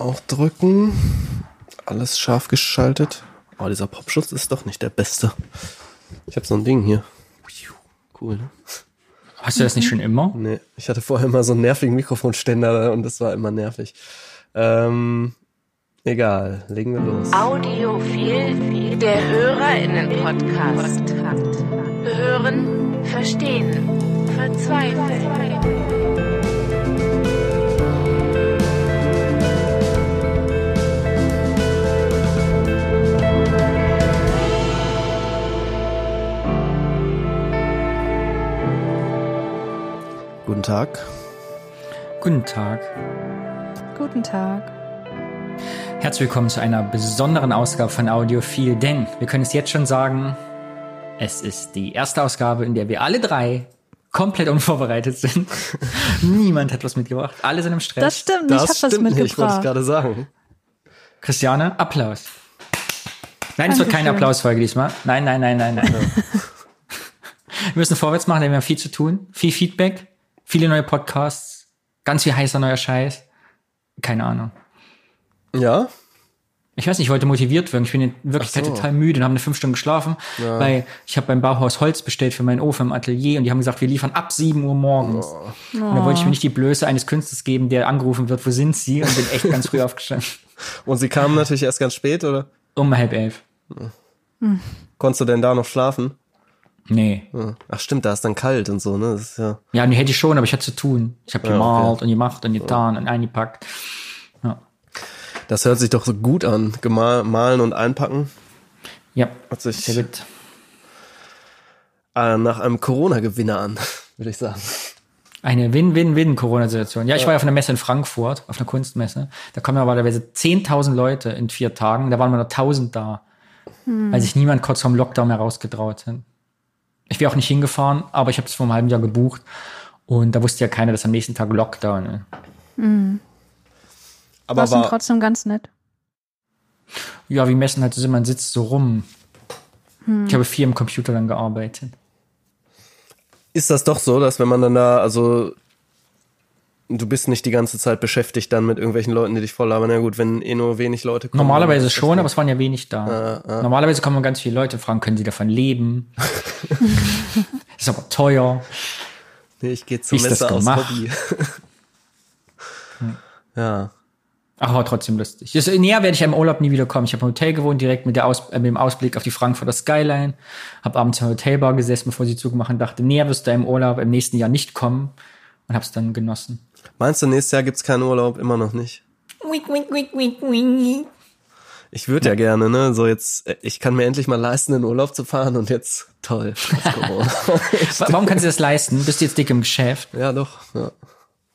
auch drücken. Alles scharf geschaltet. Oh, dieser Popschutz ist doch nicht der beste. Ich habe so ein Ding hier. Cool, ne? Hast du das nicht schon immer? Nee, ich hatte vorher immer so einen nervigen Mikrofonständer und das war immer nervig. Ähm, egal, legen wir los. Audiophil, der HörerInnen-Podcast. Hören, verstehen, verzweifeln. Guten Tag. Guten Tag. Guten Tag. Herzlich willkommen zu einer besonderen Ausgabe von Audiophil, denn wir können es jetzt schon sagen, es ist die erste Ausgabe, in der wir alle drei komplett unvorbereitet sind. Niemand hat was mitgebracht. Alle sind im Stress. Das stimmt, Das ich habe was stimmt nicht, ich wollte es mitgebracht. gerade sagen. Christiane, Applaus. Nein, es wird keine. Applausfolge diesmal. Nein, nein, nein, nein, nein. wir müssen vorwärts machen, denn wir haben viel zu tun. Viel Feedback, viele neue Podcasts, ganz viel heißer neuer Scheiß. Keine Ahnung. Ja? Ich weiß nicht, ich wollte motiviert werden. Ich bin in Wirklichkeit Ach so. total müde und habe eine fünf Stunden geschlafen, weil ich habe beim Bauhaus Holz bestellt für meinen Ofen im Atelier und die haben gesagt, wir liefern ab 7 Uhr morgens. Und da wollte ich mir nicht die Blöße eines Künstlers geben, der angerufen wird, wo sind sie? Und bin echt ganz früh aufgestanden. Und sie kamen natürlich erst ganz spät, oder? Um halb elf. Konntest du denn da noch schlafen? Nee. Ja. Ach stimmt, da ist dann kalt und so, ne? Das ist ja. Ja, nee, hätte ich schon, aber ich hatte zu tun. Ich habe Ja, gemalt okay. und gemacht und getan und eingepackt. Ja. Das hört sich doch so gut an. Gemal, malen und einpacken. Ja, Hört sich sehr gut. äh, nach einem Corona-Gewinner an, würde ich sagen. Eine Win-Win-Win-Corona-Situation. Ja, ich war ja auf einer Messe in Frankfurt, auf einer Kunstmesse. Da kommen normalerweise 10.000 Leute in vier Tagen. Da waren nur noch 1.000 da, weil sich niemand kurz vorm Lockdown mehr rausgetraut hat. Ich wäre auch nicht hingefahren, aber ich habe es vor einem halben Jahr gebucht. Und da wusste ja keiner, dass am nächsten Tag Lockdown ist. Aber War war, trotzdem ganz nett. Ja, wie Messen halt so sind, man sitzt so rum. Ich habe viel im Computer dann gearbeitet. ist das doch so, dass wenn man dann da, also du bist nicht die ganze Zeit beschäftigt dann mit irgendwelchen Leuten, die dich voll labern. Ja gut, wenn eh nur wenig Leute kommen. Normalerweise schon, nicht. aber es waren ja wenig da. Normalerweise kommen ganz viele Leute und fragen, können sie davon leben? ist aber teuer. Nee, ich gehe zum Messer aus? Hobby. ja. Ach, aber trotzdem lustig. Das, näher werde ich im Urlaub nie wieder kommen. Ich habe im Hotel gewohnt, direkt mit, der Aus, äh, mit dem Ausblick auf die Frankfurter Skyline. Habe abends in der Hotelbar gesessen, bevor sie zugemacht haben. Dachte, näher wirst du im Urlaub im nächsten Jahr nicht kommen. Und habe es dann genossen. Meinst du, nächstes Jahr gibt's keinen Urlaub? Immer noch nicht. Wink, wink, wink, wink, wink. Ich würde ja gerne, ne? So jetzt, äh, ich kann mir endlich mal leisten, in Urlaub zu fahren und jetzt, toll. Warum kannst du das leisten? Bist du jetzt dick im Geschäft? ja, doch. Ja.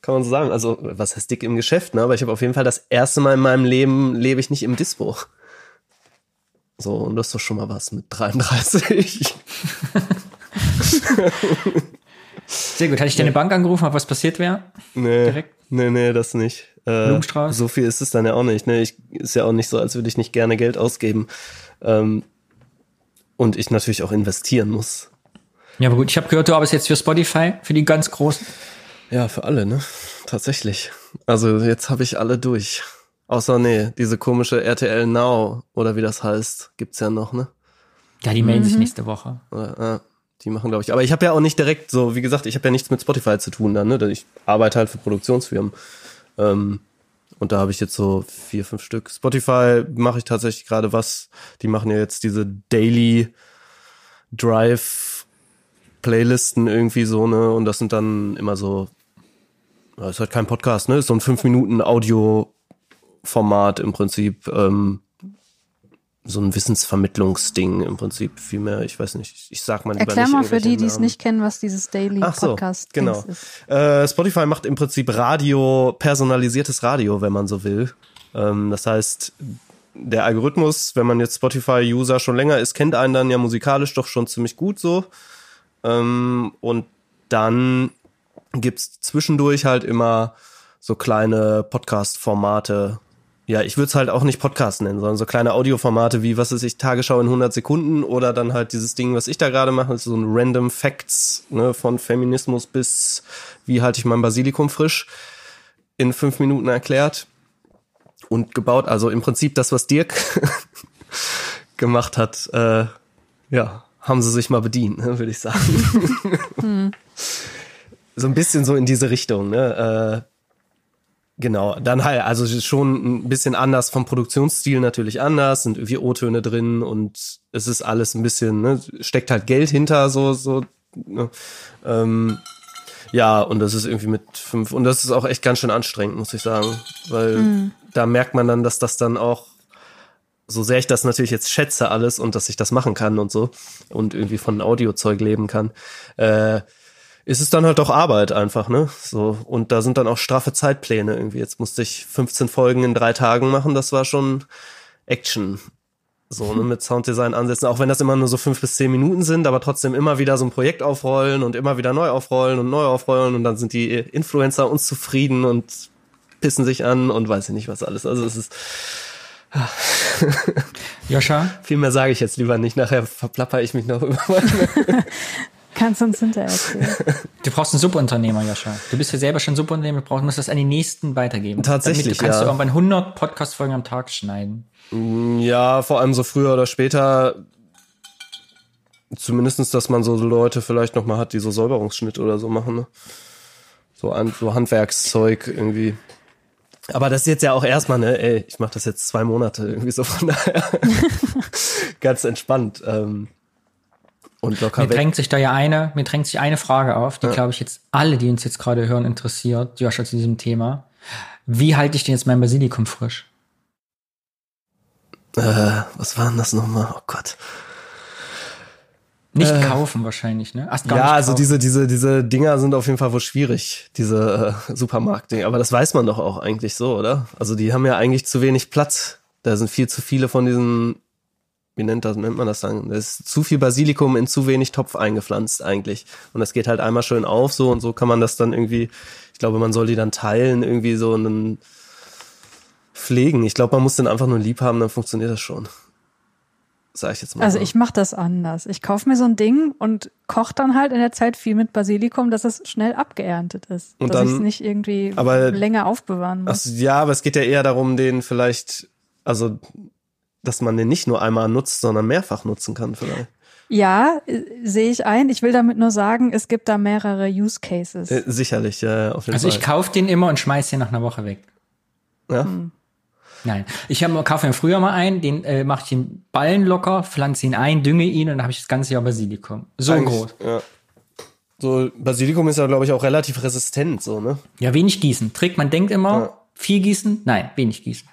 Kann man so sagen. Also, was heißt dick im Geschäft, ne? Aber ich habe auf jeden Fall das erste Mal in meinem Leben lebe ich nicht im Dispo. So, und das ist doch schon mal was mit 33. Sehr gut. Hatte ich deine Bank angerufen, ob was passiert wäre? Nee, Direkt? nee, nee, das nicht. Äh, so viel ist es dann ja auch nicht. Ne? Ich, ist ja auch nicht so, als würde ich nicht gerne Geld ausgeben. Ähm, und ich natürlich auch investieren muss. Ja, aber gut. Ich habe gehört, du arbeitest jetzt für Spotify, für die ganz Großen. Ja, für alle, ne? Tatsächlich. Also jetzt habe ich alle durch. Außer, nee, diese komische RTL Now oder wie das heißt, gibt's ja noch, ne? Ja, die melden sich nächste Woche. Oder, äh, die machen, glaube ich. Aber ich habe ja auch nicht direkt so, wie gesagt, ich habe ja nichts mit Spotify zu tun dann, ne? Ich arbeite halt für Produktionsfirmen. Ähm, und da habe ich jetzt so vier, fünf Stück. Spotify mache ich tatsächlich gerade was. Die machen ja jetzt diese Daily Drive Playlisten irgendwie so, ne? Und das sind dann immer so, ja, ist halt kein Podcast, ne? Ist so ein fünf Minuten Audio-Format im Prinzip. Ähm, so ein Wissensvermittlungsding im Prinzip vielmehr. Ich weiß nicht, ich, sag mal lieber Erklär mal für die, die es nicht kennen, was dieses Daily Ach so, Podcast genau. ist. Äh, Spotify macht im Prinzip Radio, personalisiertes Radio, wenn man so will. Ähm, das heißt, der Algorithmus, wenn man jetzt Spotify-User schon länger ist, kennt einen dann ja musikalisch doch schon ziemlich gut so. Ähm, und dann gibt's zwischendurch halt immer so kleine Podcast-Formate. Ja, ich würde es halt auch nicht Podcast nennen, sondern so kleine Audioformate wie, was ist ich, Tagesschau in 100 Sekunden oder dann halt dieses Ding, was ich da gerade mache, ist so ein Random Facts, ne, von Feminismus bis wie halte ich mein Basilikum frisch in fünf Minuten erklärt. und gebaut. Also im Prinzip das, was Dirk gemacht hat, äh, ja, haben sie sich mal bedient, ne, würde ich sagen. So ein bisschen so in diese Richtung, ne? Äh, genau, dann halt, also schon ein bisschen anders vom Produktionsstil natürlich anders, sind irgendwie O-Töne drin und es ist alles ein bisschen, ne, steckt halt Geld hinter, so, so, ne? ähm, ja, und das ist irgendwie mit fünf, und das ist auch echt ganz schön anstrengend, muss ich sagen, weil da merkt man dann, dass das dann auch so sehr ich das natürlich jetzt schätze alles und dass ich das machen kann und so und irgendwie von Audiozeug leben kann, äh, ist es dann halt doch Arbeit einfach, ne? So und da sind dann auch straffe Zeitpläne irgendwie. Jetzt musste ich 15 Folgen in drei Tagen machen, das war schon Action. So, ne, mit Sounddesign ansetzen, auch wenn das immer nur so fünf bis zehn Minuten sind, aber trotzdem immer wieder so ein Projekt aufrollen und immer wieder neu aufrollen und neu aufrollen und dann sind die Influencer unzufrieden und pissen sich an und weiß ich nicht was alles. Also es ist Joscha, Viel mehr sage ich jetzt lieber nicht, nachher verplapper ich mich noch über meine. Kannst du uns hinterher erzählen. du brauchst einen Subunternehmer, Joscha. Du bist ja selber schon Subunternehmer, du brauchst, musst das an die Nächsten weitergeben. Tatsächlich, Damit du kannst ja. du irgendwann 100 Podcast-Folgen am Tag schneiden. Ja, vor allem so früher oder später. Zumindestens, dass man so Leute vielleicht noch mal hat, die so Säuberungsschnitt oder so machen. Ne? So, an, so Handwerkszeug irgendwie. Aber das ist jetzt ja auch erstmal, ne, ey, ich mache das jetzt zwei Monate irgendwie so von daher ganz entspannt ähm, und locker Mir weg. drängt sich da ja eine, mir drängt sich eine Frage auf, die, glaube ich, jetzt alle, die uns jetzt gerade hören, interessiert, Joscha, zu diesem Thema. Wie halte ich denn jetzt mein Basilikum frisch? Äh, was war denn das nochmal? Oh Gott. Nicht kaufen wahrscheinlich, ne? Erst gar Äh. Ja, also diese, diese, diese Dinger sind auf jeden Fall wohl schwierig, diese äh, Supermarkt-Dinger. Aber das weiß man doch auch eigentlich so, oder? Also die haben ja eigentlich zu wenig Platz. Da sind viel zu viele von diesen, wie nennt, das, nennt man das dann? Da ist zu viel Basilikum in zu wenig Topf eingepflanzt eigentlich. Und das geht halt einmal schön auf so und so kann man das dann irgendwie, ich glaube, man soll die dann teilen, irgendwie so und dann pflegen. Ich glaube, man muss den einfach nur lieb haben, dann funktioniert das schon. Sag ich jetzt mal. Also so. ich mache das anders. Ich kaufe mir so ein Ding und koche dann halt in der Zeit viel mit Basilikum, dass es schnell abgeerntet ist. Und dass ich es nicht irgendwie aber- länger aufbewahren Ach, muss. so, ja, aber es geht ja eher darum, den vielleicht, also, dass man den nicht nur einmal nutzt, sondern mehrfach nutzen kann vielleicht. Ja, äh, sehe ich ein. Ich will damit nur sagen, es gibt da mehrere Use Cases. Äh, sicherlich, ja, auf jeden Also ich Fall. kaufe den immer und schmeiß den nach einer Woche weg. ja? Nein, ich kaufe mir früher mal einen, den äh, mache ich den Ballen locker, pflanze ihn ein, dünge ihn und dann habe ich das ganze Jahr Basilikum. So Eigentlich, groß. Ja. So, Basilikum ist ja, glaube ich, auch relativ resistent, so, ne? Ja, wenig gießen. Trick, man denkt immer, Ja. viel gießen. Nein, wenig gießen.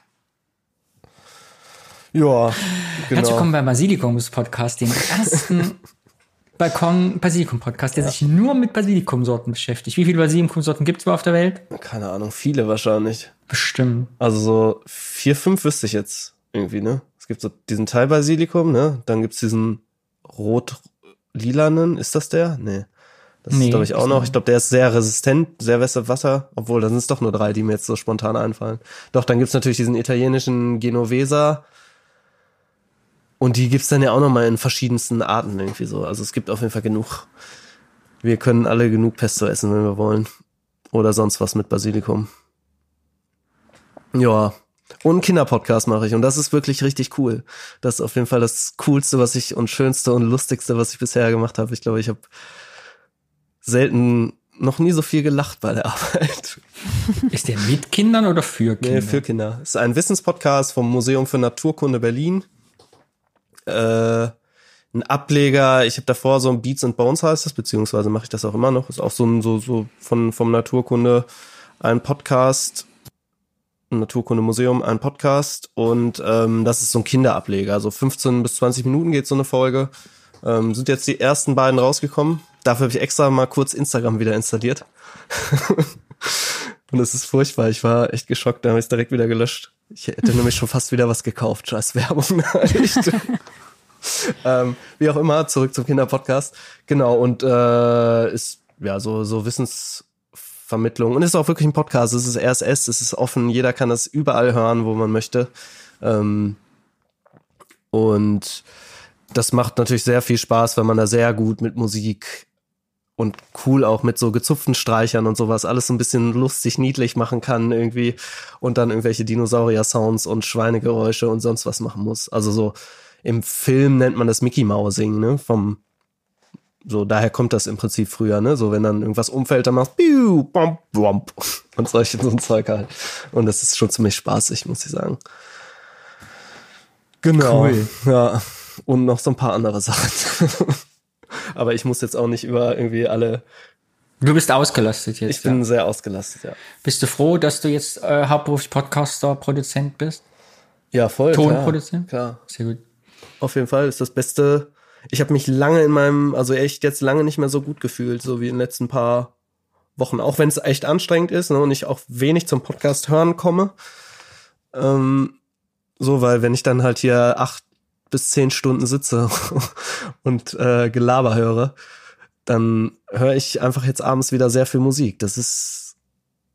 Ja, Herzlich genau. willkommen beim Basilikum-Podcast, dem ersten Balkon-Basilikum-Podcast, der sich nur mit Basilikumsorten beschäftigt. Wie viele Basilikumsorten gibt es auf der Welt? Keine Ahnung, viele wahrscheinlich. Bestimmt. Also so vier, fünf wüsste ich jetzt irgendwie, ne? Es gibt so diesen Teilbasilikum, ne? Dann gibt's diesen rot-lilanen, ist das der? Nee. Das Nee, ist, glaube ich, auch noch. Ich glaube, der ist sehr resistent, sehr wässer Wasser, obwohl da sind es doch nur drei, die mir jetzt so spontan einfallen. Doch, dann gibt's natürlich diesen italienischen Genovesa. Und die gibt's dann ja auch noch mal in verschiedensten Arten irgendwie so. Also es gibt auf jeden Fall genug. Wir können alle genug Pesto essen, wenn wir wollen. Oder sonst was mit Basilikum. Ja. Und einen Kinderpodcast mache ich. Und das ist wirklich richtig cool. Das ist auf jeden Fall das Coolste, was ich und Schönste und Lustigste, was ich bisher gemacht habe. Ich glaube, ich habe selten noch nie so viel gelacht bei der Arbeit. Ist der mit Kindern oder für Kinder? Nee, für Kinder. Es ist ein Wissenspodcast vom Museum für Naturkunde Berlin. Äh, ein Ableger, ich habe davor so ein Beats and Bones heißt das, beziehungsweise mache ich das auch immer noch. Ist auch so ein so, so von vom Naturkunde ein Podcast, ein Naturkundemuseum, ein Podcast und ähm, das ist so ein Kinderableger. Also 15 bis 20 Minuten geht so eine Folge. Ähm, sind jetzt die ersten beiden rausgekommen. Dafür habe ich extra mal kurz Instagram wieder installiert. Und es ist furchtbar. Ich war echt geschockt, da habe ich es direkt wieder gelöscht. Ich hätte nämlich schon fast wieder was gekauft. Scheiß Werbung. echt. ähm, wie auch immer, zurück zum Kinderpodcast. Genau, und äh, ist ja so, so Wissensvermittlung. Und ist auch wirklich ein Podcast. Es ist RSS, es ist offen, jeder kann das überall hören, wo man möchte. Ähm, und das macht natürlich sehr viel Spaß, wenn man da sehr gut mit Musik und cool auch mit so gezupften Streichern und sowas, alles so ein bisschen lustig, niedlich machen kann irgendwie und dann irgendwelche Dinosaurier-Sounds und Schweinegeräusche und sonst was machen muss. Also so im Film nennt man das Mickey Mousing, ne? Vom so daher kommt das im Prinzip früher, ne? So wenn dann irgendwas umfällt, dann machst du bom, bom, und solche so ein Zeug halt. Und das ist schon ziemlich spaßig, muss ich sagen. Genau. Cool. Ja. Und noch so ein paar andere Sachen. Aber ich muss jetzt auch nicht über irgendwie alle. Du bist ausgelastet jetzt. Ich bin ja. sehr ausgelastet, ja. Bist du froh, dass du jetzt äh, hauptberuflich Podcaster, Produzent bist? Ja, voll. Tonproduzent? Klar, klar. Sehr gut. Auf jeden Fall ist das Beste. Ich habe mich lange in meinem, also echt jetzt lange nicht mehr so gut gefühlt, so wie in den letzten paar Wochen. Auch wenn es echt anstrengend ist ne, und ich auch wenig zum Podcast hören komme. Ähm, so, weil wenn ich dann halt hier acht bis zehn Stunden sitze und äh, Gelaber höre, dann höre ich einfach jetzt abends wieder sehr viel Musik. Das ist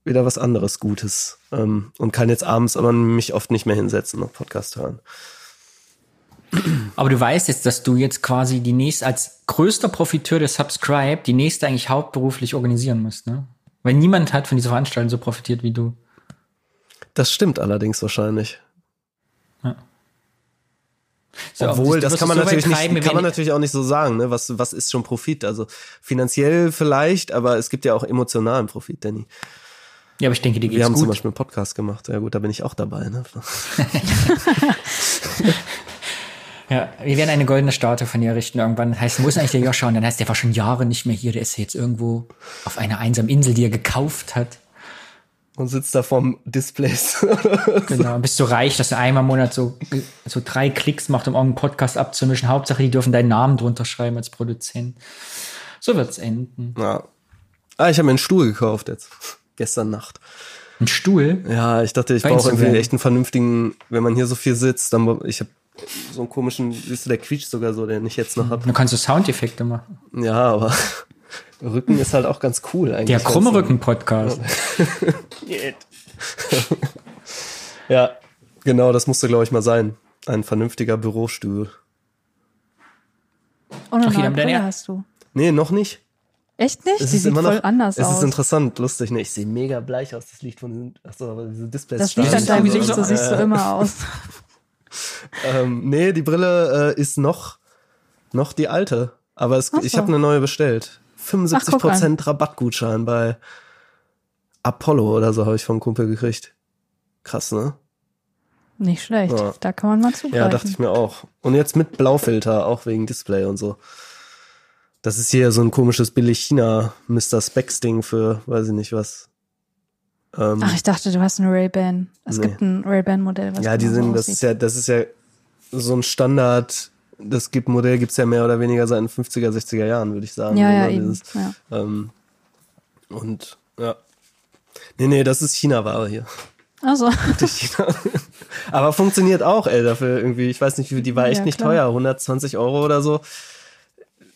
wieder was anderes Gutes. Ähm, und kann jetzt abends aber mich oft nicht mehr hinsetzen und Podcast hören. Aber du weißt jetzt, dass du jetzt quasi die nächste, als größter Profiteur des Subscribe, die nächste eigentlich hauptberuflich organisieren musst, ne? Weil niemand hat von dieser Veranstaltung so profitiert wie du. Das stimmt allerdings wahrscheinlich. So, Obwohl, das kann man natürlich nicht, kann man natürlich auch nicht so sagen, ne? Was, was ist schon Profit? Also finanziell vielleicht, aber es gibt ja auch emotionalen Profit, Danny. Ja, aber ich denke, Wir geht's haben zum gut. Beispiel einen Podcast gemacht. Ja gut, da bin ich auch dabei, ne? Ja, wir werden eine goldene Statue von dir errichten irgendwann. Heißt, wo ist eigentlich der Joscha? Und dann heißt, der war schon Jahre nicht mehr hier. Der ist jetzt irgendwo auf einer einsamen Insel, die er gekauft hat. Und sitzt da vorm Displays. Genau. Bist so reich, dass er einmal im Monat so, so drei Klicks macht, um irgendeinen Podcast abzumischen. Hauptsache, die dürfen deinen Namen drunter schreiben als Produzent. So wird's enden. ja. Ah, ich habe mir einen Stuhl gekauft jetzt. Gestern Nacht. Ein Stuhl. Ja, ich dachte, ich brauche irgendwie echt einen vernünftigen, wenn man hier so viel sitzt, dann ich habe so einen komischen, siehst du, der quietscht sogar so, den ich jetzt noch hab. Du kannst so Soundeffekte machen. Ja, aber Rücken ist halt auch ganz cool eigentlich. Der krumme Rücken-Podcast. Ja, genau, das musste, glaube ich, mal sein. Ein vernünftiger Bürostuhl. Und eine Okay, neue hast du. Nee, noch nicht. Echt nicht? Es Die ist sieht immer voll noch, anders es aus. ist interessant, lustig. Ne, ich sehe mega bleich aus. Das liegt von diesen, achso, aber diese Displays. das liegt an deinem Wie so. So siehst du Äh, immer aus. Ähm, nee, die Brille äh, ist noch, noch die alte. Aber es, Ach ich so. habe eine neue bestellt. Ach, guck 75% Rabattgutschein bei Apollo oder so habe ich vom Kumpel gekriegt. Krass, ne? Nicht schlecht. Ja. Da kann man mal zugreifen. Ja, dachte ich mir auch. Und jetzt mit Blaufilter, auch wegen Display und so. Das ist hier so ein komisches billig China Mr. Specs Ding für, weiß ich nicht was. Ähm, Ach, ich dachte, du hast einen Ray-Ban. Es Nee. gibt ein Ray-Ban-Modell, was ja, die sind, das ist ja, das ist ja so ein Standard. Das gibt Modell gibt's ja mehr oder weniger seit den 50er, 60er Jahren, würde ich sagen. Ja, ja, Oder eben. dieses- Ja. Ähm, und ja. Nee, nee, das ist China-Ware hier. Also, China. Aber funktioniert auch, ey, dafür irgendwie, ich weiß nicht, die war echt Ja, nicht teuer, 120 Euro oder so.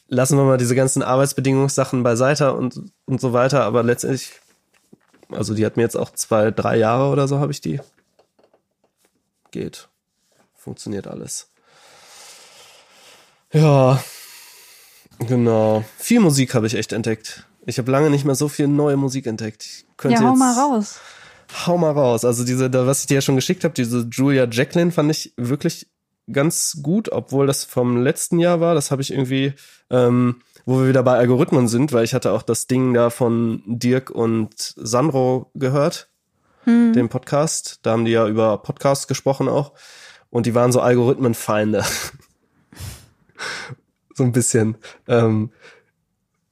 Lassen wir mal diese ganzen Arbeitsbedingungssachen beiseite und, und so weiter, aber letztendlich, also die hat mir jetzt auch zwei, drei Jahre oder so habe ich die. Geht. Funktioniert alles. Ja, genau. Viel Musik habe ich echt entdeckt. Ich habe lange nicht mehr so viel neue Musik entdeckt. Ich könnte ja, hau mal raus. Hau mal raus. Also diese, da, was ich dir ja schon geschickt habe, diese Julia Jacqueline fand ich wirklich ganz gut, obwohl das vom letzten Jahr war. Das habe ich irgendwie, ähm, wo wir wieder bei Algorithmen sind, weil ich hatte auch das Ding da von Dirk und Sandro gehört, den Podcast. Da haben die ja über Podcasts gesprochen auch. Und die waren so Algorithmenfeinde. so ein bisschen. Ähm,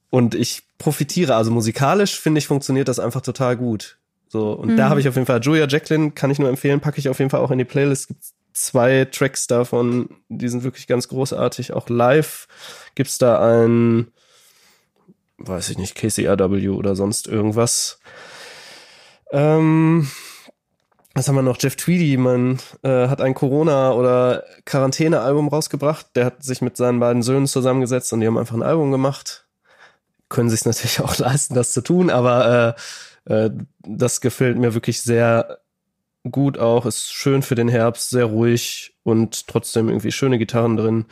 und ich profitiere, also musikalisch finde ich, funktioniert das einfach total gut. So, und da habe ich auf jeden Fall Julia Jacqueline, kann ich nur empfehlen, packe ich auf jeden Fall auch in die Playlist. Gibt zwei Tracks davon, die sind wirklich ganz großartig. Auch live gibt's da ein, weiß ich nicht, KCRW oder sonst irgendwas. Ähm, was haben wir noch? Jeff Tweedy, man äh, hat ein Corona- oder Quarantäne-Album rausgebracht. Der hat sich mit seinen beiden Söhnen zusammengesetzt und die haben einfach ein Album gemacht. Können sich natürlich auch leisten, das zu tun, aber äh, äh, das gefällt mir wirklich sehr gut auch. Ist schön für den Herbst, sehr ruhig und trotzdem irgendwie schöne Gitarren drin.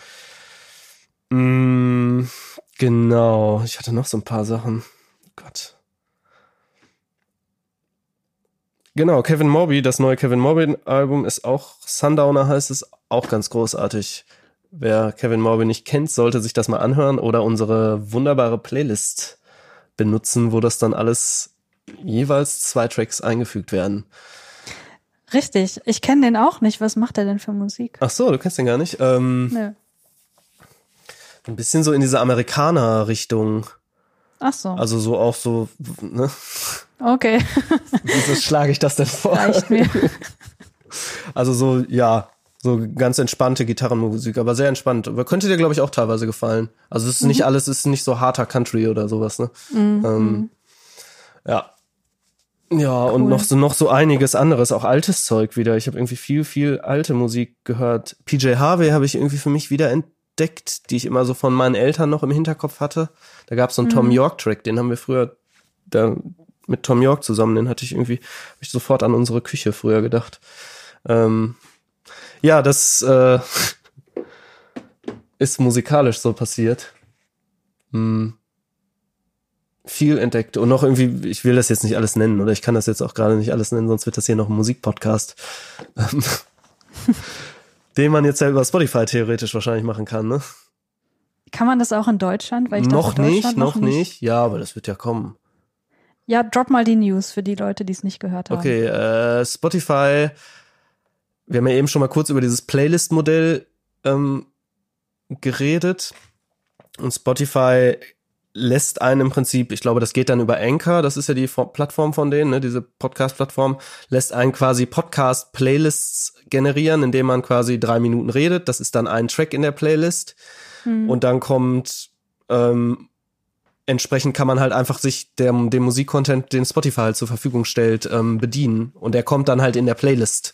Mm, genau. Ich hatte noch so ein paar Sachen. Gott. Genau, Kevin Morby, das neue Kevin Morby-Album ist auch Sundowner heißt es, auch ganz großartig. Wer Kevin Morby nicht kennt, sollte sich das mal anhören oder unsere wunderbare Playlist benutzen, wo das dann alles jeweils zwei Tracks eingefügt werden. Richtig. Ich kenne den auch nicht. Was macht er denn für Musik? Ach so, du kennst den gar nicht. Ähm, Nö. Ein bisschen so in diese Amerikaner-Richtung. Ach so. Also so auch so, ne? Okay. Wieso schlage ich das denn vor? Reicht mir. Also so, ja, so ganz entspannte Gitarrenmusik, aber sehr entspannt. Aber könnte dir, glaube ich, auch teilweise gefallen. Also es ist nicht alles, es ist nicht so harter Country oder sowas, ne? Ähm, ja. Ja, und noch so, noch so einiges anderes, auch altes Zeug wieder. Ich habe irgendwie viel, viel alte Musik gehört. PJ Harvey habe ich irgendwie für mich wieder entdeckt, die ich immer so von meinen Eltern noch im Hinterkopf hatte. Da gab es so einen Tom York-Track, den haben wir früher da mit Tom York zusammen, den hatte ich irgendwie, habe ich sofort an unsere Küche früher gedacht. Ähm, ja, das äh, ist musikalisch so passiert. Hm. Viel entdeckt und noch irgendwie, ich will das jetzt nicht alles nennen oder ich kann das jetzt auch gerade nicht alles nennen, sonst wird das hier noch ein Musikpodcast, ähm, den man jetzt ja über Spotify theoretisch wahrscheinlich machen kann, ne? Kann man das auch in Deutschland? Weil ich noch dachte, nicht, Deutschland noch nicht. Ja, aber das wird ja kommen. Ja, drop mal die News für die Leute, die es nicht gehört haben. Okay, äh, Spotify, wir haben ja eben schon mal kurz über dieses Playlist-Modell ähm, geredet. Und Spotify lässt einen im Prinzip, ich glaube, das geht dann über Anchor, das ist ja die Fo- Plattform von denen, ne, diese Podcast-Plattform, lässt einen quasi Podcast-Playlists generieren, indem man quasi drei Minuten redet. Das ist dann ein Track in der Playlist. Und dann kommt ähm, entsprechend kann man halt einfach sich dem, dem Musikcontent, den Spotify halt zur Verfügung stellt, ähm, bedienen. Und der kommt dann halt in der Playlist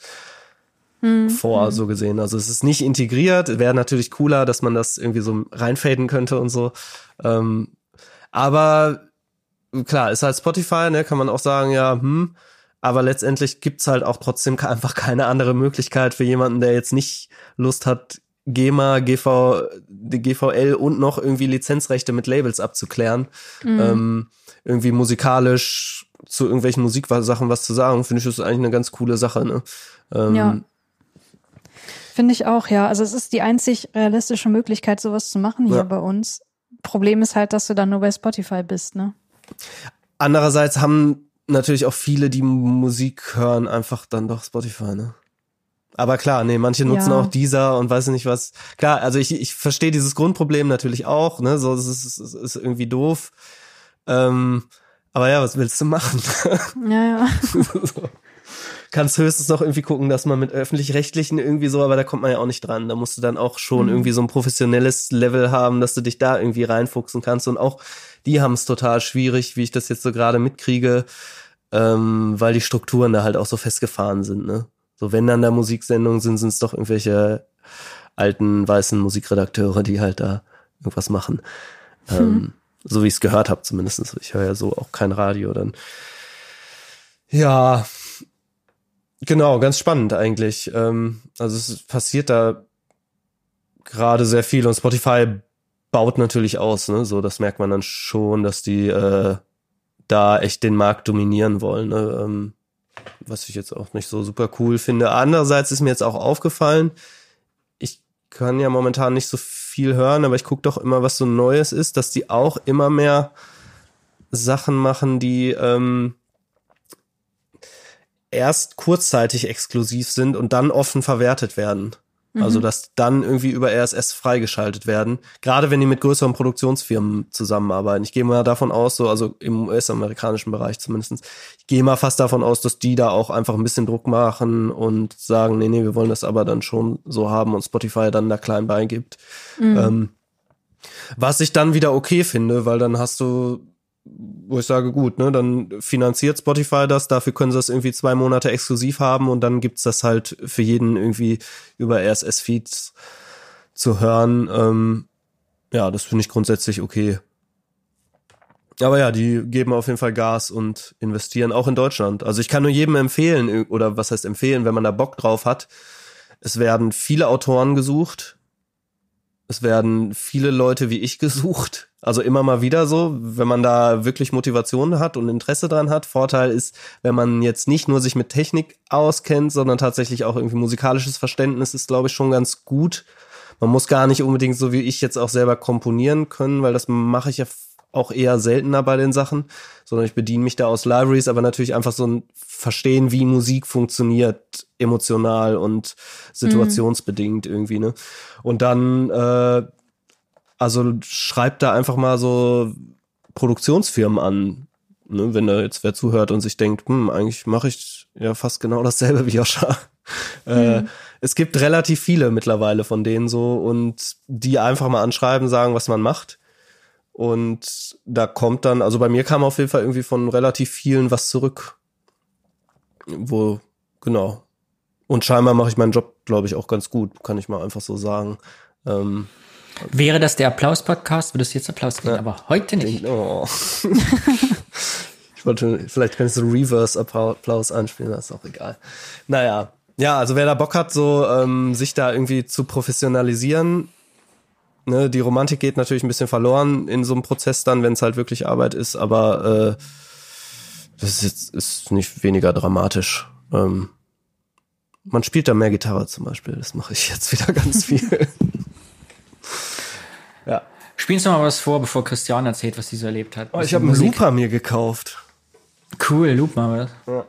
vor, so gesehen. Also es ist nicht integriert. Wäre natürlich cooler, dass man das irgendwie so reinfaden könnte und so. Ähm, aber klar, ist halt Spotify, ne, kann man auch sagen, ja, hm, aber letztendlich gibt's halt auch trotzdem einfach keine andere Möglichkeit für jemanden, der jetzt nicht Lust hat, GEMA, GV, die GVL und noch irgendwie Lizenzrechte mit Labels abzuklären, ähm, irgendwie musikalisch zu irgendwelchen Musiksachen was zu sagen, finde ich, das eigentlich eine ganz coole Sache, ne? Ähm, Ja. Finde ich auch, ja. Also es ist die einzig realistische Möglichkeit, sowas zu machen hier Ja. bei uns. Problem ist halt, dass du dann nur bei Spotify bist, ne? Andererseits haben natürlich auch viele, die Musik hören, einfach dann doch Spotify, ne? Aber klar, nee, manche nutzen Ja. auch dieser und weiß nicht was. Klar, also ich, ich verstehe dieses Grundproblem natürlich auch, ne? So, es ist, es ist irgendwie doof. Ähm, aber ja, was willst du machen? Ja, ja. so. Kannst höchstens noch irgendwie gucken, dass man mit öffentlich-rechtlichen irgendwie so, aber da kommt man ja auch nicht dran. Da musst du dann auch schon irgendwie so ein professionelles Level haben, dass du dich da irgendwie reinfuchsen kannst. Und auch die haben es total schwierig, wie ich das jetzt so gerade mitkriege, ähm, weil die Strukturen da halt auch so festgefahren sind. Ne? So, wenn dann da Musiksendungen sind, sind es doch irgendwelche alten weißen Musikredakteure, die halt da irgendwas machen. Ähm, so wie ich es gehört habe, zumindest. Ich höre ja so auch kein Radio dann. Ja, genau, ganz spannend eigentlich. Ähm, also es passiert da gerade sehr viel und Spotify baut natürlich aus, ne? So, das merkt man dann schon, dass die äh, da echt den Markt dominieren wollen. Ne? Ähm, was ich jetzt auch nicht so super cool finde. Andererseits ist mir jetzt auch aufgefallen, ich kann ja momentan nicht so viel hören, aber ich gucke doch immer, was so Neues ist, dass die auch immer mehr Sachen machen, die ähm, erst kurzzeitig exklusiv sind und dann offen verwertet werden. Also dass dann irgendwie über RSS freigeschaltet werden. Gerade wenn die mit größeren Produktionsfirmen zusammenarbeiten. Ich gehe mal davon aus, so also im US-amerikanischen Bereich zumindestens. Ich gehe mal fast davon aus, dass die da auch einfach ein bisschen Druck machen und sagen, nee, nee, wir wollen das aber dann schon so haben und Spotify dann da klein beigibt. Ähm, was ich dann wieder okay finde, weil dann hast du wo ich sage, gut, ne, dann finanziert Spotify das, dafür können sie das irgendwie zwei Monate exklusiv haben und dann gibt's das halt für jeden irgendwie über RSS-Feeds zu hören. Ähm, ja, das finde ich grundsätzlich okay. Aber ja, die geben auf jeden Fall Gas und investieren auch in Deutschland. Also ich kann nur jedem empfehlen, oder was heißt empfehlen, wenn man da Bock drauf hat. Es werden viele Autoren gesucht. es werden viele Leute wie ich gesucht. Also immer mal wieder so, wenn man da wirklich Motivation hat und Interesse dran hat. Vorteil ist, wenn man jetzt nicht nur sich mit Technik auskennt, sondern tatsächlich auch irgendwie musikalisches Verständnis ist, glaube ich, schon ganz gut. Man muss gar nicht unbedingt so wie ich jetzt auch selber komponieren können, weil das mache ich ja auch eher seltener bei den Sachen, sondern ich bediene mich da aus Libraries, aber natürlich einfach so ein Verstehen, wie Musik funktioniert, emotional und situationsbedingt irgendwie, ne? Und dann, äh, also schreibt da einfach mal so Produktionsfirmen an, ne? wenn da jetzt wer zuhört und sich denkt, hm, eigentlich mache ich ja fast genau dasselbe wie Joscha. Äh, es gibt relativ viele mittlerweile von denen so und die einfach mal anschreiben, sagen, was man macht. Und da kommt dann, also bei mir kam auf jeden Fall irgendwie von relativ vielen was zurück. Wo, genau. Und scheinbar mache ich meinen Job, glaube ich, auch ganz gut, kann ich mal einfach so sagen. Ähm, Wäre das der Applaus-Podcast, würdest du jetzt Applaus kriegen, Ja. aber heute nicht. oh. ich wollte, vielleicht kannst du Reverse-Applaus anspielen, das ist auch egal. Naja. Ja, also wer da Bock hat, so ähm, sich da irgendwie zu professionalisieren, ne, die Romantik geht natürlich ein bisschen verloren in so einem Prozess dann, wenn es halt wirklich Arbeit ist, aber äh, das ist jetzt ist nicht weniger dramatisch. Ähm, man spielt da mehr Gitarre zum Beispiel, das mache ich jetzt wieder ganz viel. Ja. Spielst du mal was vor, bevor Christian erzählt, was sie so erlebt hat? Oh, ich habe einen. Looper mir gekauft. Cool, loop mal was.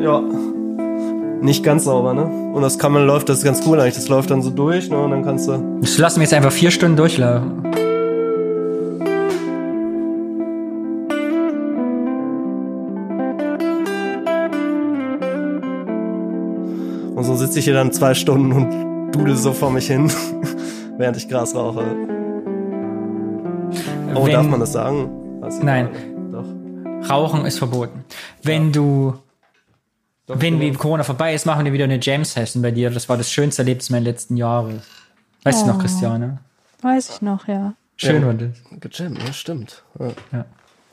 Ja. Nicht ganz sauber, ne? Und das kann man läuft, das ist ganz cool eigentlich. Das läuft dann so durch, ne? Und dann kannst du. Das lassen wir jetzt einfach vier Stunden durchlaufen. Und so sitze ich hier dann zwei Stunden und dudel so vor mich hin, während ich Gras rauche. Oh, Wenn- darf man das sagen? Ich Nein. Doch. Rauchen ist verboten. Wenn du, Doch, wenn genau. wie Corona vorbei ist, machen wir wieder eine Jam-Session bei dir. Das war das schönste Erlebnis meines letzten Jahres. Weißt du noch, Oh. Christiane? Weiß ich noch, ja. Schön Ja. war das. Gejammt, ja, stimmt. Ja. Ja.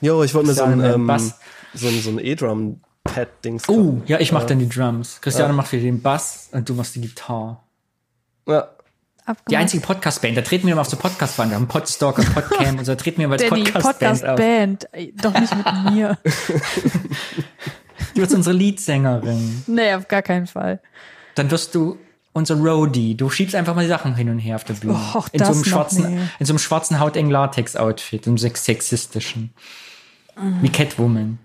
Jo, ich wollte mir so ein, ähm, Bass. so ein, so ein E-Drum-Pad-Dings. Oh, ja, ich mach dann die Drums. Christiane macht wieder den Bass und du machst die Gitarre. Ja. Abgemacht. Die einzige Podcast-Band, da treten wir immer auf so Podcast-Band, Podstalker, Podcam und so, da treten wir immer als Podcast-Band auf. Podcast-Band. Doch nicht mit mir. Du wirst unsere Leadsängerin. nee, auf gar keinen Fall. Dann wirst du unser Roadie. Du schiebst einfach mal die Sachen hin und her auf der Bühne. Och, in, so einem schwarzen, in so einem schwarzen hautengen Latex-Outfit, im sex sexistischen. Wie Catwoman.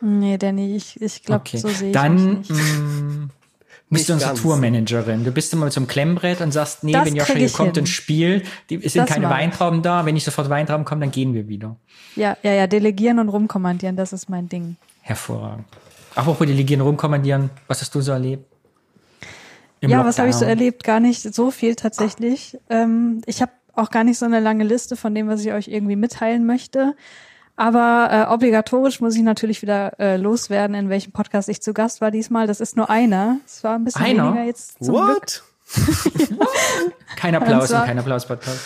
Nee, Danny, ich, ich glaube, Okay. so sehe ich Dann mich nicht. mm, bist du unsere ganz. Tourmanagerin. Du bist immer mit so einem Klemmbrett und sagst, nee, Das wenn Joscha hier ich kommt hin. und spielt, die, es sind Das keine ich. Weintrauben da. Wenn nicht sofort Weintrauben kommen, dann gehen wir wieder. Ja, ja, ja, delegieren und rumkommandieren, das ist mein Ding. Hervorragend. Apropos delegieren, rumkommandieren, was hast du so erlebt? Im ja, was habe ich so erlebt? Gar nicht so viel tatsächlich. Ähm, ich habe auch gar nicht so eine lange Liste von dem, was ich euch irgendwie mitteilen möchte. Aber äh, obligatorisch muss ich natürlich wieder äh, loswerden, in welchem Podcast ich zu Gast war diesmal. Das ist nur einer. Es war ein bisschen Einer? weniger jetzt zum Glück. What? Kein Applaus Und zwar- und kein Applaus-Podcast.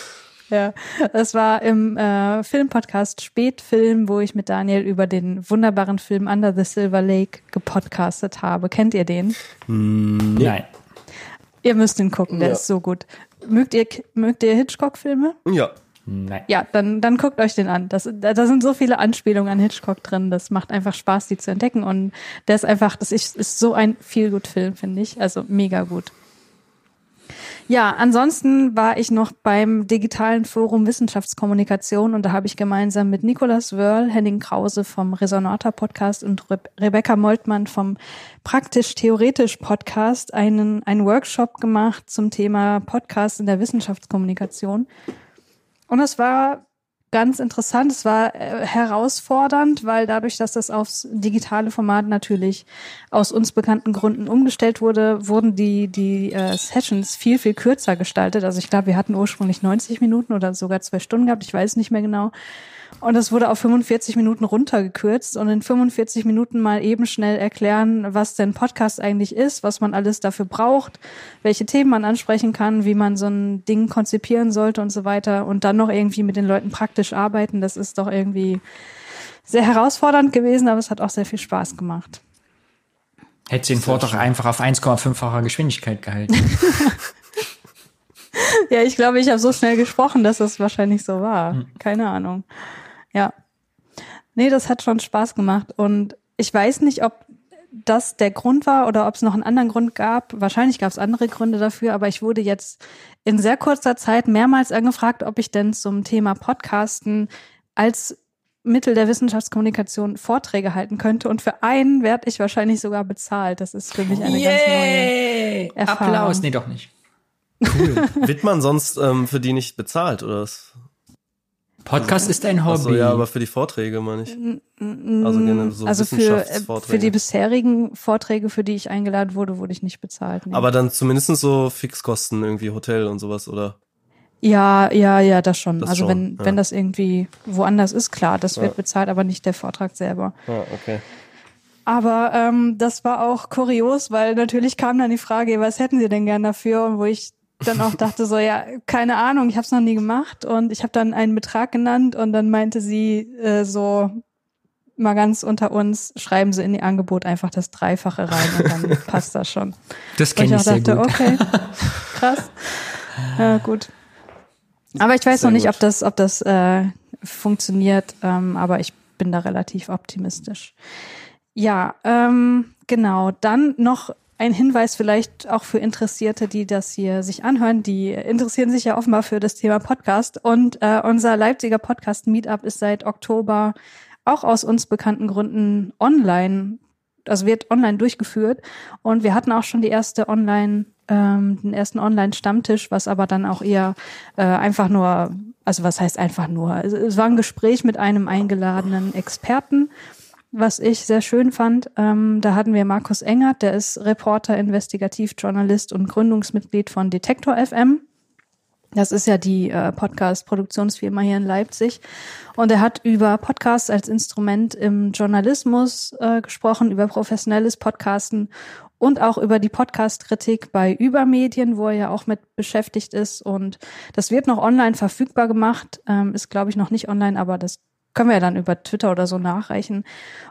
Ja, es war im äh, Filmpodcast Spätfilm, wo ich mit Daniel über den wunderbaren Film Under the Silver Lake gepodcastet habe. Kennt ihr den? Nein. Ihr müsst ihn gucken, der Ja. ist so gut. Mögt ihr, mögt ihr Hitchcock-Filme? Ja. Nein. Ja, dann, dann guckt euch den an. Das, da, da sind so viele Anspielungen an Hitchcock drin. Das macht einfach Spaß, die zu entdecken. Und der ist einfach, das ist, ist so ein viel gut Film, finde ich. Also mega gut. Ja, ansonsten war ich noch beim digitalen Forum Wissenschaftskommunikation und da habe ich gemeinsam mit Nicolas Wörl, Henning Krause vom Resonator Podcast und Re Rebecca Moltmann vom Praktisch-Theoretisch Podcast einen, einen Workshop gemacht zum Thema Podcast in der Wissenschaftskommunikation. Und es war ganz interessant. Es war äh, herausfordernd, weil dadurch, dass das aufs digitale Format natürlich aus uns bekannten Gründen umgestellt wurde, wurden die, die äh, Sessions viel, viel kürzer gestaltet. Also ich glaube, wir hatten ursprünglich 90 Minuten oder sogar zwei Stunden gehabt. Ich weiß nicht mehr genau. Und es wurde auf 45 Minuten runtergekürzt und in 45 Minuten mal eben schnell erklären, was denn Podcast eigentlich ist, was man alles dafür braucht, welche Themen man ansprechen kann, wie man so ein Ding konzipieren sollte und so weiter und dann noch irgendwie mit den Leuten praktisch arbeiten. Das ist doch irgendwie sehr herausfordernd gewesen, aber es hat auch sehr viel Spaß gemacht. Hätte sie den Vortrag einfach auf 1,5-facher Geschwindigkeit gehalten. ja, ich glaube, ich habe so schnell gesprochen, dass das wahrscheinlich so war. Hm. Keine Ahnung. Ja. Nee, das hat schon Spaß gemacht. Und ich weiß nicht, ob das der Grund war oder ob es noch einen anderen Grund gab. Wahrscheinlich gab es andere Gründe dafür, aber ich wurde jetzt in sehr kurzer Zeit mehrmals angefragt, ob ich denn zum Thema Podcasten als Mittel der Wissenschaftskommunikation Vorträge halten könnte. Und für einen werde ich wahrscheinlich sogar bezahlt. Das ist für mich eine Yay! ganz neue Erfahrung. Applaus, nee, doch nicht. Cool. Wird man sonst ähm, für die nicht bezahlt, oder? Podcast ist ein Hobby. Also, ja, aber für die Vorträge meine ich. Also gerne so also für, äh, für die bisherigen Vorträge, für die ich eingeladen wurde, wurde ich nicht bezahlt. Nee. Aber dann zumindest so Fixkosten, irgendwie Hotel und sowas, oder? Ja, ja, ja, das schon. Das also schon, wenn, ja. wenn das irgendwie woanders ist, klar, das wird ja. bezahlt, aber nicht der Vortrag selber. Ah, okay. Aber ähm, das war auch kurios, weil natürlich kam dann die Frage, was hätten Sie denn gern dafür? Und wo ich dann auch dachte so, ja, keine Ahnung, ich habe es noch nie gemacht und ich habe dann einen Betrag genannt und dann meinte sie äh, so mal ganz unter uns, schreiben Sie in die Angebot einfach das Dreifache rein und dann passt das schon. Das kenne ich, ich sehr dachte, gut. Okay, krass. Ja, gut. Aber ich weiß sehr noch nicht, gut. ob das, ob das äh, funktioniert, ähm, aber ich bin da relativ optimistisch. Ja, ähm, genau. Dann noch ein Hinweis vielleicht auch für Interessierte, die das hier sich anhören. Die interessieren sich ja offenbar für das Thema Podcast. Und äh, unser Leipziger Podcast Meetup ist seit Oktober auch aus uns bekannten Gründen online, also wird online durchgeführt. Und wir hatten auch schon die erste Online, ähm, den ersten Online-Stammtisch, was aber dann auch eher äh, einfach nur, also was heißt einfach nur? Es war ein Gespräch mit einem eingeladenen Experten was ich sehr schön fand. Ähm, da hatten wir Markus Engert, der ist Reporter, Investigativjournalist und Gründungsmitglied von Detektor FM. Das ist ja die äh, Podcast-Produktionsfirma hier in Leipzig. Und er hat über Podcasts als Instrument im Journalismus äh, gesprochen, über professionelles Podcasten und auch über die Podcast-Kritik bei Übermedien, wo er ja auch mit beschäftigt ist. Und das wird noch online verfügbar gemacht, ähm, ist, glaube ich, noch nicht online, aber das können wir ja dann über Twitter oder so nachreichen.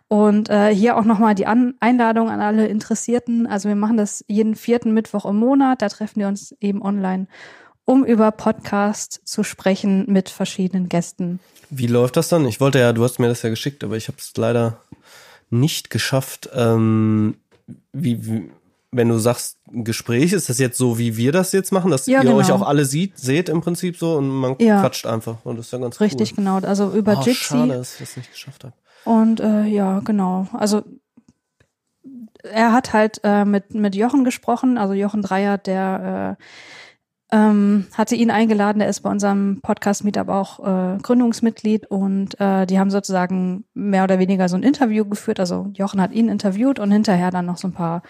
Und äh, hier auch nochmal die an Einladung an alle Interessierten. Also wir machen das jeden vierten Mittwoch im Monat. Da treffen wir uns eben online, um über Podcast zu sprechen mit verschiedenen Gästen. Wie läuft das dann? Ich wollte ja, du hast mir das ja geschickt, aber ich habe es leider nicht geschafft. Ähm, wie, wie, wenn du sagst Gespräch, ist das jetzt so, wie wir das jetzt machen, dass ja, ihr genau. euch auch alle sieht, seht im Prinzip so und man ja. quatscht einfach und das ist ja ganz Richtig, cool. genau. Also über oh, Jitsi. Schade, dass ich das nicht geschafft habe. Und äh, ja, genau. Also er hat halt äh, mit mit Jochen gesprochen, also Jochen Dreier, der äh, ähm, hatte ihn eingeladen, der ist bei unserem Podcast-Meetup auch äh, Gründungsmitglied und äh, die haben sozusagen mehr oder weniger so ein Interview geführt. Also Jochen hat ihn interviewt und hinterher dann noch so ein paar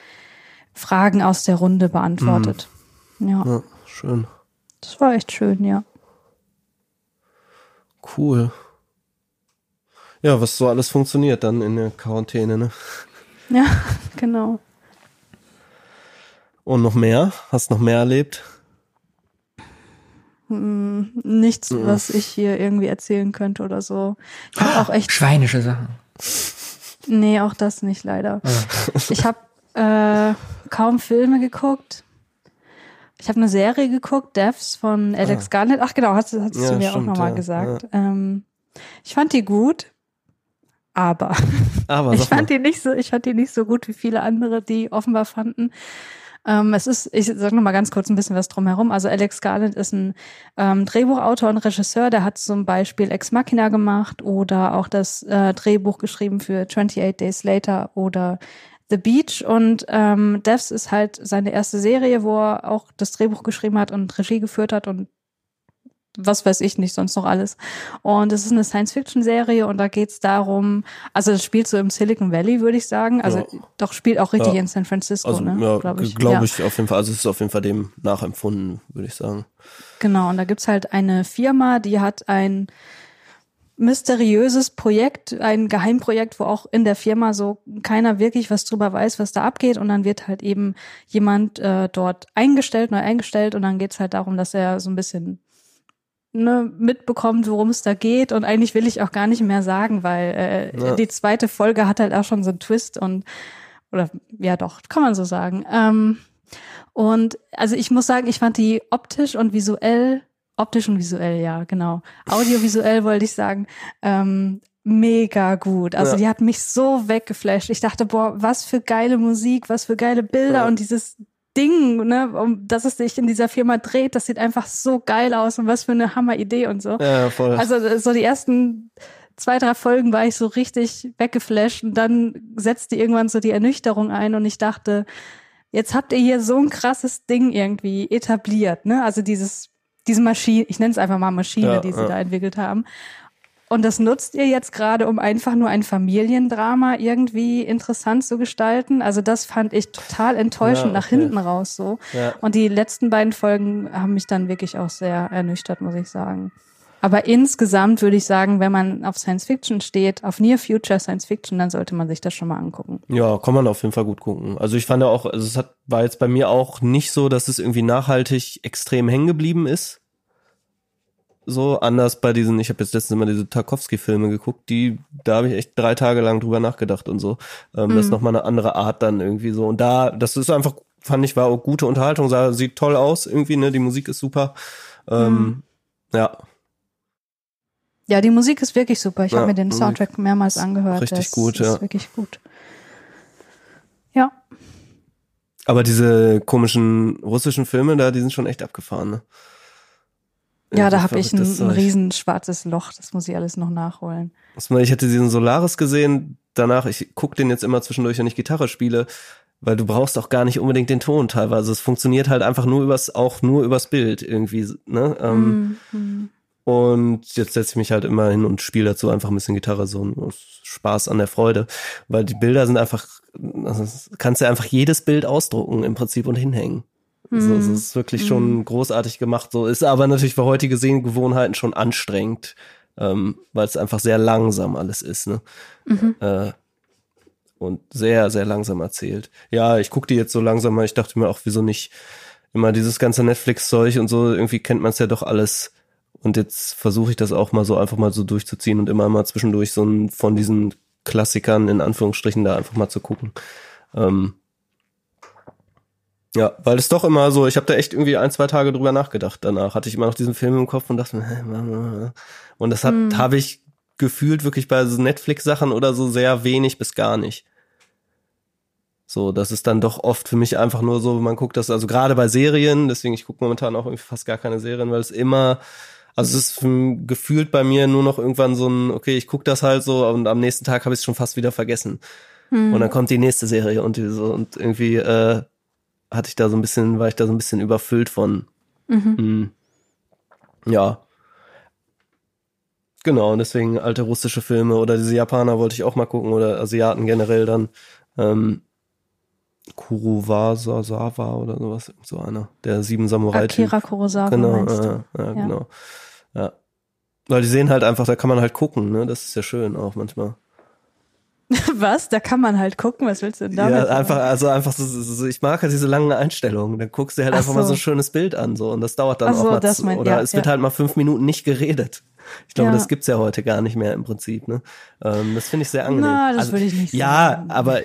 Fragen aus der Runde beantwortet. Mhm. Ja. ja. Schön. Das war echt schön, ja. Cool. Ja, was so alles funktioniert dann in der Quarantäne, ne? Ja, genau. Und noch mehr? Hast noch mehr erlebt? Hm, nichts, ja. was ich hier irgendwie erzählen könnte oder so. Ich hab auch echt schweinische Sachen. Nee, auch das nicht leider. Ja. Ich habe äh, kaum Filme geguckt. Ich habe eine Serie geguckt, Devs von Alex ah. Garnett. Ach genau, hast, hast ja, du mir stimmt, auch nochmal ja, gesagt. Ja. Ähm, ich fand die gut, aber, aber ich fand mal. die nicht so, ich fand die nicht so gut wie viele andere, die offenbar fanden. Ähm, es ist, ich sage noch mal ganz kurz ein bisschen was drumherum. Also Alex Garland ist ein ähm, Drehbuchautor und Regisseur, der hat zum Beispiel Ex Machina gemacht oder auch das äh, Drehbuch geschrieben für 28 Days Later oder The Beach und ähm, Devs ist halt seine erste Serie, wo er auch das Drehbuch geschrieben hat und Regie geführt hat und was weiß ich nicht, sonst noch alles. Und es ist eine Science-Fiction-Serie und da geht's darum, also es spielt so im Silicon Valley, würde ich sagen. Also Ja. doch spielt auch richtig Ja. in San Francisco, Also, ne? ja, glaube ich. glaube ich auf jeden Fall. Also es ist auf jeden Fall dem nachempfunden, würde ich sagen. Genau, und da gibt's halt eine Firma, die hat ein mysteriöses Projekt, ein Geheimprojekt, wo auch in der Firma so keiner wirklich was drüber weiß, was da abgeht. Und dann wird halt eben jemand äh, dort eingestellt, neu eingestellt. Und dann geht's halt darum, dass er so ein bisschen ne, mitbekommt, worum es da geht. Und eigentlich will ich auch gar nicht mehr sagen, weil äh, Ja. die zweite Folge hat halt auch schon so einen Twist und oder ja doch, kann man so sagen. Ähm, und also ich muss sagen, ich fand die optisch und visuell, optisch und visuell, ja, genau. Audiovisuell wollte ich sagen, ähm, mega gut. Also Ja. die hat mich so weggeflasht. Ich dachte, boah, was für geile Musik, was für geile Bilder Ja. und dieses Ding, ne, um das es sich in dieser Firma dreht, das sieht einfach so geil aus und was für eine Hammeridee und so. Ja, voll. Also so die ersten zwei, drei Folgen war ich so richtig weggeflasht und dann setzte irgendwann so die Ernüchterung ein und ich dachte, jetzt habt ihr hier so ein krasses Ding irgendwie etabliert, ne? Also dieses, diese Maschine, ich nenne es einfach mal Maschine, Ja, die sie ja. da entwickelt haben. Und das nutzt ihr jetzt gerade, um einfach nur ein Familiendrama irgendwie interessant zu gestalten. Also das fand ich total enttäuschend Ja, nach okay. hinten raus so. Und die letzten beiden Folgen haben mich dann wirklich auch sehr ernüchtert, muss ich sagen. Aber insgesamt würde ich sagen, wenn man auf Science Fiction steht, auf Near Future Science Fiction, dann sollte man sich das schon mal angucken. Ja, kann man auf jeden Fall gut gucken. Also ich fand ja auch, also es hat, war jetzt bei mir auch nicht so, dass es irgendwie nachhaltig extrem hängen geblieben ist. So anders bei diesen, ich habe jetzt letztens immer diese Tarkovsky-Filme geguckt, die, da habe ich echt drei Tage lang drüber nachgedacht und so. Ähm, Das ist nochmal eine andere Art dann irgendwie so. Und da, das ist einfach, fand ich, war auch gute Unterhaltung, sah, sieht toll aus irgendwie, ne, die Musik ist super. Ähm, Ja, Ja, die Musik ist wirklich super. Ich Ja, habe mir den Soundtrack mehrmals angehört. richtig das gut, ist ja. wirklich gut. Ja, aber diese komischen russischen Filme da, die sind schon echt abgefahren, ne? ja, da so habe ich ein, ein riesen schwarzes Loch. Das muss ich alles noch nachholen. Ich hätte diesen Solaris gesehen, danach, ich guck den jetzt immer zwischendurch, wenn ich Gitarre spiele, weil du brauchst auch gar nicht unbedingt den Ton teilweise. Es funktioniert halt einfach nur übers, auch nur übers Bild irgendwie, ne? Ähm, Mhm. Und jetzt setze ich mich halt immer hin und spiele dazu einfach ein bisschen Gitarre, so ein Spaß an der Freude. Weil die Bilder sind einfach, also kannst du einfach jedes Bild ausdrucken im Prinzip und hinhängen. Also, es ist wirklich schon großartig gemacht. So ist aber natürlich für heutige Sehgewohnheiten schon anstrengend, ähm, weil es einfach sehr langsam alles ist, ne? Äh, und sehr, sehr langsam erzählt. Ja, ich gucke die jetzt so langsam mal. Ich dachte mir auch, wieso nicht immer dieses ganze Netflix-Zeug und so, irgendwie kennt man es ja doch alles. Und jetzt versuche ich das auch mal so einfach mal so durchzuziehen und immer mal zwischendurch so ein, von diesen Klassikern in Anführungsstrichen da einfach mal zu gucken. Ähm, ja, weil es doch immer so, ich habe da echt irgendwie ein, zwei Tage drüber nachgedacht. Danach hatte ich immer noch diesen Film im Kopf und dachte mir, und das hat habe ich gefühlt wirklich bei so Netflix-Sachen oder so sehr wenig bis gar nicht. So, das ist dann doch oft für mich einfach nur so, man guckt das, also gerade bei Serien, deswegen ich gucke momentan auch irgendwie fast gar keine Serien, weil es immer, also es ist gefühlt bei mir nur noch irgendwann so ein, okay, ich gucke das halt so und am nächsten Tag habe ich es schon fast wieder vergessen. Und dann kommt die nächste Serie und so, und irgendwie äh, hatte ich da so ein bisschen, war ich da so ein bisschen überfüllt von. Mhm. Ja. Genau, und deswegen alte russische Filme oder diese Japaner wollte ich auch mal gucken oder Asiaten generell dann. Ähm, Kurowawa Sawa oder sowas, so einer. Der sieben Samurai Typ. Akira Kurosawa Genau, du? ja, ja, genau. Ja. Weil die sehen halt einfach, da kann man halt gucken, ne? Das ist ja schön auch manchmal. Was? Da kann man halt gucken. Was willst du denn damit? ja, einfach, also einfach so, so, so, ich mag halt diese langen Einstellungen. Dann guckst du halt Ach einfach mal so. so ein schönes Bild an, so, und das dauert dann Ach so, auch mal, das mein- oder ja, es wird ja. halt mal fünf Minuten nicht geredet. Ich glaube, Ja. das gibt's ja heute gar nicht mehr im Prinzip, ne? Ähm, das finde ich sehr angenehm. Na, das also, würde ich nicht Ja, sagen. aber,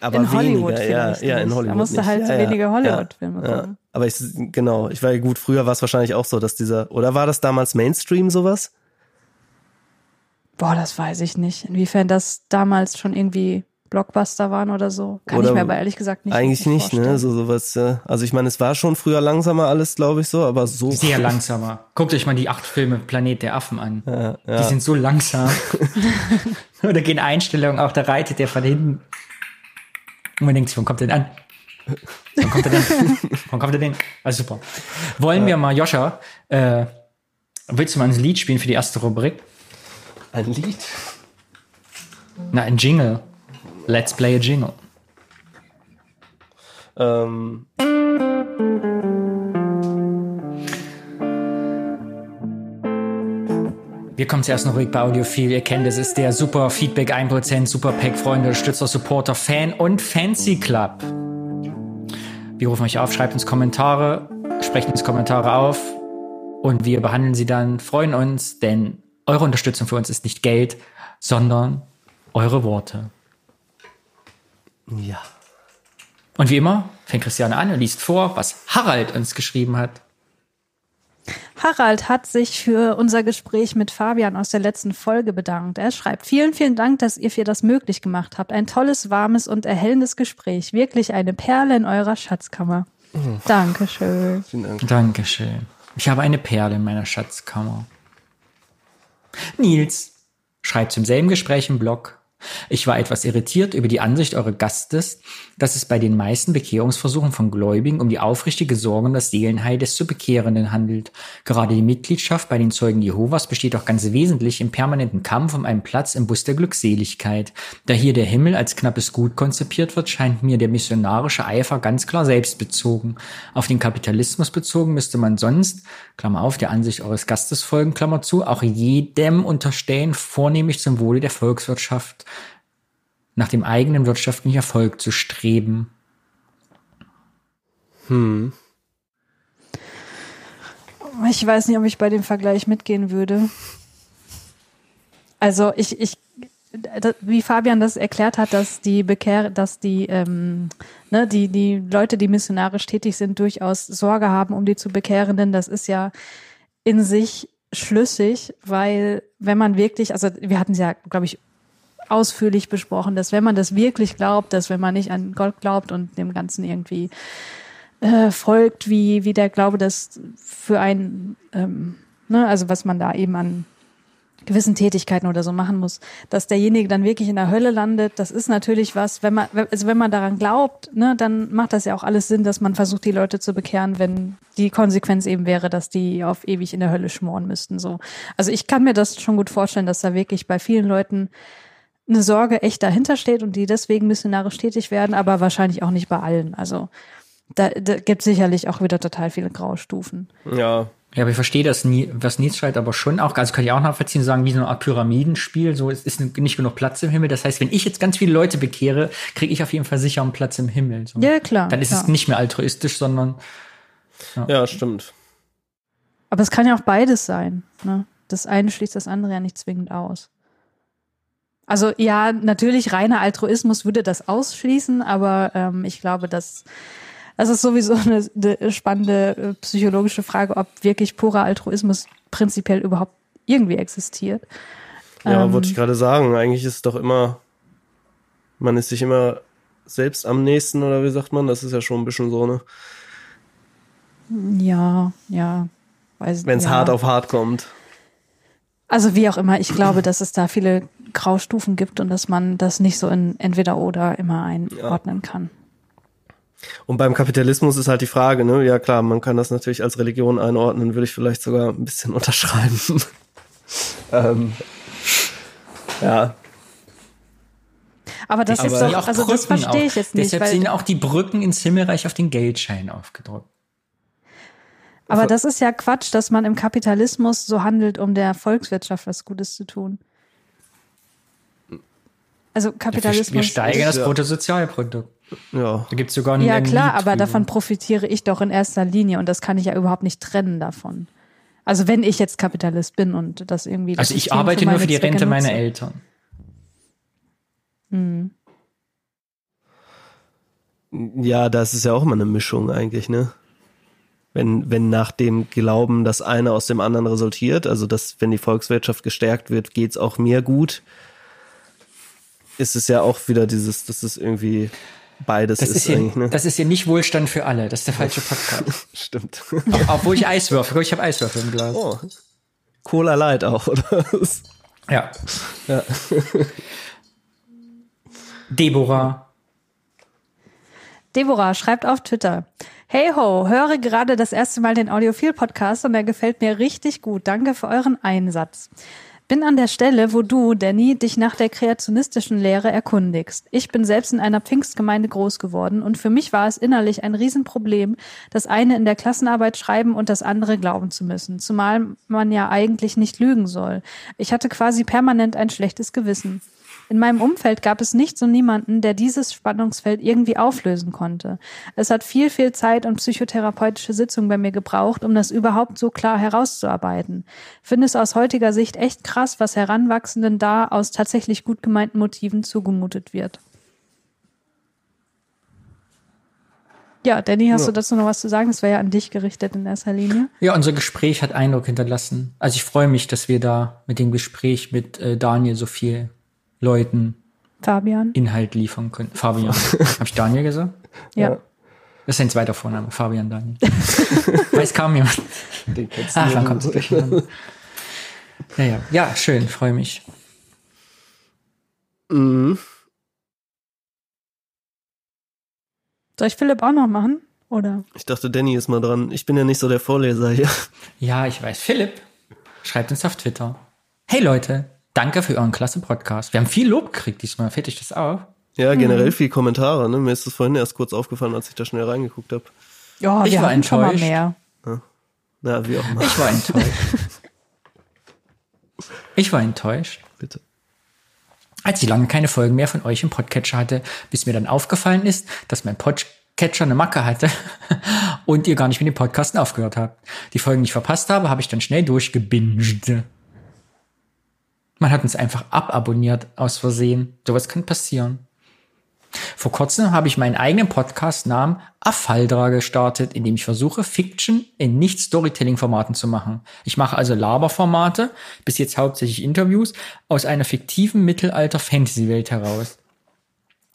aber in Hollywood weniger, ja, vielleicht ja, in nicht. Hollywood Da musst du nicht. halt ja, ja, weniger ja, Hollywood-Filme ja. gucken. Aber ich, genau, ich war ja gut, früher war es wahrscheinlich auch so, dass dieser, oder war das damals Mainstream sowas? Boah, das weiß ich nicht. Inwiefern das damals schon irgendwie Blockbuster waren oder so. Kann Oder ich mir aber ehrlich gesagt nicht Eigentlich nicht, ne? vorstellen. So sowas. äh, Also ich meine, es war schon früher langsamer alles, glaube ich, so, aber so. Sehr langsamer. Guckt euch mal die acht Filme Planet der Affen an. Ja, Die ja. sind so langsam. Oder gehen Einstellungen, auch da reitet der von hinten. Und man denkt sich, wann kommt denn an? Wann kommt er denn? Wann kommt er denn? Also super. Wollen wir mal, Joscha, äh, willst du mal ein Lied spielen für die erste Rubrik? Ein Lied? Na, ein Jingle. Let's play a Jingle. Ähm, Wir kommen zur ersten Rubrik bei Audiophil. Ihr kennt es, ist der Super Feedback 1%, Super Pack Freunde, Stützer, Supporter, Fan und Fancy Club. Wir rufen euch auf, schreibt uns Kommentare, sprecht uns Kommentare auf und wir behandeln sie dann, freuen uns, denn eure Unterstützung für uns ist nicht Geld, sondern eure Worte. ja. Und wie immer fängt Christiane an und liest vor, was Harald uns geschrieben hat. Harald hat sich für unser Gespräch mit Fabian aus der letzten Folge bedankt. Er schreibt, vielen, vielen Dank, dass ihr für das möglich gemacht habt. Ein tolles, warmes und erhellendes Gespräch. Wirklich eine Perle in eurer Schatzkammer. Dankeschön. Vielen Dank. Dankeschön. Ich habe eine Perle in meiner Schatzkammer. Nils schreibt zum selben Gespräch im Blog. Ich war etwas irritiert über die Ansicht eures Gastes, dass es bei den meisten Bekehrungsversuchen von Gläubigen um die aufrichtige Sorge um das Seelenheil des zu Bekehrenden handelt. Gerade die Mitgliedschaft bei den Zeugen Jehovas besteht doch ganz wesentlich im permanenten Kampf um einen Platz im Bus der Glückseligkeit. Da hier der Himmel als knappes Gut konzipiert wird, scheint mir der missionarische Eifer ganz klar selbstbezogen. Auf den Kapitalismus bezogen müsste man sonst, Klammer auf, der Ansicht eures Gastes folgen, Klammer zu, auch jedem unterstellen, vornehmlich zum Wohle der Volkswirtschaft nach dem eigenen wirtschaftlichen Erfolg zu streben. Ich weiß nicht, ob ich bei dem Vergleich mitgehen würde. Also ich, ich, wie Fabian das erklärt hat, dass die Bekehr, dass die, ähm, ne, die, die Leute, die missionarisch tätig sind, durchaus Sorge haben um die zu Bekehrenden, das ist ja in sich schlüssig, weil wenn man wirklich, also wir hatten es ja, glaube ich, ausführlich besprochen, dass wenn man das wirklich glaubt, dass wenn man nicht an Gott glaubt und dem Ganzen irgendwie äh, folgt, wie, wie der Glaube das für einen, ähm, ne, also was man da eben an gewissen Tätigkeiten oder so machen muss, dass derjenige dann wirklich in der Hölle landet, das ist natürlich was, wenn man, also wenn man daran glaubt, ne, dann macht das ja auch alles Sinn, dass man versucht, die Leute zu bekehren, wenn die Konsequenz eben wäre, dass die auf ewig in der Hölle schmoren müssten, so. Also ich kann mir das schon gut vorstellen, dass da wirklich bei vielen Leuten eine Sorge echt dahinter steht und die deswegen missionarisch tätig werden, aber wahrscheinlich auch nicht bei allen. Also da, da gibt sicherlich auch wieder total viele Graustufen. Ja. Ja, aber ich verstehe das nie, was Nils schreibt, aber schon auch, also kann ich auch nachvollziehen, sagen, wie so eine Art Pyramidenspiel, so, es ist nicht genug Platz im Himmel. Das heißt, wenn ich jetzt ganz viele Leute bekehre, kriege ich auf jeden Fall sicher einen Platz im Himmel. So. Ja, klar, Dann ist es klar. nicht mehr altruistisch, sondern Ja, stimmt. Aber es kann ja auch beides sein. Ne? Das eine schließt das andere ja nicht zwingend aus. Also ja, natürlich reiner Altruismus würde das ausschließen, aber ähm, ich glaube, dass das ist sowieso eine, eine spannende äh, psychologische Frage, ob wirklich purer Altruismus prinzipiell überhaupt irgendwie existiert. Ja, Ähm, wollte ich gerade sagen. Eigentlich ist es doch immer, man ist sich immer selbst am nächsten, oder wie sagt man? Das ist ja schon ein bisschen so, ne? Ja, ja. Wenn es ja. hart auf hart kommt. Also wie auch immer, ich glaube, dass es da viele Graustufen gibt und dass man das nicht so in entweder oder immer einordnen kann. Und beim Kapitalismus ist halt die Frage, ne? Ja klar, man kann das natürlich als Religion einordnen, würde ich vielleicht sogar ein bisschen unterschreiben. ähm, ja, Aber das Aber- ist Ja, doch, auch also das Brücken verstehe auch. ich jetzt nicht, Deshalb weil, sind auch die Brücken ins Himmelreich auf den Geldschein aufgedruckt. Aber das ist ja Quatsch, dass man im Kapitalismus so handelt, um der Volkswirtschaft was Gutes zu tun. Also Kapitalismus. wir steigern das Bruttosozialprodukt. ja. Da gibt's sogar einen ja klar, Lied aber drüber. davon profitiere ich doch in erster Linie und das kann ich ja überhaupt nicht trennen davon. Also wenn ich jetzt Kapitalist bin und das irgendwie. das Also ich System arbeite für nur für die Zwecke Rente meiner nutze. Eltern. Ja, das ist ja auch immer eine Mischung eigentlich, ne? Wenn, wenn nach dem Glauben das eine aus dem anderen resultiert, also dass, wenn die Volkswirtschaft gestärkt wird, geht's auch mir gut, ist es ja auch wieder dieses, dass es irgendwie beides Das ist, ist, hier, ne? das ist hier nicht Wohlstand für alle. Das ist der falsche Podcast. Stimmt. Obwohl ich Eiswürfel, ich habe Eiswürfel im Glas. Oh. Cola Light auch, oder? Ja. Ja. Deborah. Deborah schreibt auf Twitter. Hey ho, höre gerade das erste Mal den Audiophil-Podcast und er gefällt mir richtig gut. Danke für euren Einsatz. Bin an der Stelle, wo du, Danny, dich nach der kreationistischen Lehre erkundigst. Ich bin selbst in einer Pfingstgemeinde groß geworden und für mich war es innerlich ein Riesenproblem, das eine in der Klassenarbeit schreiben und das andere glauben zu müssen, zumal man ja eigentlich nicht lügen soll. Ich hatte quasi permanent ein schlechtes Gewissen. In meinem Umfeld gab es nichts und niemanden, der dieses Spannungsfeld irgendwie auflösen konnte. Es hat viel, viel Zeit und psychotherapeutische Sitzungen bei mir gebraucht, um das überhaupt so klar herauszuarbeiten. Finde es aus heutiger Sicht echt krass, was Heranwachsenden da aus tatsächlich gut gemeinten Motiven zugemutet wird. Ja, Danny, hast Ja. du dazu noch was zu sagen? Das wäre ja an dich gerichtet in erster Linie. Ja, unser Gespräch hat Eindruck hinterlassen. Also ich freue mich, dass wir da mit dem Gespräch mit äh, Daniel so viel Leuten Fabian? Inhalt liefern können. Fabian. Habe ich Daniel gesagt? Ja. Das ist sein zweiter Vorname. Fabian Daniel. Weiß kaum jemand. Den kennst du Ach, wann du. kommt es durcheinander? Ja, ja. ja, schön, freue mich. Mhm. Soll ich Philipp auch noch machen? Oder? Ich dachte, Danny ist mal dran. Ich bin ja nicht so der Vorleser hier. Ja, ich weiß. Philipp schreibt uns auf Twitter. Hey Leute, danke für euren klasse Podcast. Wir haben viel Lob gekriegt diesmal. Fällt euch das auf? Ja, generell viel Kommentare. Ne? Mir ist das vorhin erst kurz aufgefallen, als ich da schnell reingeguckt habe. Ja, Ich wir war hatten schon mal enttäuscht. mehr. Na, wie auch immer. Ich war enttäuscht. Ich war enttäuscht. Bitte. als ich lange keine Folgen mehr von euch im Podcatcher hatte, bis mir dann aufgefallen ist, dass mein Podcatcher eine Macke hatte und ihr gar nicht mit dem Podcasten aufgehört habt. Die Folgen, die ich verpasst habe, habe ich dann schnell durchgebinged. Man hat uns einfach ababonniert aus Versehen. Sowas kann passieren. Vor kurzem habe ich meinen eigenen Podcast-Namen Affaldra gestartet, in dem ich versuche, Fiction in Nicht-Storytelling-Formaten zu machen. Ich mache also Laberformate, bis jetzt hauptsächlich Interviews, aus einer fiktiven Mittelalter-Fantasy-Welt heraus.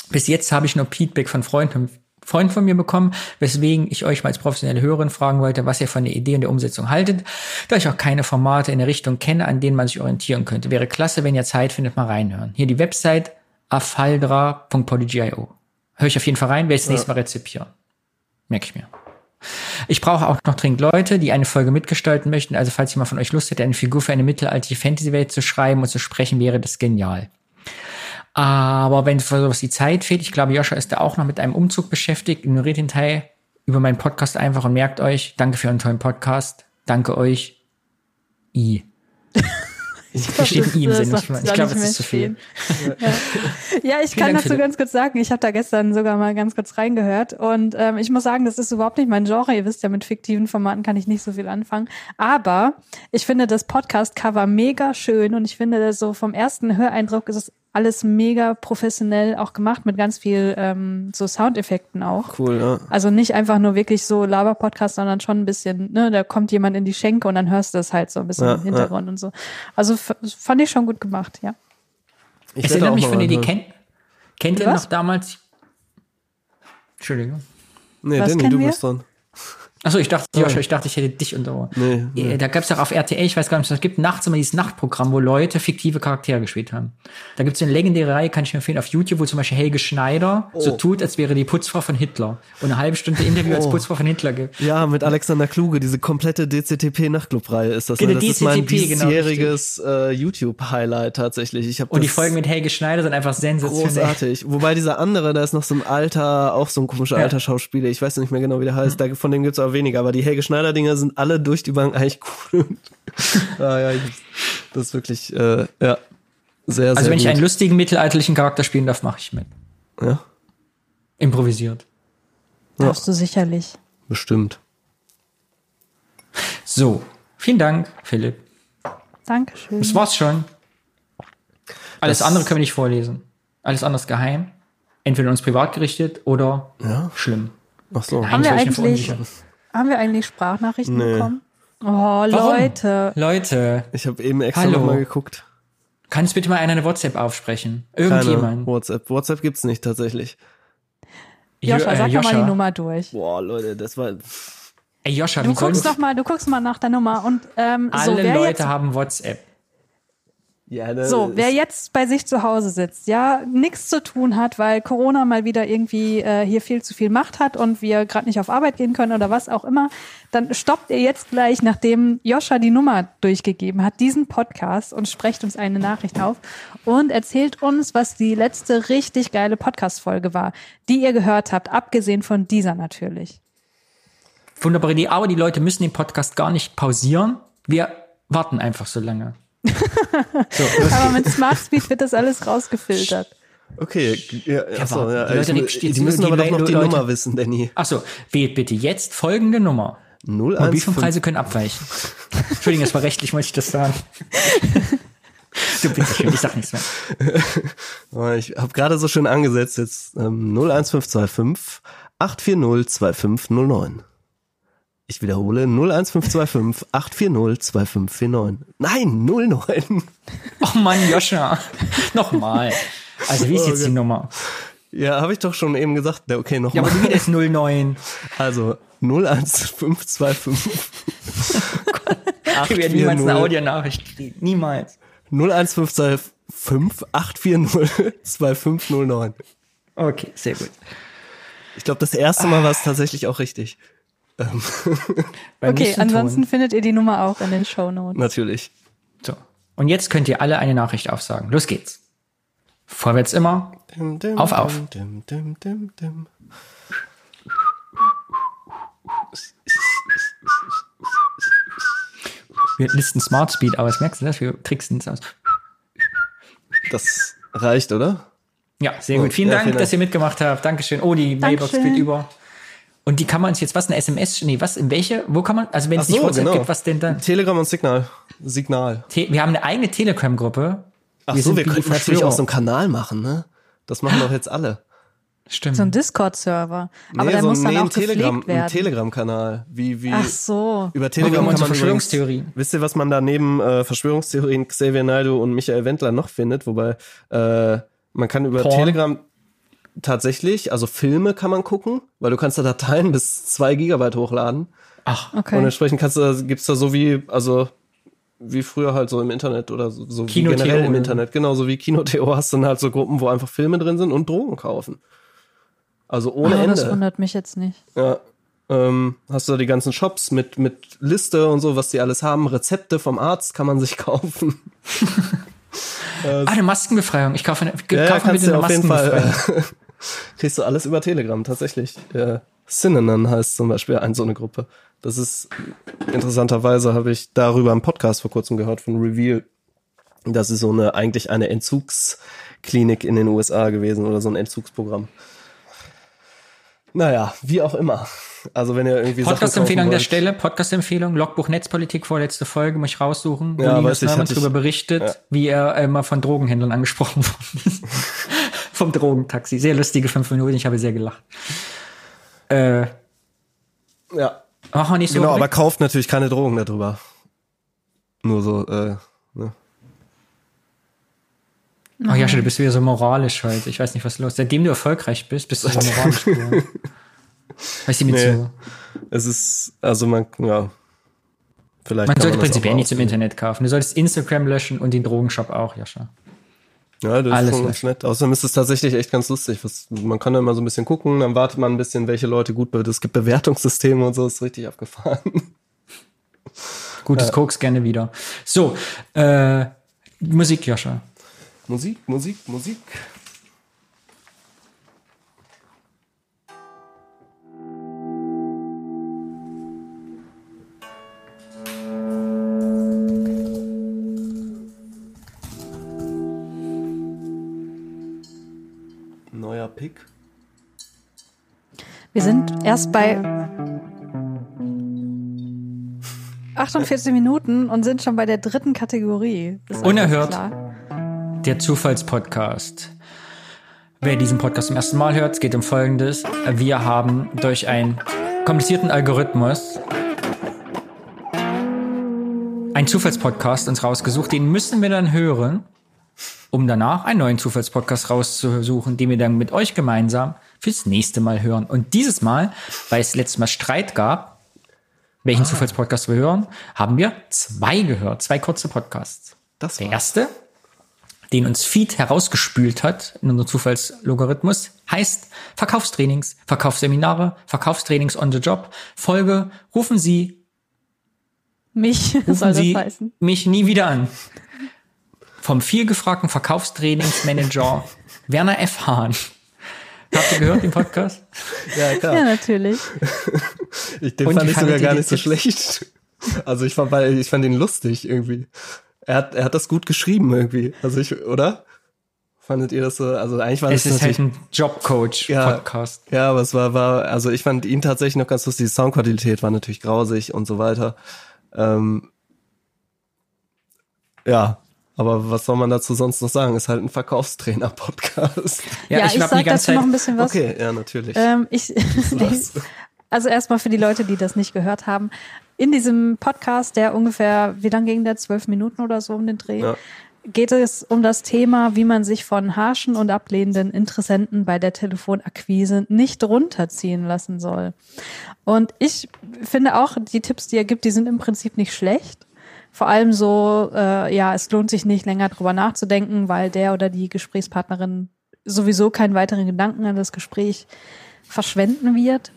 Bis jetzt habe ich nur Feedback von Freunden, Freunden von mir bekommen, weswegen ich euch mal als professionelle Hörerin fragen wollte, was ihr von der Idee und der Umsetzung haltet, da ich auch keine Formate in der Richtung kenne, an denen man sich orientieren könnte. Wäre klasse, wenn ihr Zeit findet, mal reinhören. Hier die Website afaldra.poly.io. Hör ich auf jeden Fall rein, werde ich das nächste Mal rezipieren. Merke ich mir. Ich brauche auch noch dringend Leute, die eine Folge mitgestalten möchten. Also falls jemand von euch Lust hätte, eine Figur für eine mittelalterliche Fantasy-Welt zu schreiben und zu sprechen, wäre das genial. Aber wenn für sowas die Zeit fehlt, ich glaube, Joscha ist da auch noch mit einem Umzug beschäftigt, ignoriert den Teil über meinen Podcast einfach und merkt euch, danke für euren tollen Podcast. Danke euch. I. Hier steht ein I im Das Sinn. macht Ich, ich glaube, das ist zu viel. Ja, ich Vielen kann Dank, dazu ganz kurz sagen, ich habe da gestern sogar mal ganz kurz reingehört und ähm, ich muss sagen, das ist überhaupt nicht mein Genre. Ihr wisst ja, mit fiktiven Formaten kann ich nicht so viel anfangen. Aber ich finde das Podcast-Cover mega schön und ich finde das so vom ersten Höreindruck ist es alles mega professionell auch gemacht mit ganz viel ähm, so Soundeffekten auch. Cool, ja. Also nicht einfach nur wirklich so Laber-Podcast, sondern schon ein bisschen, ne, da kommt jemand in die Schenke und dann hörst du es halt so ein bisschen Ja, im Hintergrund und so. Also fand ich schon gut gemacht, ja. Ich erinnert auch mich von dir, die kennt. Kennt ihr noch damals? Entschuldigung. Nee, Was Danny, du wir? bist dran. Achso, ich dachte, Joscha, ich dachte, ich hätte dich unter Ohren. Nee, Äh, nee. Da gab es auch auf RTL, ich weiß gar nicht, es gibt nachts immer dieses Nachtprogramm, wo Leute fiktive Charaktere gespielt haben. Da gibt es eine legendäre Reihe, kann ich mir empfehlen, auf YouTube, wo zum Beispiel Helge Schneider so Oh. tut, als wäre die Putzfrau von Hitler. Und eine halbe Stunde Interview als Oh. Putzfrau von Hitler gibt. Ja, mit Alexander Kluge, diese komplette DCTP-Nachtclub-Reihe ist das. Genau, ne? Das ist mein DCTP, genau, diesjähriges äh, YouTube-Highlight tatsächlich. Ich Und die Folgen mit Helge Schneider sind einfach sensationell. großartig. Wobei dieser andere, da ist noch so ein alter, auch so ein komischer Ja. alter Schauspieler, ich weiß nicht mehr genau, wie der heißt, da, von dem gibt's weniger, aber die Helge Schneider-Dinger sind alle durch die Bank eigentlich cool. ah, ja, ich, das ist wirklich, äh, ja, sehr, Also sehr wenn ich gut. einen lustigen mittelalterlichen Charakter spielen darf, mache ich mit. ja, Improvisiert. Darfst du sicherlich. bestimmt. So, vielen Dank, Philipp. Dankeschön. Das war's schon. Alles Das- andere können wir nicht vorlesen. Alles andere ist geheim. Entweder uns privat gerichtet oder Ja. schlimm. Ach so. Haben wir ich eigentlich. Haben wir eigentlich Sprachnachrichten Nee. bekommen? Oh, Leute. Leute, Ich habe eben extra nochmal geguckt. kann es bitte mal einer eine WhatsApp aufsprechen? Keine Irgendjemand. WhatsApp. WhatsApp gibt's nicht tatsächlich. Jo- Joscha, äh, sag doch mal Joscha. die Nummer durch. Boah, Leute, das war. Ey, Joscha, Du guckst noch mal, du guckst mal nach der Nummer und ähm, so alle wer Leute jetzt, haben WhatsApp. Ja, ne, So, wer jetzt bei sich zu Hause sitzt, ja, nichts zu tun hat, weil Corona mal wieder irgendwie äh, hier viel zu viel Macht hat und wir gerade nicht auf Arbeit gehen können oder was auch immer, dann stoppt ihr jetzt gleich, nachdem Joscha die Nummer durchgegeben hat, diesen Podcast und sprecht uns eine Nachricht auf und erzählt uns, was die letzte richtig geile Podcast-Folge war, die ihr gehört habt, abgesehen von dieser natürlich. Wunderbare Idee, aber die Leute müssen den Podcast gar nicht pausieren. Wir warten einfach so lange. So, Aber mit Smart Speed wird das alles rausgefiltert. Okay, ja, achso, ja, die Leute, ich, die- die, müssen die- aber doch noch die Leute- Nummer wissen, Danny. Achso, wählt bitte jetzt folgende Nummer. 015. Mobilfunkpreise können abweichen. Entschuldigung, das war rechtlich, muss ich das sagen. du bist schön, ich sag nichts mehr. Oh, Ich habe gerade so schön angesetzt jetzt ähm, 01525 840 2509. Ich wiederhole 01525 840 2549. Nein, 09. Oh Mann, Joscha. Nochmal. Also, wie ist jetzt die Nummer? Ja, habe ich doch schon eben gesagt. Ja, Okay, Ja, nochmal. aber wie es 09? also 01525 Wir werden niemals eine 840 Audionachricht kriegen. Niemals. 01525 840 2509. Okay, sehr gut. Ich glaube, das erste Mal war es tatsächlich auch richtig. Beim Okay, ansonsten Ton. findet ihr die Nummer auch in den Shownotes. Natürlich. So. Und jetzt könnt ihr alle eine Nachricht aufsagen. Los geht's. Vorwärts immer. Dim, dim, Auf, auf. Dim, dim, dim, dim. Wir listen Smart Speed aus. Merkst du das? Wir tricksen es aus. Das reicht, oder? Ja, sehr gut. Vielen Ja, Dank, vielen dass ihr mitgemacht habt. Dankeschön. Oh, die Mailbox Dankeschön. spielt über. Und die kann man uns jetzt was, eine SMS, nee, was, in welche, wo kann man, also wenn es Ach nicht so, WhatsApp genau. gibt, was denn dann? Telegram und Signal. Signal. Te wir haben eine eigene Telegram-Gruppe. Ach Wir so, wir könnten natürlich auch so einen. Kanal machen, ne? Das machen doch jetzt alle. Stimmt. So ein Discord-Server. Aber nee, der so muss dann nee, auch Telegram, gepflegt ein werden. Telegram-Kanal. Wie, wie, Ach so. Über Telegram kann man übrigens, Verschwörungstheorien. Wisst ihr, was man da neben äh, Verschwörungstheorien Xavier Naidoo und Michael Wendler noch findet? Wobei äh, man kann über Porn. Telegram tatsächlich, also Filme kann man gucken, weil du kannst da Dateien bis zwei Gigabyte hochladen. Ach, Okay. Und entsprechend kannst du, gibt's da so wie, also wie früher halt so im Internet oder so, so wie generell im? Internet, genauso wie Kino.to hast du dann halt so Gruppen, wo einfach Filme drin sind und Drogen kaufen. Also ohne das Ende. wundert mich jetzt nicht. Ja. Ähm, hast du da die ganzen Shops mit, mit Liste und so, was die alles haben. Rezepte vom Arzt kann man sich kaufen. ah, eine Maskenbefreiung. Ich kaufe eine, Ja, ja, kaufe du eine auf jeden Maskenbefreiung. Fall. Äh, kriegst du alles über Telegram, tatsächlich. Ja. Synanon heißt zum Beispiel ein, so eine Gruppe. Das ist, interessanterweise habe ich darüber einen Podcast vor kurzem gehört von Reveal. Das ist so eine, eigentlich eine Entzugsklinik in den USA gewesen oder so ein Entzugsprogramm. Naja, wie auch immer. Also wenn ihr irgendwie Podcast-Empfehlung an der Stelle, Podcast-Empfehlung, Logbuch Netzpolitik, vorletzte Folge, muss ich raussuchen, Ja, Linus Neumann darüber berichtet, ja. wie er äh, mal von Drogenhändlern angesprochen worden ist. Vom Drogentaxi. Sehr lustige fünf Minuten, ich habe sehr gelacht. Äh, Ja, machen wir nicht so. genau, aber kauft natürlich keine Drogen darüber. Nur so, äh, ne? Oh ja, du bist wieder so moralisch heute. Ich weiß nicht, was los ist. Seitdem du erfolgreich bist, bist du so moralisch geworden. Weißt du, mit Nee. so. Es ist, also man, ja. Vielleicht Man sollte prinzipiell auch nichts im. Internet kaufen. Du solltest Instagram löschen und den Drogenshop auch, Jascha. Ja, das Alles ist schon ganz nett. Außerdem ist es tatsächlich echt ganz lustig. Was, man kann da immer so ein bisschen gucken, dann wartet man ein bisschen, welche Leute gut wird. Es gibt Bewertungssysteme und so, ist richtig abgefahren. Gutes Koks gerne wieder. So, äh, Musik, Jascha. Musik, Musik, Musik. Neuer Pick. Wir sind erst bei 48 Minuten und sind schon bei der dritten Kategorie. Unerhört. Der Zufallspodcast. Wer diesen Podcast zum ersten Mal hört, es geht um Folgendes. Wir haben durch einen komplizierten Algorithmus einen Zufallspodcast uns rausgesucht. Den müssen wir dann hören, um danach einen neuen Zufallspodcast rauszusuchen, den wir dann mit euch gemeinsam fürs nächste Mal hören. Und dieses Mal, weil es letztes Mal Streit gab, welchen Ah. Zufallspodcast wir hören, haben wir zwei gehört. Zwei kurze Podcasts. Das Der erste den uns Feed herausgespült hat in unserem Zufallslogarithmus, heißt Verkaufstrainings, Verkaufsseminare, Verkaufstrainings on the Job. Folge, rufen Sie, Mich rufen soll das Sie heißen. mich nie wieder an. Vom vielgefragten Verkaufstrainingsmanager Werner F. Hahn. Habt ihr gehört den Podcast? Ja, klar. Ja, natürlich. Ich, den Und fand ich sogar gar nicht so Tipps? schlecht. Also ich fand, ich fand ihn lustig irgendwie. Er hat, er hat das gut geschrieben irgendwie. Also ich, oder? Fandet ihr das so? Also eigentlich war Es das ist halt natürlich, ein Jobcoach-Podcast. ja, aber es war, war, also ich fand ihn tatsächlich noch ganz lustig. Die Soundqualität war natürlich grausig und so weiter. Ähm, ja, aber was soll man dazu sonst noch sagen? Ist halt ein Verkaufstrainer-Podcast. Ja, ich, hab sag dazu noch ein bisschen was. Okay, ja, natürlich. Ähm, ich, also erstmal für die Leute, die das nicht gehört haben. In diesem Podcast, der ungefähr, wie lang ging der? Zwölf Minuten oder so um den Dreh. Ja. Geht es um das Thema, wie man sich von harschen und ablehnenden Interessenten bei der Telefonakquise nicht runterziehen lassen soll. Und ich finde auch, die Tipps, die er gibt, die sind im Prinzip nicht schlecht. Vor allem so, äh, ja, es lohnt sich nicht länger drüber nachzudenken, weil der oder die Gesprächspartnerin sowieso keinen weiteren Gedanken an das Gespräch verschwenden wird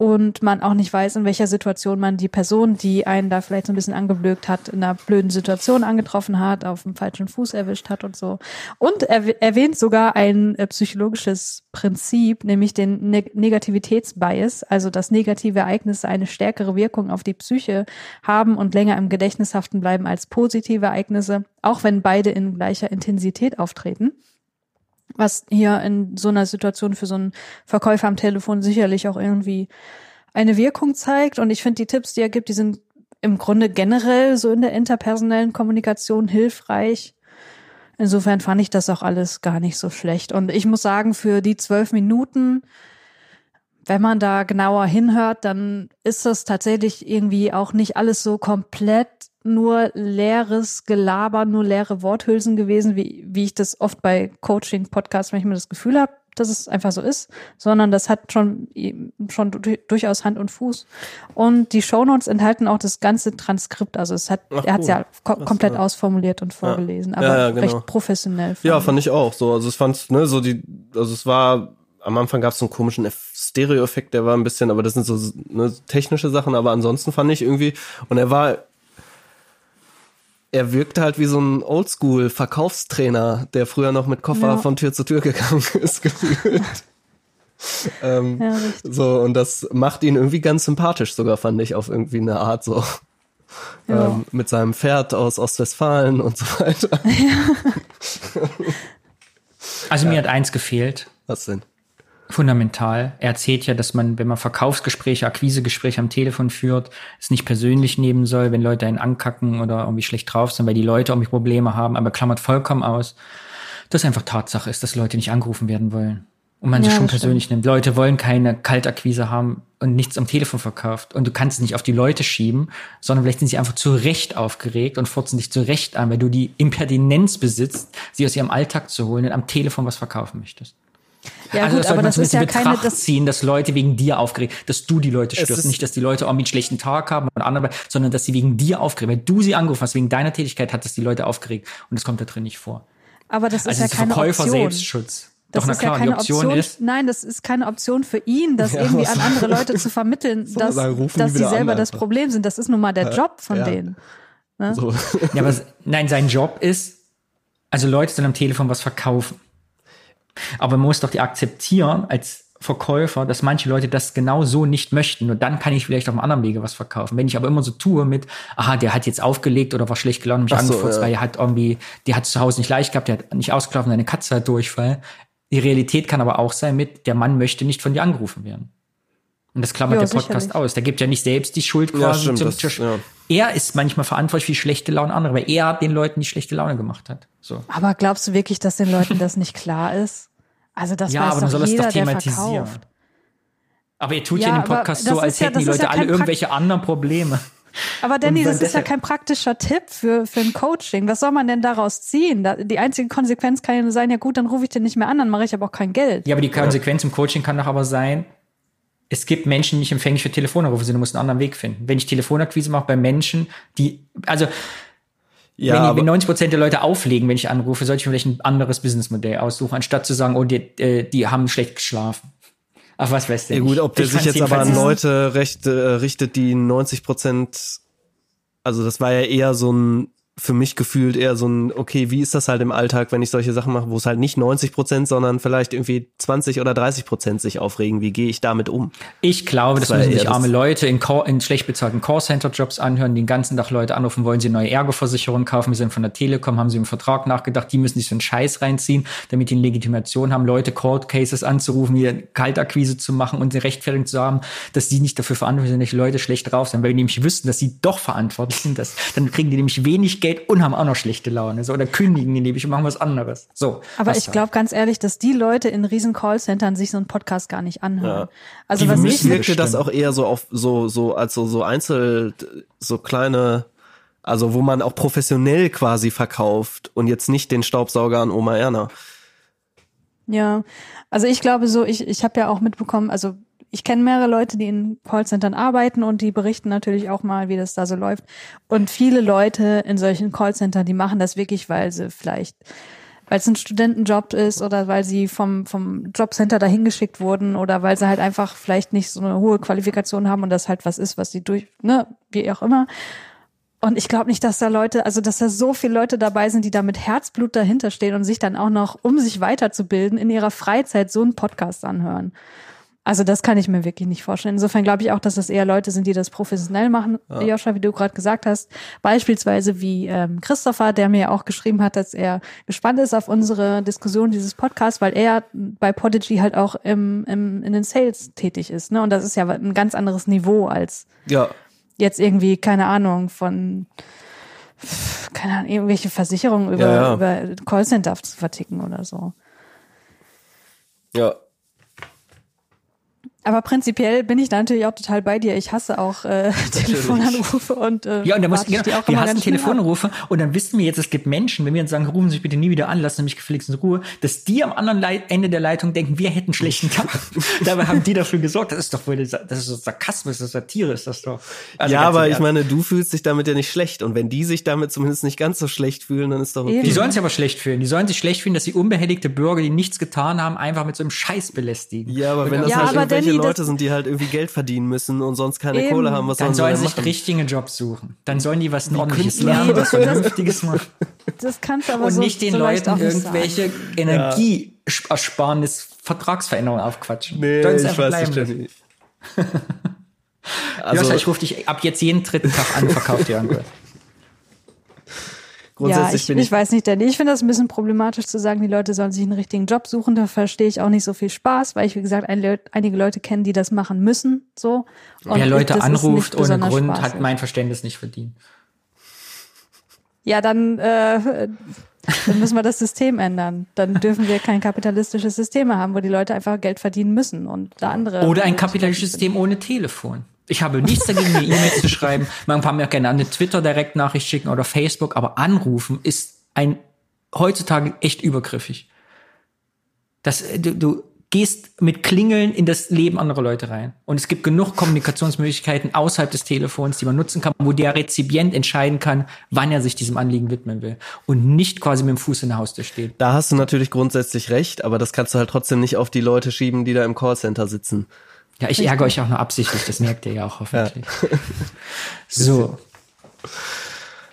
und man auch nicht weiß, in welcher Situation man die Person, die einen da vielleicht so ein bisschen angeblökt hat, in einer blöden Situation angetroffen hat, auf dem falschen Fuß erwischt hat und so. Und er erwähnt sogar ein äh, psychologisches Prinzip, nämlich den ne Negativitätsbias, also dass negative Ereignisse eine stärkere Wirkung auf die Psyche haben und länger im Gedächtnis haften bleiben als positive Ereignisse, auch wenn beide in gleicher Intensität auftreten was hier in so einer Situation für so einen Verkäufer am Telefon sicherlich auch irgendwie eine Wirkung zeigt. Und ich finde, die Tipps, die er gibt, die sind im Grunde generell so in der interpersonellen Kommunikation hilfreich. Insofern fand ich das auch alles gar nicht so schlecht. Und ich muss sagen, für die zwölf Minuten, wenn man da genauer hinhört, dann ist das tatsächlich irgendwie auch nicht alles so komplett nur leeres Gelaber, nur leere Worthülsen gewesen, wie, wie ich das oft bei Coaching-Podcasts manchmal das Gefühl habe, dass es einfach so ist, sondern das hat schon, schon du- durchaus Hand und Fuß. Und die Shownotes enthalten auch das ganze Transkript. Also es hat, Ach, er hat es cool. ja ko komplett ja. ausformuliert und vorgelesen, aber Ja, ja, genau. recht professionell. Ja, fand ich auch so. Also es fand, ne, so die, also es war, am Anfang gab es so einen komischen Eff- Stereo-Effekt, der war ein bisschen, aber das sind so ne, technische Sachen, aber ansonsten fand ich irgendwie, und er war, er wirkte halt wie so ein Oldschool-Verkaufstrainer, der früher noch mit Koffer Ja. von Tür zu Tür gegangen ist, gefühlt. ähm, Ja, so, und das macht ihn irgendwie ganz sympathisch sogar, fand ich, auf irgendwie eine Art so. Ja. Ähm, mit seinem Pferd aus Ostwestfalen und so weiter. Also mir hat eins gefehlt, Was denn? Fundamental. Er erzählt ja, dass man, wenn man Verkaufsgespräche, Akquisegespräche am Telefon führt, es nicht persönlich nehmen soll, wenn Leute einen ankacken oder irgendwie schlecht drauf sind, weil die Leute irgendwie Probleme haben, aber klammert vollkommen aus, dass einfach Tatsache ist, dass Leute nicht angerufen werden wollen. Und man Ja, sich schon persönlich nimmt. Leute wollen keine Kaltakquise haben und nichts am Telefon verkauft. Und du kannst es nicht auf die Leute schieben, sondern vielleicht sind sie einfach zu Recht aufgeregt und furzen dich zu Recht an, weil du die Impertinenz besitzt, sie aus ihrem Alltag zu holen und am Telefon was verkaufen möchtest. Ja, also gut, das sollte aber das ist ja keine, Betracht das, ziehen, dass Leute wegen dir aufgeregt, dass du die Leute störst. Nicht, dass die Leute irgendwie einen schlechten Tag haben und andere, sondern dass sie wegen dir aufgeregt, weil du sie angerufen hast, wegen deiner Tätigkeit hat es die Leute aufgeregt und das kommt da drin nicht vor. aber das ist Also ja ist keine Verkäufer Option. Selbstschutz. Das Doch, na ist klar, ja keine Option, Option, ist, nein, das ist keine Option für ihn, das Ja, irgendwie an andere Leute zu vermitteln, So, dass, dass sie an selber das. Problem sind. Das ist nun mal der Job von ja. denen. So. ja, aber nein, sein Job ist, also Leute sollen am Telefon was verkaufen. Aber man muss doch die akzeptieren als Verkäufer, dass manche Leute das genau so nicht möchten. Nur dann kann ich vielleicht auf einem anderen Wege was verkaufen. Wenn ich aber immer so tue mit, aha, der hat jetzt aufgelegt oder war schlecht gelaunt, mich so, angefurzt, ja. weil er hat irgendwie, der hat zu Hause nicht leicht gehabt, der hat nicht ausgeschlafen, seine Katze hat Durchfall. Die Realität kann aber auch sein mit, der Mann möchte nicht von dir angerufen werden. Und das klammert Ja, der Podcast sicherlich. aus. Der gibt ja nicht selbst die Schuld Ja, quasi stimmt, zum das- Tisch. ja. Er ist manchmal verantwortlich für die schlechte Laune anderer, weil er den Leuten die schlechte Laune gemacht hat. So. Aber glaubst du wirklich, dass den Leuten das nicht klar ist? Also das Ja, weiß aber doch soll er jeder, doch der thematisieren. Aber ihr tut ja, Ja, in dem Podcast das so, als ja- hätten die das Leute ja alle irgendwelche anderen Probleme. Aber Danny, das ist ja kein praktischer Tipp für, für ein Coaching. Was soll man denn daraus ziehen? Die einzige Konsequenz kann ja nur sein, ja gut, dann rufe ich den nicht mehr an, dann mache ich aber auch kein Geld. Ja, aber die Konsequenz im Coaching kann doch aber sein, es gibt Menschen, die nicht empfänglich für Telefonanrufe sind, du musst einen anderen Weg finden. Wenn ich Telefonakquise mache bei Menschen, die, also Ja, wenn, aber- wenn 90 Prozent der Leute auflegen, wenn ich anrufe, sollte ich mir vielleicht ein anderes Businessmodell aussuchen, anstatt zu sagen, oh, die, äh, die haben schlecht geschlafen. Ach, was weiß der Ja gut, ob der Ich sich jetzt aber an Leute recht, äh, richtet, die 90 Prozent, also das war ja eher so ein, für mich gefühlt eher so ein, okay, wie ist das halt im Alltag, wenn ich solche Sachen mache, wo es halt nicht 90 Prozent, sondern vielleicht irgendwie 20 oder 30 Prozent sich aufregen, wie gehe ich damit um? Ich glaube, das, war müssen sich das- arme Leute in, Call, in schlecht bezahlten Callcenter-Jobs anhören, die den ganzen Tag Leute anrufen, wollen sie neue Ergo-Versicherung kaufen, wir sind von der Telekom, haben sie im Vertrag nachgedacht, die müssen sich so einen Scheiß reinziehen, damit die eine Legitimation haben, Leute Cold Cases anzurufen, hier Kaltakquise zu machen und eine Rechtfertigung zu haben, dass die nicht dafür verantwortlich sind, dass die Leute schlecht drauf sind, weil die nämlich wüssten, dass sie doch verantwortlich sind, dass, dann kriegen die nämlich wenig Geld und haben auch noch schlechte Laune, so, oder kündigen die nämlich und machen was anderes. So. Aber ich glaube ganz ehrlich, dass die Leute in riesen Callcentern sich so einen Podcast gar nicht anhören. Also Für was mich ich wirkte das auch eher so auf so so als so so einzel so kleine also wo man auch professionell quasi verkauft und jetzt nicht den Staubsauger an Oma Erna. ja, also ich glaube so, ich, ich habe ja auch mitbekommen, also ich kenne mehrere Leute, die in Callcentern arbeiten und die berichten natürlich auch mal, wie das da so läuft. Und viele Leute in solchen Callcentern, die machen das wirklich, weil sie vielleicht, weil es ein Studentenjob ist oder weil sie vom, vom Jobcenter dahin geschickt wurden oder weil sie halt einfach vielleicht nicht so eine hohe Qualifikation haben und das halt was ist, was sie durch, ne, wie auch immer. Und ich glaube nicht, dass da Leute, also dass da so viele Leute dabei sind, die da mit Herzblut dahinter stehen und sich dann auch noch, um sich weiterzubilden, in ihrer Freizeit so einen Podcast anhören. Also das kann ich mir wirklich nicht vorstellen. Insofern glaube ich auch, dass das eher Leute sind, die das professionell machen, Joscha, wie du gerade gesagt hast. Beispielsweise wie ähm, Christopher, der mir auch geschrieben hat, dass er gespannt ist auf unsere Diskussion dieses Podcasts, weil er bei Podigy halt auch im, im, in den Sales tätig ist. Ne? Und das ist ja ein ganz anderes Niveau als Ja, jetzt irgendwie, keine Ahnung, von keine Ahnung, irgendwelche Versicherungen über, Ja, ja. über Callcenter zu verticken oder so. ja. Aber prinzipiell bin ich da natürlich auch total bei dir. Ich hasse auch äh, Telefonanrufe und äh, Ja, und da muss, genau, die auch wir hassen schnell ab. Telefonanrufe und dann wissen wir jetzt, es gibt Menschen, wenn wir uns sagen, rufen Sie sich bitte nie wieder an, lassen Sie mich gefälligst in Ruhe, dass die am anderen Leit Ende der Leitung denken, wir hätten einen schlechten Tag. Dabei haben die dafür gesorgt. Das ist doch wohl, das ist so Sarkasmus, das ist Satire, ist das doch. Also ja, aber ich Ernst. meine, du fühlst dich damit ja nicht schlecht. Und wenn die sich damit zumindest nicht ganz so schlecht fühlen, dann ist doch okay. Eben. Die sollen sich aber schlecht fühlen. Die sollen sich schlecht fühlen, dass sie unbehelligte Bürger, die nichts getan haben, einfach mit so einem Scheiß belästigen. Ja, aber wenn das Ja, halt das- Leute sind, die halt irgendwie Geld verdienen müssen und sonst keine Eben. Kohle haben, was Dann sollen sie sich machen? richtigen Job suchen. Dann sollen die was Ordentliches lernen, was Vernünftiges machen. Das kannst du aber Und so, nicht den so Leuten nicht irgendwelche sagen. Energieersparnis Vertragsveränderungen aufquatschen. Nee, Sollen ich weiß bleiben nicht. Also Joscha, ich rufe dich ab jetzt jeden dritten Tag an, verkauft dir irgendwas. Ja, grundsätzlich ich, bin ich ich, weiß nicht, denn ich finde das ein bisschen problematisch zu sagen, die Leute sollen sich einen richtigen Job suchen. Da verstehe ich auch nicht so viel Spaß, weil ich, wie gesagt, ein, einige Leute kenne, die das machen müssen. So. Und Wer ich- Leute ist anruft ohne Grund, spaßig. hat mein Verständnis nicht verdient. Ja, dann, äh, dann müssen wir das System ändern. Dann dürfen wir kein kapitalistisches System mehr haben, wo die Leute einfach Geld verdienen müssen und da andere. Oder ein kapitalistisches System ohne Telefon. Ich habe nichts dagegen, mir E-Mails zu schreiben. Man kann mir auch gerne an eine Twitter-Direktnachricht schicken oder Facebook, aber anrufen ist ein heutzutage echt übergriffig. Das, äh, du, du gehst mit Klingeln in das Leben anderer Leute rein. Und es gibt genug Kommunikationsmöglichkeiten außerhalb des Telefons, die man nutzen kann, wo der Rezipient entscheiden kann, wann er sich diesem Anliegen widmen will. Und nicht quasi mit dem Fuß in der Haustür steht. da hast du natürlich grundsätzlich recht, aber das kannst du halt trotzdem nicht auf die Leute schieben, die da im Callcenter sitzen. Ja, ich ärgere euch auch nur absichtlich, das merkt ihr ja auch hoffentlich. So.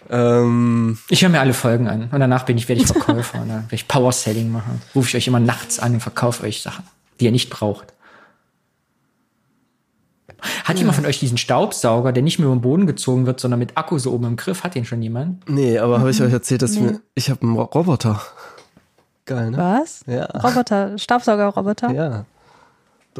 Ähm, Ich höre mir alle Folgen an und danach bin ich, werde ich Verkäufer und dann werde ich Power Selling machen. Rufe ich euch immer nachts an und verkaufe euch Sachen, die ihr nicht braucht. Hat jemand von euch diesen Staubsauger, der nicht mehr über den Boden gezogen wird, sondern mit Akku so oben im Griff? Hat den schon jemand? nee, aber habe ich euch erzählt, dass ich mir, ich habe einen Ro- Roboter. Geil, ne? Was? Ja. Roboter, Staubsaugerroboter? Ja.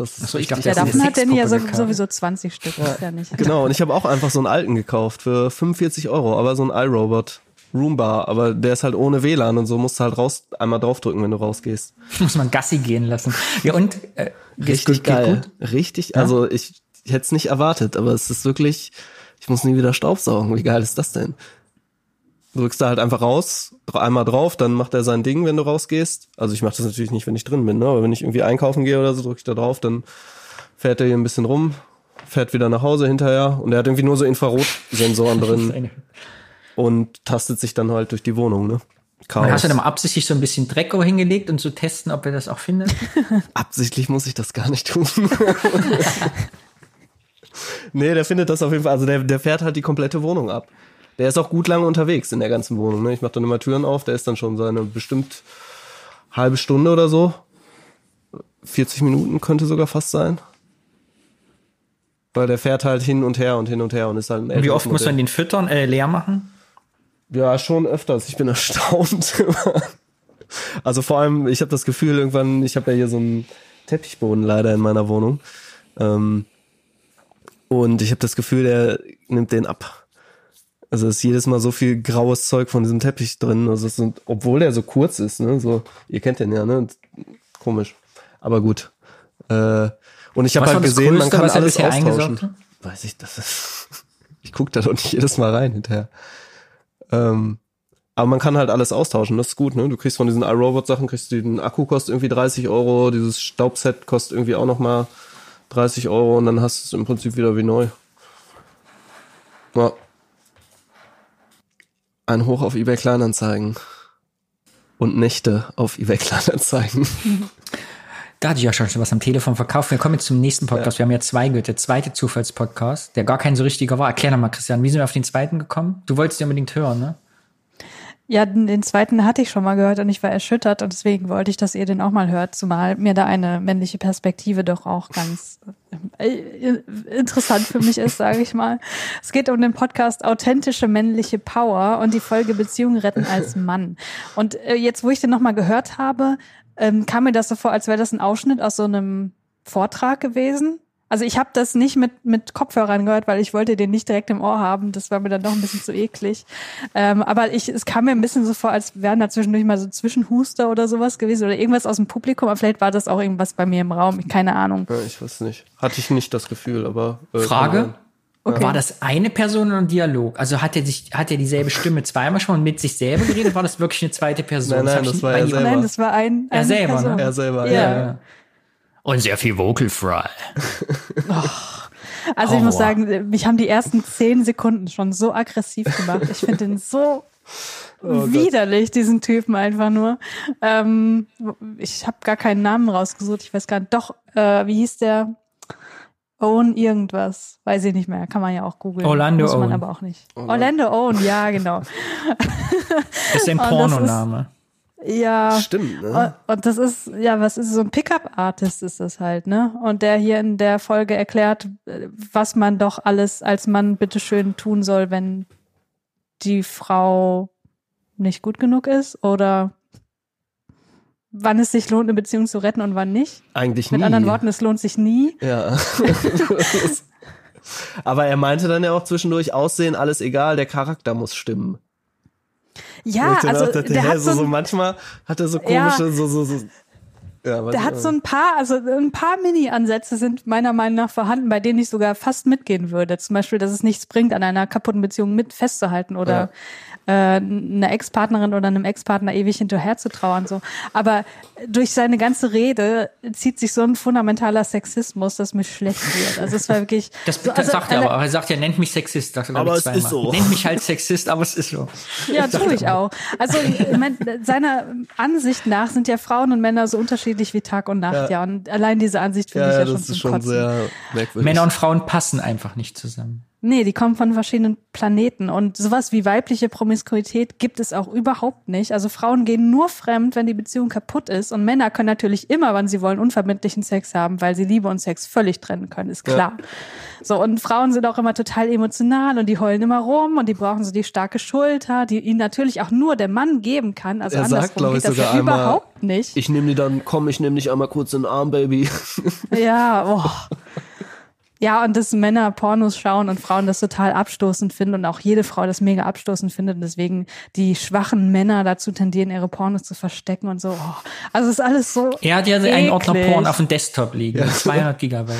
Das ist so, ich dachte, Ja, ist davon hat Danny ja sowieso 20 Stück. Ist ja nicht. Genau, und ich habe auch einfach so einen alten gekauft für 45 Euro, aber so ein iRobot. Roomba, aber der ist halt ohne WLAN und so musst du halt raus, einmal draufdrücken, wenn du rausgehst. Muss man Gassi gehen lassen. Ja, und äh, Richtig geil. gut? Richtig, also ich, ich hätte es nicht erwartet, aber es ist wirklich, ich muss nie wieder Staubsaugen. Wie geil ist das denn? Du drückst da halt einfach raus, einmal drauf, dann macht er sein Ding, wenn du rausgehst. Also ich mache das natürlich nicht, wenn ich drin bin, ne? aber wenn ich irgendwie einkaufen gehe oder so, drücke ich da drauf, dann fährt er hier ein bisschen rum, fährt wieder nach Hause hinterher und er hat irgendwie nur so Infrarotsensoren drin. Und tastet sich dann halt durch die Wohnung, ne? Chaos. Hast du dann mal absichtlich so ein bisschen Dreck hingelegt und so testen, ob er das auch findet? Absichtlich muss ich das gar nicht tun. nee, der findet das auf jeden Fall. Also der, der fährt halt die komplette Wohnung ab. Der ist auch gut lange unterwegs in der ganzen Wohnung. Ne? Ich mache dann immer Türen auf, der ist dann schon seine bestimmt halbe Stunde oder so. 40 Minuten könnte sogar fast sein. Weil der fährt halt hin und her und hin und her und ist halt ein Und wie oft muss man den füttern, äh, leer machen? Ja, schon öfters. Ich bin erstaunt. also vor allem, ich habe das Gefühl, irgendwann, ich habe ja hier so einen Teppichboden leider in meiner Wohnung. Ähm, und ich habe das Gefühl, der nimmt den ab. Also ist jedes Mal so viel graues Zeug von diesem Teppich drin. Also es sind, obwohl der so kurz ist, ne? So, ihr kennt den ja, ne? Komisch. Aber gut. Äh, und ich habe halt gesehen, man Größte, kann was er alles austauschen. Weiß ich, das ist. Ich guck da doch nicht jedes Mal rein hinterher. Ähm, aber man kann halt alles austauschen, das ist gut, ne? Du kriegst von diesen iRobot-Sachen, kriegst du den Akku kostet irgendwie 30 Euro, dieses Staubset kostet irgendwie auch nochmal 30 Euro und dann hast du es im Prinzip wieder wie neu. Ja. Ein Hoch auf eBay Kleinanzeigen. Und Nächte auf eBay Kleinanzeigen. Da hatte ich ja schon was am Telefon verkauft. Wir kommen jetzt zum nächsten Podcast. Wir haben ja zwei gehört. Der zweite Zufallspodcast, der gar kein so richtiger war. Erklär doch mal, Christian, wie sind wir auf den zweiten gekommen? Du wolltest den unbedingt hören, ne? Ja, den zweiten hatte ich schon mal gehört und ich war erschüttert und deswegen wollte ich, dass ihr den auch mal hört, zumal mir da eine männliche Perspektive doch auch ganz äh, interessant für mich ist, sage ich mal. Es geht um den Podcast Authentische männliche Power und die Folge Beziehungen retten als Mann. Und äh, jetzt, wo ich den nochmal gehört habe, ähm, kam mir das so vor, als wäre das ein Ausschnitt aus so einem Vortrag gewesen. Also ich habe das nicht mit, mit Kopfhörern gehört, weil ich wollte den nicht direkt im Ohr haben. Das war mir dann doch ein bisschen zu eklig. Ähm, aber ich, es kam mir ein bisschen so vor, als wären da zwischendurch mal so Zwischenhuster oder sowas gewesen oder irgendwas aus dem Publikum. Aber vielleicht war das auch irgendwas bei mir im Raum. Keine Ahnung. Ja, ich weiß nicht. Hatte ich nicht das Gefühl, aber. Äh, Frage? Okay. War das eine Person oder ein Dialog? Also hat er sich, hat er dieselbe Stimme zweimal schon mit sich selber geredet? War das wirklich eine zweite Person? Nein, nein, das nicht war er selber. Nein, das war ein. Er selber, ne? Person. Er selber, Ja. ja. Und sehr viel Vocal Fry. Also ich muss Horror. sagen, mich haben die ersten zehn Sekunden schon so aggressiv gemacht. Ich finde den so Oh widerlich, diesen Typen einfach nur. Ähm, ich habe gar keinen Namen rausgesucht. Ich weiß gar nicht. Doch, äh, wie hieß der? Owen irgendwas. Weiß ich nicht mehr. Kann man ja auch googeln. Orlando Muss man Owen. aber auch nicht. Orlando Owen, ja, genau. Das ist ein Pornoname. Ja. Stimmt, ne? Und, und das ist, ja, was ist so ein Pickup-Artist ist das halt, ne? Und der hier in der Folge erklärt, was man doch alles als Mann bitteschön tun soll, wenn die Frau nicht gut genug ist oder wann es sich lohnt, eine Beziehung zu retten und wann nicht. Eigentlich Mit nie. anderen Worten, es lohnt sich nie. Ja. Aber er meinte dann ja auch zwischendurch, Aussehen, alles egal, der Charakter muss stimmen. Ja, also dachte, der hat so, so, manchmal hat er so Ja. komische, so, so, so. Ja, der hat so ein paar, also ein paar Mini-Ansätze sind meiner Meinung nach vorhanden, bei denen ich sogar fast mitgehen würde. Zum Beispiel, dass es nichts bringt, an einer kaputten Beziehung mit festzuhalten oder äh, einer Ex-Partnerin oder einem Ex-Partner ewig hinterher zu trauern. So. Aber durch seine ganze Rede zieht sich so ein fundamentaler Sexismus, dass mir schlecht wird. Also es war wirklich. Das, so, das also sagt er aber. Er sagt ja, nennt mich Sexist. Sagt er, glaub Aber ich, es ist zweimal. so. Nennt mich halt Sexist, aber es ist so. Ja, tue ich auch. Also mein, seiner Ansicht nach sind ja Frauen und Männer so unterschiedlich wie Tag und Nacht, ja. Ja. Und allein diese Ansicht finde Ja, ich ja, ja, schon das ist zum schon Kotzen. sehr merkwürdig. Männer und Frauen passen einfach nicht zusammen. Nee, die kommen von verschiedenen Planeten. Und sowas wie weibliche Promiskuität gibt es auch überhaupt nicht. Also Frauen gehen nur fremd, wenn die Beziehung kaputt ist. Und Männer können natürlich immer, wann sie wollen, unverbindlichen Sex haben, weil sie Liebe und Sex völlig trennen können, ist klar. So, und Frauen sind auch immer total emotional und die heulen immer rum und die brauchen so die starke Schulter, die ihnen natürlich auch nur der Mann geben kann. Also Er sagt, andersrum ich, geht das sogar ja einmal, überhaupt nicht. Ich nehme die dann, komm, ich nehme dich einmal kurz in den Arm, Baby. Ja, oh. Ja, und dass Männer Pornos schauen und Frauen das total abstoßend finden und auch jede Frau das mega abstoßend findet und deswegen die schwachen Männer dazu tendieren, ihre Pornos zu verstecken und so. Oh. Also es ist alles so. Er hat ja einen Ordner eklig. Porn auf dem Desktop liegen. mit 200 Gigabyte.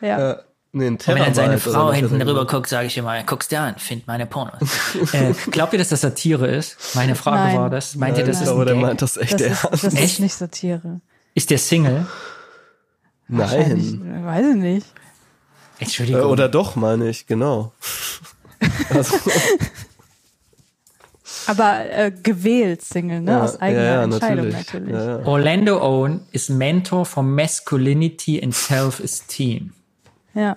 Ja. Äh, nee, ein wenn dann seine Frau hinten er rüber guckt, sage ich immer, guck's dir an, find meine Pornos. äh, glaubt ihr, dass das Satire ist? Meine Frage Nein. war das. Meint ihr, Nein, das ich ist glaube, ein der meint das echt Das, ist, ernst. das Echt? ist nicht Satire. Ist der Single? Nein. weiß ich nicht. Äh, Entschuldigung. oder doch, meine ich, genau. Also, Aber äh, gewählt Single, ne? Aus eigener ja, ja, Entscheidung natürlich. natürlich. Ja, ja. Orlando Owen ist Mentor for Masculinity and Self-Esteem. Ja.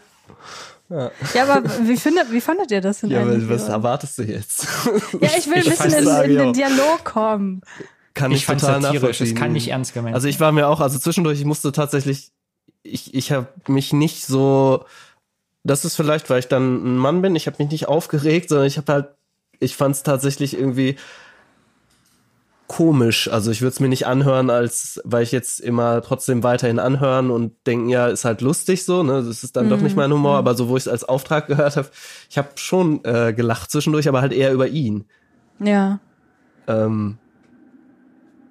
Ja, aber wie findet, wie fandet ihr das denn Ja, aber was erwartest du jetzt? ja, ich will ein Ich bisschen fand's- in, in ich den. Dialog kommen. Kann Ich ich, fand total satirisch, nachvollziehen. das kann nicht ernst gemeint Also ich war mir auch, also zwischendurch, ich musste tatsächlich, ich, ich habe mich nicht so, das ist vielleicht, weil ich dann ein Mann bin, ich habe mich nicht aufgeregt, sondern ich habe halt, ich fand es tatsächlich irgendwie komisch. Also ich würde es mir nicht anhören, als weil ich jetzt immer trotzdem weiterhin anhören und denken, ja, ist halt lustig so, ne? Das ist dann doch nicht mein Humor, aber so, wo ich es als Auftrag gehört habe, ich habe schon äh, gelacht zwischendurch, aber halt eher über ihn. Ja. Ähm,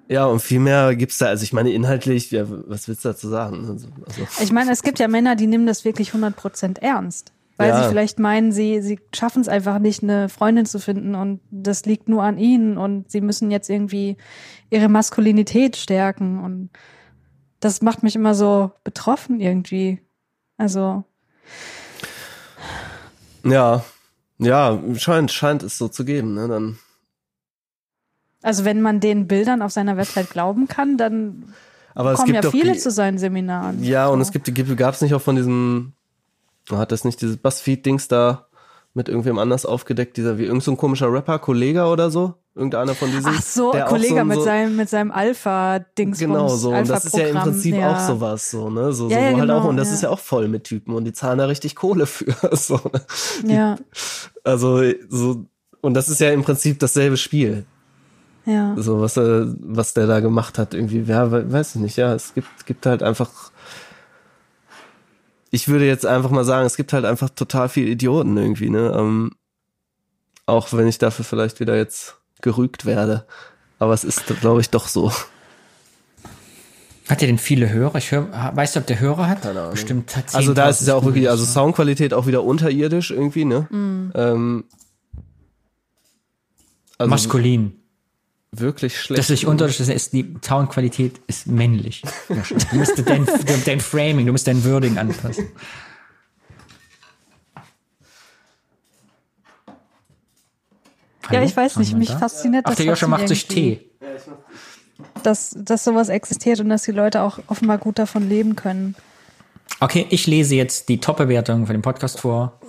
ja, und viel mehr gibt's da, also ich meine, inhaltlich, ja, was willst du dazu sagen? Also, also, Ich meine, es gibt ja Männer, die nehmen das wirklich 100% ernst. Weil Ja. sie vielleicht meinen, sie, sie schaffen es einfach nicht, eine Freundin zu finden und das liegt nur an ihnen und sie müssen jetzt irgendwie ihre Maskulinität stärken und das macht mich immer so betroffen irgendwie. Also, ja, ja, scheint, scheint es so zu geben, ne? Dann, also wenn man den Bildern auf seiner Website glauben kann, dann aber kommen ja viele die, zu seinen Seminaren. Ja, und es gibt, gab es nicht auch von diesem, hat das nicht dieses Buzzfeed-Dings da mit irgendwem anders aufgedeckt, dieser wie irgend so ein komischer Rapper, Kollege oder so? Irgendeiner von diesen. Ach so, der Kollege so, mit so, seinem, mit seinem Alpha-Dings. Genau so. Und das ist ja im Prinzip ja. auch sowas, so, ne? So, Ja, so ja, wo halt genau, auch, und das ist ja auch voll mit Typen und die zahlen da richtig Kohle für. So, ne? Ja, Also, so, und das ist ja im Prinzip dasselbe Spiel. Ja. So, was er, was der da gemacht hat, irgendwie, ja, we- weiß ich nicht, ja, es gibt, es gibt halt einfach, ich würde jetzt einfach mal sagen, es gibt halt einfach total viele Idioten irgendwie, ne, ähm, auch wenn ich dafür vielleicht wieder jetzt gerügt werde. Aber es ist, glaube ich, doch so. Hat er denn viele Hörer? Ich hör, weißt du, ob der Hörer hat? Keine Ahnung. Bestimmt hat Also da ist es ja auch 10.000 wirklich, also? Soundqualität auch wieder unterirdisch irgendwie, ne? Ähm, also Maskulin. Wirklich schlecht. Das ist das ist die Soundqualität ist männlich. Du musst dein, dein Framing, du musst dein Wording anpassen. Ja, Hallo? ich weiß nicht, mich da? fasziniert Ach, das der Joscha macht sich Tee. Dass, dass sowas existiert und dass die Leute auch offenbar gut davon leben können. Okay, ich lese jetzt die Top-Bewertung von dem Podcast vor.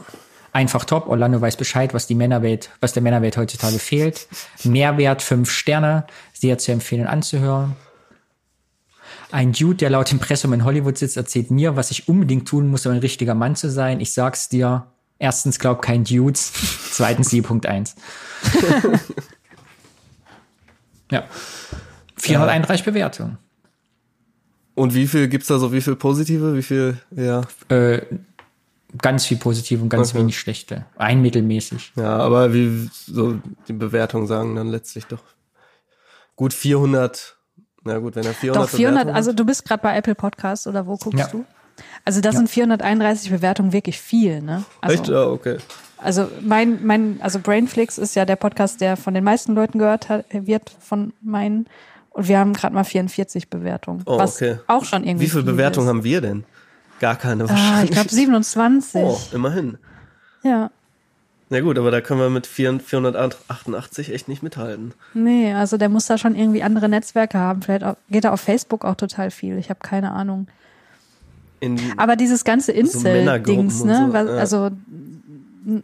Einfach top. Orlando weiß Bescheid, was die Männerwelt, was der Männerwelt heutzutage fehlt. Mehrwert fünf Sterne. Sehr zu empfehlen anzuhören. Ein Dude, der laut Impressum in Hollywood sitzt, erzählt mir, was ich unbedingt tun muss, um ein richtiger Mann zu sein. Ich sag's dir. Erstens, glaub kein Dudes. Zweitens, 7.1. ja. 431 Bewertungen. Und wie viel gibt's da so, wie viel positive, wie viel, ja. Äh, ganz viel positive und ganz Okay. wenig schlechte. Ein mittelmäßig. Ja, aber wie so die Bewertungen sagen dann letztlich doch gut 400. Na gut, wenn er 400 Doch 400, Bewertungen also du bist gerade bei Apple Podcasts oder wo guckst Ja. du? Also das sind 431 Bewertungen wirklich viel, ne? Also, Echt? Ja, okay. Also mein, mein, also Brainflix ist ja der Podcast, der von den meisten Leuten gehört hat, wird von meinen. Und wir haben gerade mal 44 Bewertungen. Oh, was okay. auch schon irgendwie. Wie viele viel Bewertungen ist. haben wir denn? Gar keine Ah, wahrscheinlich. ich glaube 27. Oh, immerhin. Ja. Na gut, aber da können wir mit 4 488 echt nicht mithalten. Nee, also der muss da schon irgendwie andere Netzwerke haben. Vielleicht geht er auf Facebook auch total viel. Ich habe keine Ahnung. In, Aber dieses ganze Incel-Dings, und ne? so, ja. Also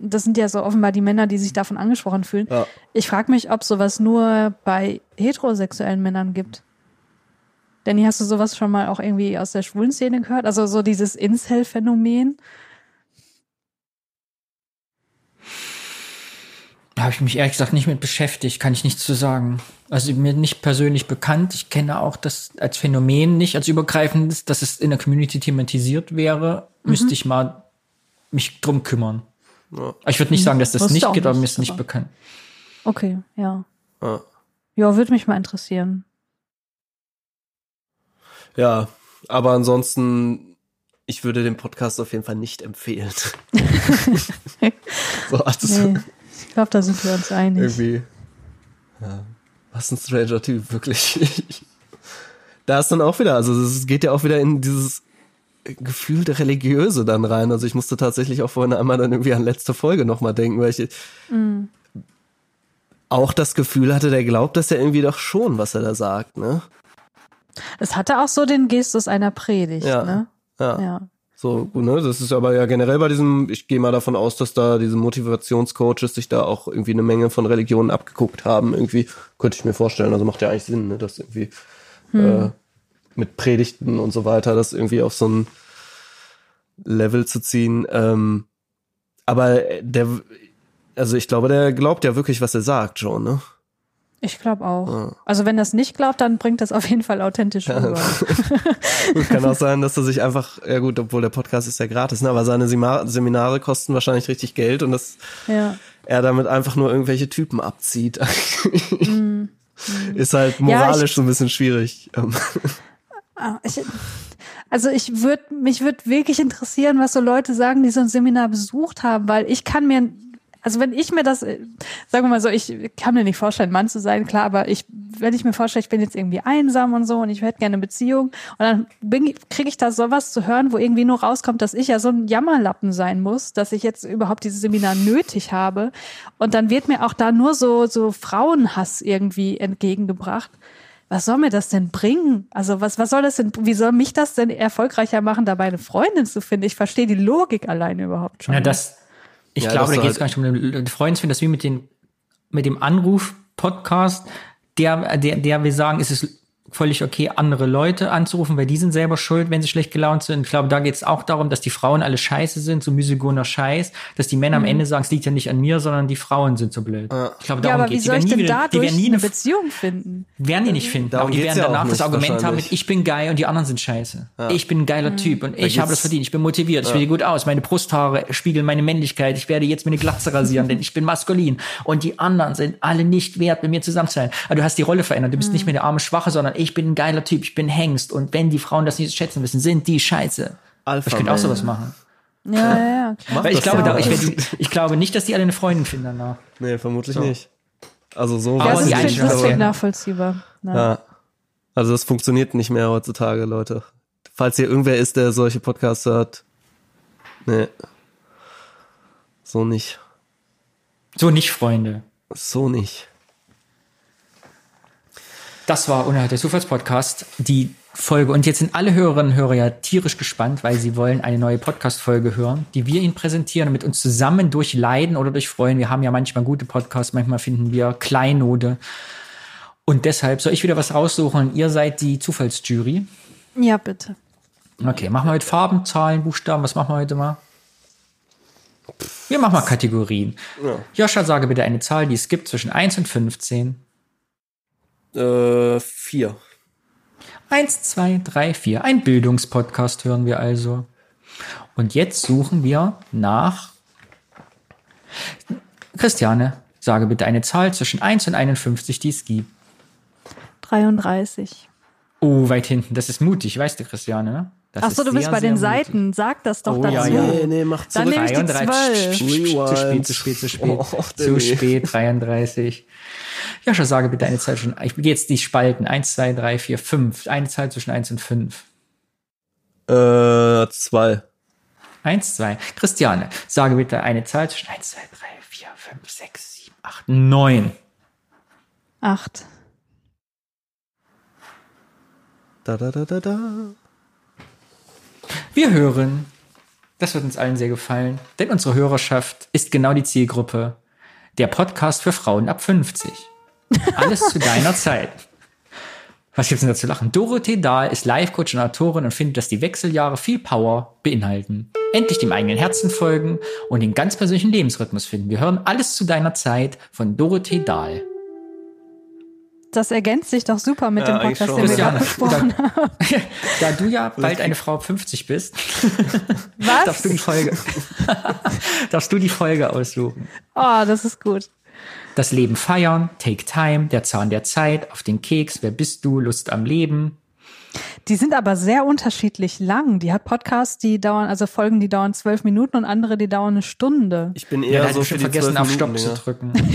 das sind ja so offenbar die Männer, die sich davon angesprochen fühlen. Ja. Ich frage mich, ob sowas nur bei heterosexuellen Männern gibt. Danny, hast du sowas schon mal auch irgendwie aus der schwulen Szene gehört? Also so dieses Incel-Phänomen? Da habe ich mich ehrlich gesagt nicht mit beschäftigt, kann ich nichts zu sagen. Also mir nicht persönlich bekannt. Ich kenne auch das als Phänomen nicht, als übergreifendes, dass es in der Community thematisiert wäre. Müsste ich mal mich drum kümmern. Ja. Ich würde nicht sagen, dass das Wusste nicht gibt, aber mir ist nicht bekannt. Okay, ja. ja. Ja, würde mich mal interessieren. Ja, aber ansonsten, ich würde den Podcast auf jeden Fall nicht empfehlen. so, also Nee, ich glaube, da sind wir uns einig. irgendwie. Ja, was ein stranger Typ, wirklich. da ist dann auch wieder, also es geht ja auch wieder in dieses gefühlte Religiöse dann rein. Also ich musste tatsächlich auch vorhin einmal dann irgendwie an letzte Folge nochmal denken, weil ich auch das Gefühl hatte, der glaubt das ja irgendwie doch schon, was er da sagt, ne? Es hatte auch so den Gestus einer Predigt, Ja. ne? Ja. Ja. So, gut, ne? Das ist aber ja generell bei diesem, ich gehe mal davon aus, dass da diese Motivationscoaches sich da auch irgendwie eine Menge von Religionen abgeguckt haben. Irgendwie könnte ich mir vorstellen. Also macht ja eigentlich Sinn, ne? Das irgendwie äh, mit Predigten und so weiter, das irgendwie auf so ein Level zu ziehen. Ähm, aber der, also ich glaube, der glaubt ja wirklich, was er sagt schon, ne? Ich glaube auch. Ja. Also wenn das nicht glaubt, dann bringt das auf jeden Fall authentisch rüber. Gut, kann auch sein, dass er sich einfach, ja gut, obwohl der Podcast ist ja gratis, ne? Aber seine Seminare kosten wahrscheinlich richtig Geld und das ja. er damit einfach nur irgendwelche Typen abzieht. Ist halt Mm. Ja, moralisch ich- so ein bisschen schwierig. Ähm, Ah, Ich, also ich würde, mich würde wirklich interessieren, was so Leute sagen, die so ein Seminar besucht haben, weil ich kann mir, also wenn ich mir das, äh, sagen wir mal so, ich kann mir nicht vorstellen, Mann zu sein, klar, aber ich, wenn ich mir vorstelle, ich bin jetzt irgendwie einsam und so und ich hätte gerne eine Beziehung und dann kriege ich da sowas zu hören, wo irgendwie nur rauskommt, dass ich ja so ein Jammerlappen sein muss, dass ich jetzt überhaupt dieses Seminar nötig habe und dann wird mir auch da nur so, so Frauenhass irgendwie entgegengebracht was soll mir das denn bringen? Also was, was soll das denn, wie soll mich das denn erfolgreicher machen, dabei eine Freundin zu finden? Ich verstehe die Logik alleine überhaupt schon. Ja, das, ich Ja, glaube, dass da geht es gar nicht um den, den Freund, finden das wie mit, den, mit dem Anruf-Podcast, der, der, der wir sagen, es ist völlig okay, andere Leute anzurufen, weil die sind selber schuld, wenn sie schlecht gelaunt sind. Ich glaube, da geht es auch darum, dass die Frauen alle scheiße sind, so misogoner Scheiß, dass die Männer am Ende sagen, es liegt ja nicht an mir, sondern die Frauen sind so blöd. Ich glaube, ja, darum aber wie geht's. Die soll werden ich nie denn wieder- die dadurch werden nie eine eine Beziehung finden? werden die nicht finden, Darum aber die werden ja danach das Argument haben mit, ich bin geil und die anderen sind scheiße. Ich bin ein geiler Typ und ich habe das verdient, ich bin motiviert, ich sehe gut aus, meine Brusthaare spiegeln meine Männlichkeit, ich werde jetzt mir eine Glatze rasieren, denn ich bin maskulin. Und die anderen sind alle nicht wert, mit mir zusammen zu sein. Aber du hast die Rolle verändert, du bist nicht mehr der arme Schwache, sondern ich bin ein geiler Typ, ich bin Hengst und wenn die Frauen das nicht schätzen wissen, sind die scheiße. Alpha ich könnte auch sowas machen. Ja, ja, ja. Mach Weil ich das glaube, ja. da, ich, ich glaube nicht, dass die alle eine Freundin finden danach. Nee, vermutlich nicht. Also so Aber Das weiß ist, das klingt nachvollziehbar. Ja. ja. Also das funktioniert nicht mehr heutzutage, Leute. Falls hier irgendwer ist, der solche Podcasts hört, nee. So nicht. So nicht, Freunde. So nicht. Das war Unerhört der Zufallspodcast, die Folge. Und jetzt sind alle Hörerinnen und Hörer ja tierisch gespannt, weil sie wollen eine neue Podcast-Folge hören, die wir ihnen präsentieren und mit uns zusammen durchleiden oder durchfreuen. Wir haben ja manchmal gute Podcasts, manchmal finden wir Kleinode. Und deshalb soll ich wieder was raussuchen ihr seid die Zufallsjury. ja, bitte. Okay, machen wir heute Farben, Zahlen, Buchstaben. Was machen wir heute mal? Wir machen mal Kategorien. Joscha, sage bitte eine Zahl, die es gibt zwischen 1 und 15. Äh, vier. Eins, zwei, drei, vier. Ein Bildungspodcast hören wir also. Und jetzt suchen wir nach. Christiane, sage bitte eine Zahl zwischen 1 und 51, die es gibt. 33. Oh, weit hinten. Das ist mutig, weißt du, Christiane? Das Ach so, ist du bist sehr, bei den mutig. Seiten. Sag das doch Oh, dazu. ja, ja. Nee, nee, mach Dann zurück. nehme ich die 33. 12. Zu spät, zu spät, zu spät, zu spät. Oh, zu spät, 33. Joscha, sage bitte eine Zahl zwischen, ich gehe jetzt die Spalten. 1, 2, 3, 4, 5. Eine Zahl zwischen 1 und 5. Äh, zwei. 1, 2. Christiane, sage bitte eine Zahl zwischen 1, 2, 3, 4, 5, 6, 7, 8, 9. Acht. Da, da, da, da, da. Wir hören, das wird uns allen sehr gefallen, denn unsere Hörerschaft ist genau die Zielgruppe. Der Podcast für Frauen ab 50. Alles zu deiner Zeit. Was gibt's denn da zu lachen? Dorothee Dahl ist Life-Coach und Autorin und findet, dass die Wechseljahre viel Power beinhalten. Endlich dem eigenen Herzen folgen und den ganz persönlichen Lebensrhythmus finden. Wir hören alles zu deiner Zeit von Dorothee Dahl. Das ergänzt sich doch super mit Ja, dem Podcast, den wir gerade besprochen haben. da, da du ja bald eine Frau ab 50 bist, Was? darfst du die Folge, darfst du die Folge aussuchen. Oh, das ist gut. Das Leben feiern, Take Time, der Zahn der Zeit, auf den Keks, wer bist du, Lust am Leben. Die sind aber sehr unterschiedlich lang. Die hat Podcasts, die dauern, also Folgen, die dauern zwölf Minuten und andere, die dauern eine Stunde. Ich bin Ja, eher da so ich für vergessen, 12 auf Stopp Minuten, zu drücken.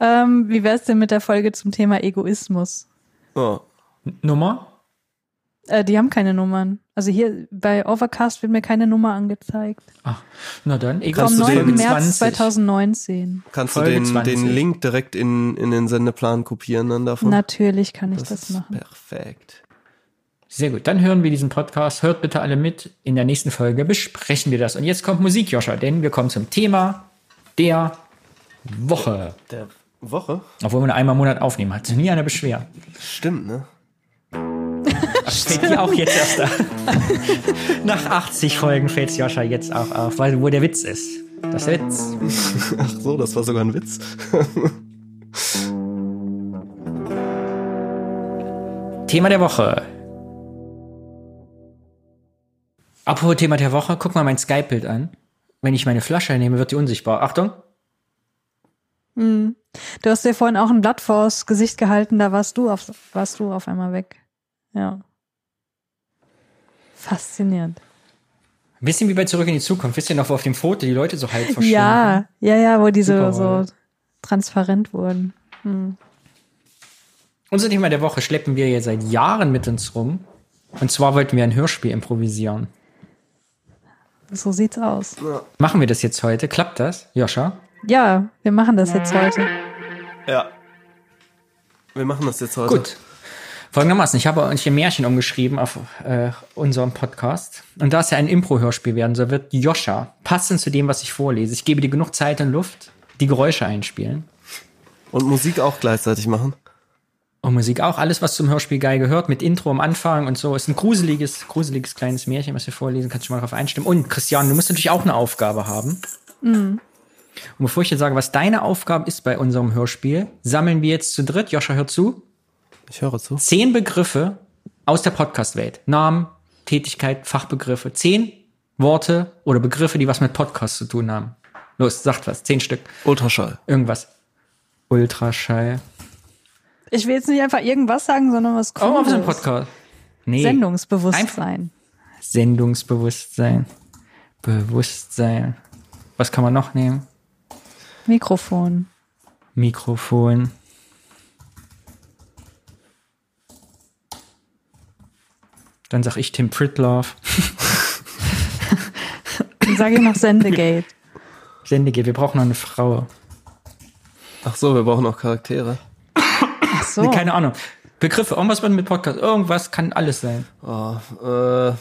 Ähm, wie wär's denn mit der Folge zum Thema Egoismus? Oh. Nummer? Äh, die haben keine Nummern. Also hier bei Overcast wird mir keine Nummer angezeigt. Ach, na dann, egal. Kannst Vom du 9. den- März 20. 2019. Kannst Folge du den, 20. den Link direkt in, in den Sendeplan kopieren dann davon? Natürlich kann ich das, das machen. perfekt. Sehr gut, dann hören wir diesen Podcast. Hört bitte alle mit. In der nächsten Folge besprechen wir das. Und jetzt kommt Musik, Joscha, denn wir kommen zum Thema der Woche. Der Woche? Obwohl wir nur einmal im Monat aufnehmen. Hat sich nie einer beschwert. Stimmt, ne? Fällt dir auch jetzt erst auf. Nach 80 Folgen fällt Joscha jetzt auch auf, weil wo der Witz ist. Das ist der Witz. Ach so, das war sogar ein Witz. Thema der Woche. Apropos Thema der Woche, guck mal mein Skype-Bild an. Wenn ich meine Flasche nehme, wird die unsichtbar. Achtung. Du hast dir vorhin auch ein Blatt vors Gesicht gehalten, da warst du auf, warst du auf einmal weg. Ja. Faszinierend. Ein bisschen wie bei Zurück in die Zukunft. Wisst ihr noch, wo auf dem Foto die Leute so halb verschwinden? Ja, ja, ja, wo die so, so transparent wurden. Unser Thema der Woche schleppen wir jetzt seit Jahren mit uns rum. Und zwar wollten wir ein Hörspiel improvisieren. So sieht's aus. Machen wir das jetzt heute? Klappt das, Joscha? Ja, wir machen das jetzt heute. Ja. Wir machen das jetzt heute. Gut. Folgendermaßen, ich habe euch ein Märchen umgeschrieben auf äh, unserem Podcast. Und da es ja ein Impro-Hörspiel werden soll, wird Joscha, passend zu dem, was ich vorlese, ich gebe dir genug Zeit und Luft, die Geräusche einspielen. Und Musik auch gleichzeitig machen. Und Musik auch, alles, was zum Hörspiel geil gehört, mit Intro am Anfang und so. Ist ein gruseliges, gruseliges kleines Märchen, was wir vorlesen. Kannst du mal darauf einstimmen. Und Christian, du musst natürlich auch eine Aufgabe haben. Und bevor ich jetzt sage, was deine Aufgabe ist bei unserem Hörspiel, sammeln wir jetzt zu dritt, Joscha, hör zu, Ich höre zu. zehn Begriffe aus der Podcast-Welt. Namen, Tätigkeit, Fachbegriffe. Zehn Worte oder Begriffe, die was mit Podcast zu tun haben. Los, sagt was. Zehn Stück. Ultraschall. Irgendwas. Ultraschall. Ich will jetzt nicht einfach irgendwas sagen, sondern was Oh, was Cooles. ein Podcast. Nee. Sendungsbewusstsein. Sendungsbewusstsein. Bewusstsein. Was kann man noch nehmen? Mikrofon. Mikrofon. Dann sag ich Tim Pritloff. Dann sage ich noch Sendegate. Sendege, wir brauchen noch eine Frau. Ach so, wir brauchen auch Charaktere. Ach so. Nee, keine Ahnung. Begriffe, irgendwas mit Podcast, irgendwas kann alles sein. Oh, äh,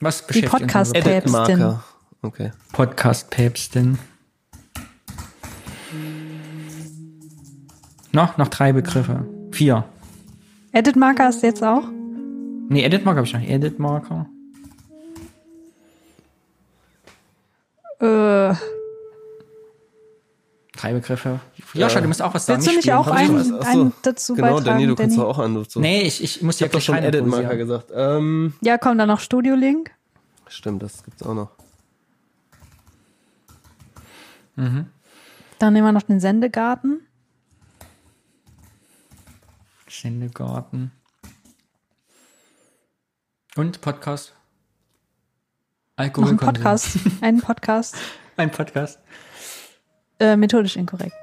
Was Die beschäftigt uns? Podcast- unsere Edit Marker. Okay. Podcast-Päpstin? Noch, noch drei Begriffe. Vier. Edit Marker ist jetzt auch? Nee, Edit-Marker habe ich noch. Edit-Marker. Äh, Drei Begriffe. Joscha, du musst auch was sagen. willst du nicht auch einen, so. einen dazu Genau, beitragen? Danny, du kannst Danny? doch auch einen dazu. Nee, ich, ich muss ja hab doch schon kleine Edit Marker pausieren. gesagt. Ähm, Ja, kommt dann noch Studio-Link. stimmt, das gibt's auch noch. Dann nehmen wir noch den Sendegarten. Sendegarten. Und Podcast. Noch Alkohol. ein Podcast. Einen Podcast. Ein Podcast. Äh, methodisch inkorrekt.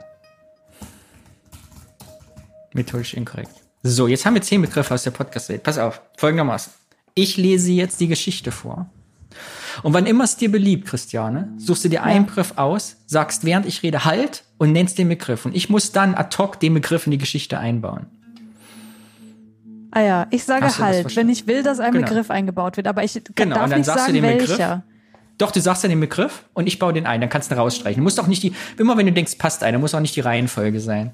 Methodisch inkorrekt. So, jetzt haben wir zehn Begriffe aus der Podcast-Welt. Pass auf, folgendermaßen. Ich lese jetzt die Geschichte vor. Und wann immer es dir beliebt, Christiane, suchst du dir einen Begriff aus, sagst, während ich rede, halt und nennst den Begriff. Und ich muss dann ad hoc den Begriff in die Geschichte einbauen. Ah ja, ich sage Hast du halt, wenn ich will, dass ein Genau. Begriff eingebaut wird. Aber ich Genau, darf und dann nicht sagst du sagen, den Begriff. welcher. Doch, du sagst dann den Begriff und ich baue den ein, dann kannst du ihn rausstreichen. Du musst auch nicht die, immer wenn du denkst, passt einer, muss auch nicht die Reihenfolge sein.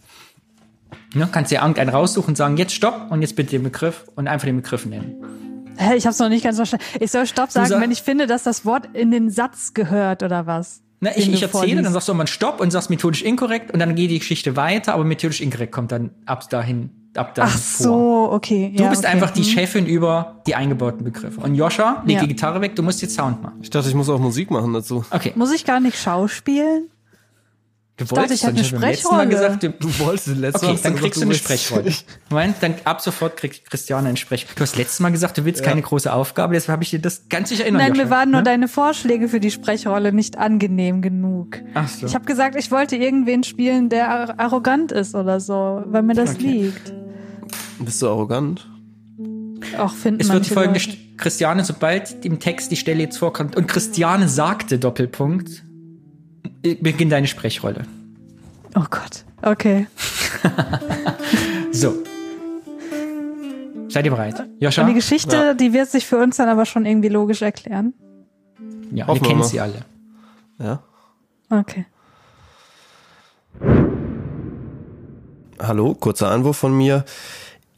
Ne, kannst dir irgendeinen raussuchen und sagen, jetzt stopp und jetzt bitte den Begriff und einfach den Begriff nennen. Hä, ich hab's noch nicht ganz verstanden. Ich soll Stopp sagen, sag- wenn ich finde, dass das Wort in den Satz gehört oder was? Na, ich, Den ich du erzähle, dann sagst du mal Stopp und sagst methodisch inkorrekt und dann geht die Geschichte weiter, aber methodisch inkorrekt kommt dann ab dahin, ab dahin Ach vor. so, okay. Du ja, bist okay. einfach die Hm. Chefin über die eingebauten Begriffe. Und Joscha, leg Ja. die Gitarre weg, du musst jetzt Sound machen. Ich dachte, ich muss auch Musik machen dazu. Okay. Muss ich gar nicht schauspielen? Du dachte, ich hätte doch, eine hab beim letzten Mal Sprechrolle. gesagt, du, Du wolltest letztes Okay, dann kriegst du eine Sprechrolle. Moment, dann ab sofort kriegt Christiane eine Sprechrolle. Du hast letztes Mal gesagt, du willst keine große Aufgabe, deshalb habe ich dir das ganz sicher erinnert. Nein, mir waren nur ne? deine Vorschläge für die Sprechrolle nicht angenehm genug. Ach so. Ich habe gesagt, ich wollte irgendwen spielen, der ar- arrogant ist oder so, weil mir das Okay. liegt. Bist du arrogant? Auch finden Es wird folgende Leute. Christiane, sobald im Text die Stelle jetzt vorkommt und Christiane sagte Doppelpunkt, beginnt deine Sprechrolle. Oh Gott. Okay. So. Seid ihr bereit? Joscha? Und die Geschichte, Ja. die wird sich für uns dann aber schon irgendwie logisch erklären. Ja, Hoffen wir kennt mal. sie alle. Ja. Okay. Hallo, kurzer Einwurf von mir.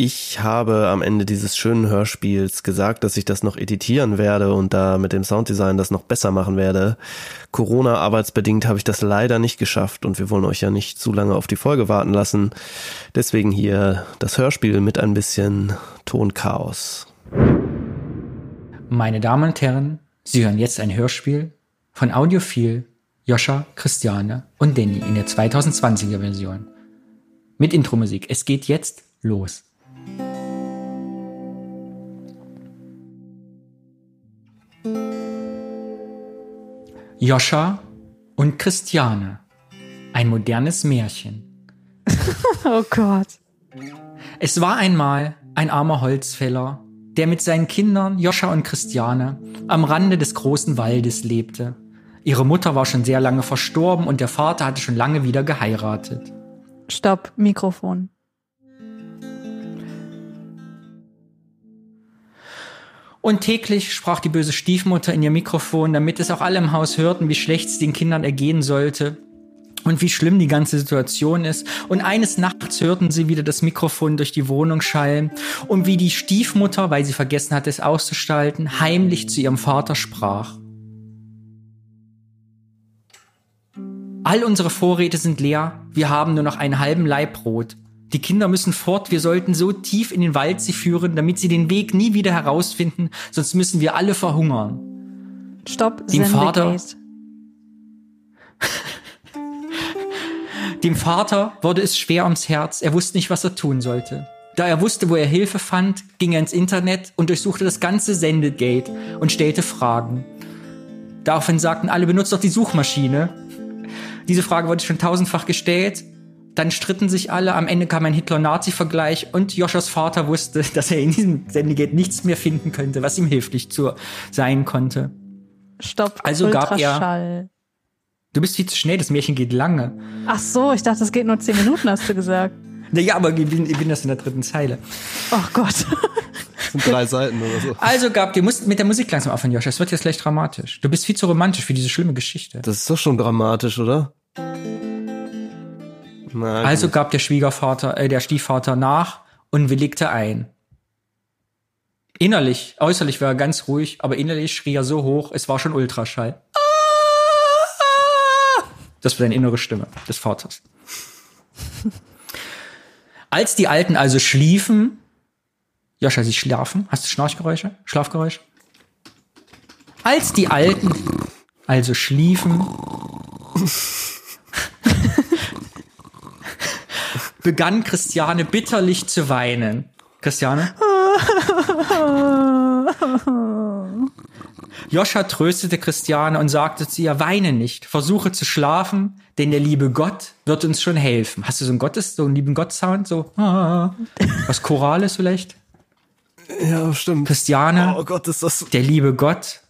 Ich habe am Ende dieses schönen Hörspiels gesagt, dass ich das noch editieren werde und da mit dem Sounddesign das noch besser machen werde. Corona-arbeitsbedingt habe ich das leider nicht geschafft und wir wollen euch ja nicht zu lange auf die Folge warten lassen. Deswegen hier das Hörspiel mit ein bisschen Tonchaos. Meine Damen und Herren, Sie hören jetzt ein Hörspiel von Audiophil, Joscha, Christiane und Danny in der 2020er Version. Mit Intro-Musik. Es geht jetzt los. Joscha und Christiane. Ein modernes Märchen. Oh Gott. Es war einmal ein armer Holzfäller, der mit seinen Kindern Joscha und Christiane am Rande des großen Waldes lebte. Ihre Mutter war schon sehr lange verstorben und der Vater hatte schon lange wieder geheiratet. Stopp. Mikrofon. Und täglich sprach die böse Stiefmutter in ihr Mikrofon, damit es auch alle im Haus hörten, wie schlecht es den Kindern ergehen sollte und wie schlimm die ganze Situation ist. Und eines Nachts hörten sie wieder das Mikrofon durch die Wohnung schallen und wie die Stiefmutter, weil sie vergessen hatte, es auszustalten, heimlich zu ihrem Vater sprach. All unsere Vorräte sind leer, wir haben nur noch einen halben Laib Brot. Die Kinder müssen fort, wir sollten so tief in den Wald sie führen, damit sie den Weg nie wieder herausfinden, sonst müssen wir alle verhungern. Stopp. Dem Vater-. Dem Vater wurde es schwer ums Herz, er wusste nicht, was er tun sollte. Da er wusste, wo er Hilfe fand, ging er ins Internet und durchsuchte das ganze Sendegate und stellte Fragen. Daraufhin sagten alle, benutzt doch die Suchmaschine. Diese Frage wurde schon tausendfach gestellt. Dann stritten sich alle, am Ende kam ein Hitler-Nazi-Vergleich und Joschas Vater wusste, dass er in diesem Sendegate nichts mehr finden könnte, was ihm hilflich zu sein konnte. Stopp. Also gab er- Ultraschall. Du bist viel zu schnell, das Märchen geht lange. Ach so, ich dachte, es geht nur zehn Minuten, hast du gesagt. Naja, aber ich bin, ich bin das in der dritten Zeile. Oh Gott. Das sind drei Seiten oder so. Also Gab, du musst mit der Musik langsam aufhören, Josh. Es wird jetzt gleich dramatisch. Du bist viel zu romantisch für diese schlimme Geschichte. Das ist doch schon dramatisch, oder? Na, Also gut. gab der Schwiegervater, äh, der Stiefvater nach und willigte ein. Innerlich, äußerlich war er ganz ruhig, aber innerlich schrie er so hoch, es war schon Ultraschall. Das war seine innere Stimme des Vaters. Als die Alten also schliefen, Joscha, sie schlafen. Hast du Schnarchgeräusche? Schlafgeräusche? Als die Alten also schliefen, begann Christiane bitterlich zu weinen. Christiane? Joscha tröstete Christiane und sagte zu ihr, weine nicht, versuche zu schlafen, denn der liebe Gott wird uns schon helfen. Hast du so einen Gottes, so einen lieben Gott-Sound, so, ah, was Chorales vielleicht? Ja, stimmt. Christiane, Oh Gott, ist das. der liebe Gott,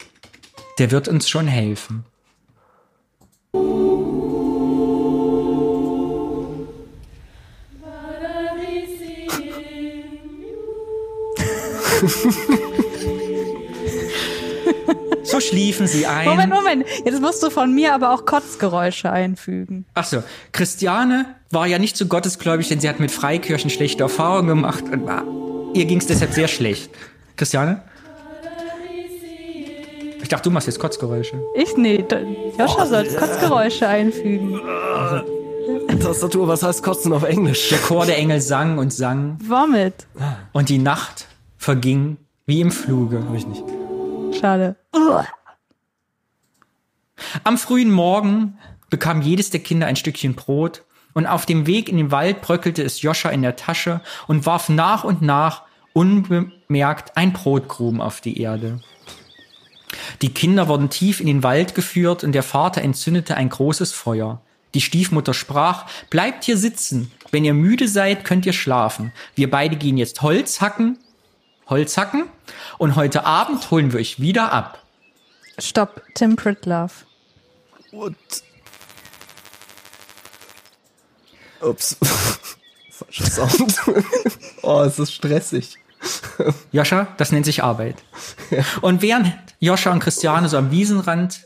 der wird uns schon helfen. So schliefen sie ein. Moment, Moment. Jetzt musst du von mir aber auch Kotzgeräusche einfügen. Ach so, Christiane war ja nicht so gottesgläubig, denn sie hat mit Freikirchen schlechte Erfahrungen gemacht und war, ihr ging es deshalb sehr schlecht. Christiane? Ich dachte, du machst jetzt Kotzgeräusche. Ich nee, Joscha soll Kotzgeräusche einfügen. Tastatur, was heißt kotzen auf Englisch? Der Chor der Engel sang und sang Vomit. und die Nacht verging wie im Fluge. Hab ich nicht. Schade. Am frühen Morgen bekam jedes der Kinder ein Stückchen Brot und auf dem Weg in den Wald bröckelte es Joscha in der Tasche und warf nach und nach unbemerkt ein Brotgruben auf die Erde. Die Kinder wurden tief in den Wald geführt und der Vater entzündete ein großes Feuer. Die Stiefmutter sprach, bleibt hier sitzen. Wenn ihr müde seid, könnt ihr schlafen. Wir beide gehen jetzt Holz hacken. Holzhacken. Und heute Abend holen wir euch wieder ab. Stopp, Tim Pritlove. Und. Ups. Falscher Sound. oh, es ist stressig. Joscha, das nennt sich Arbeit. Und während Joscha und Christiane so am Wiesenrand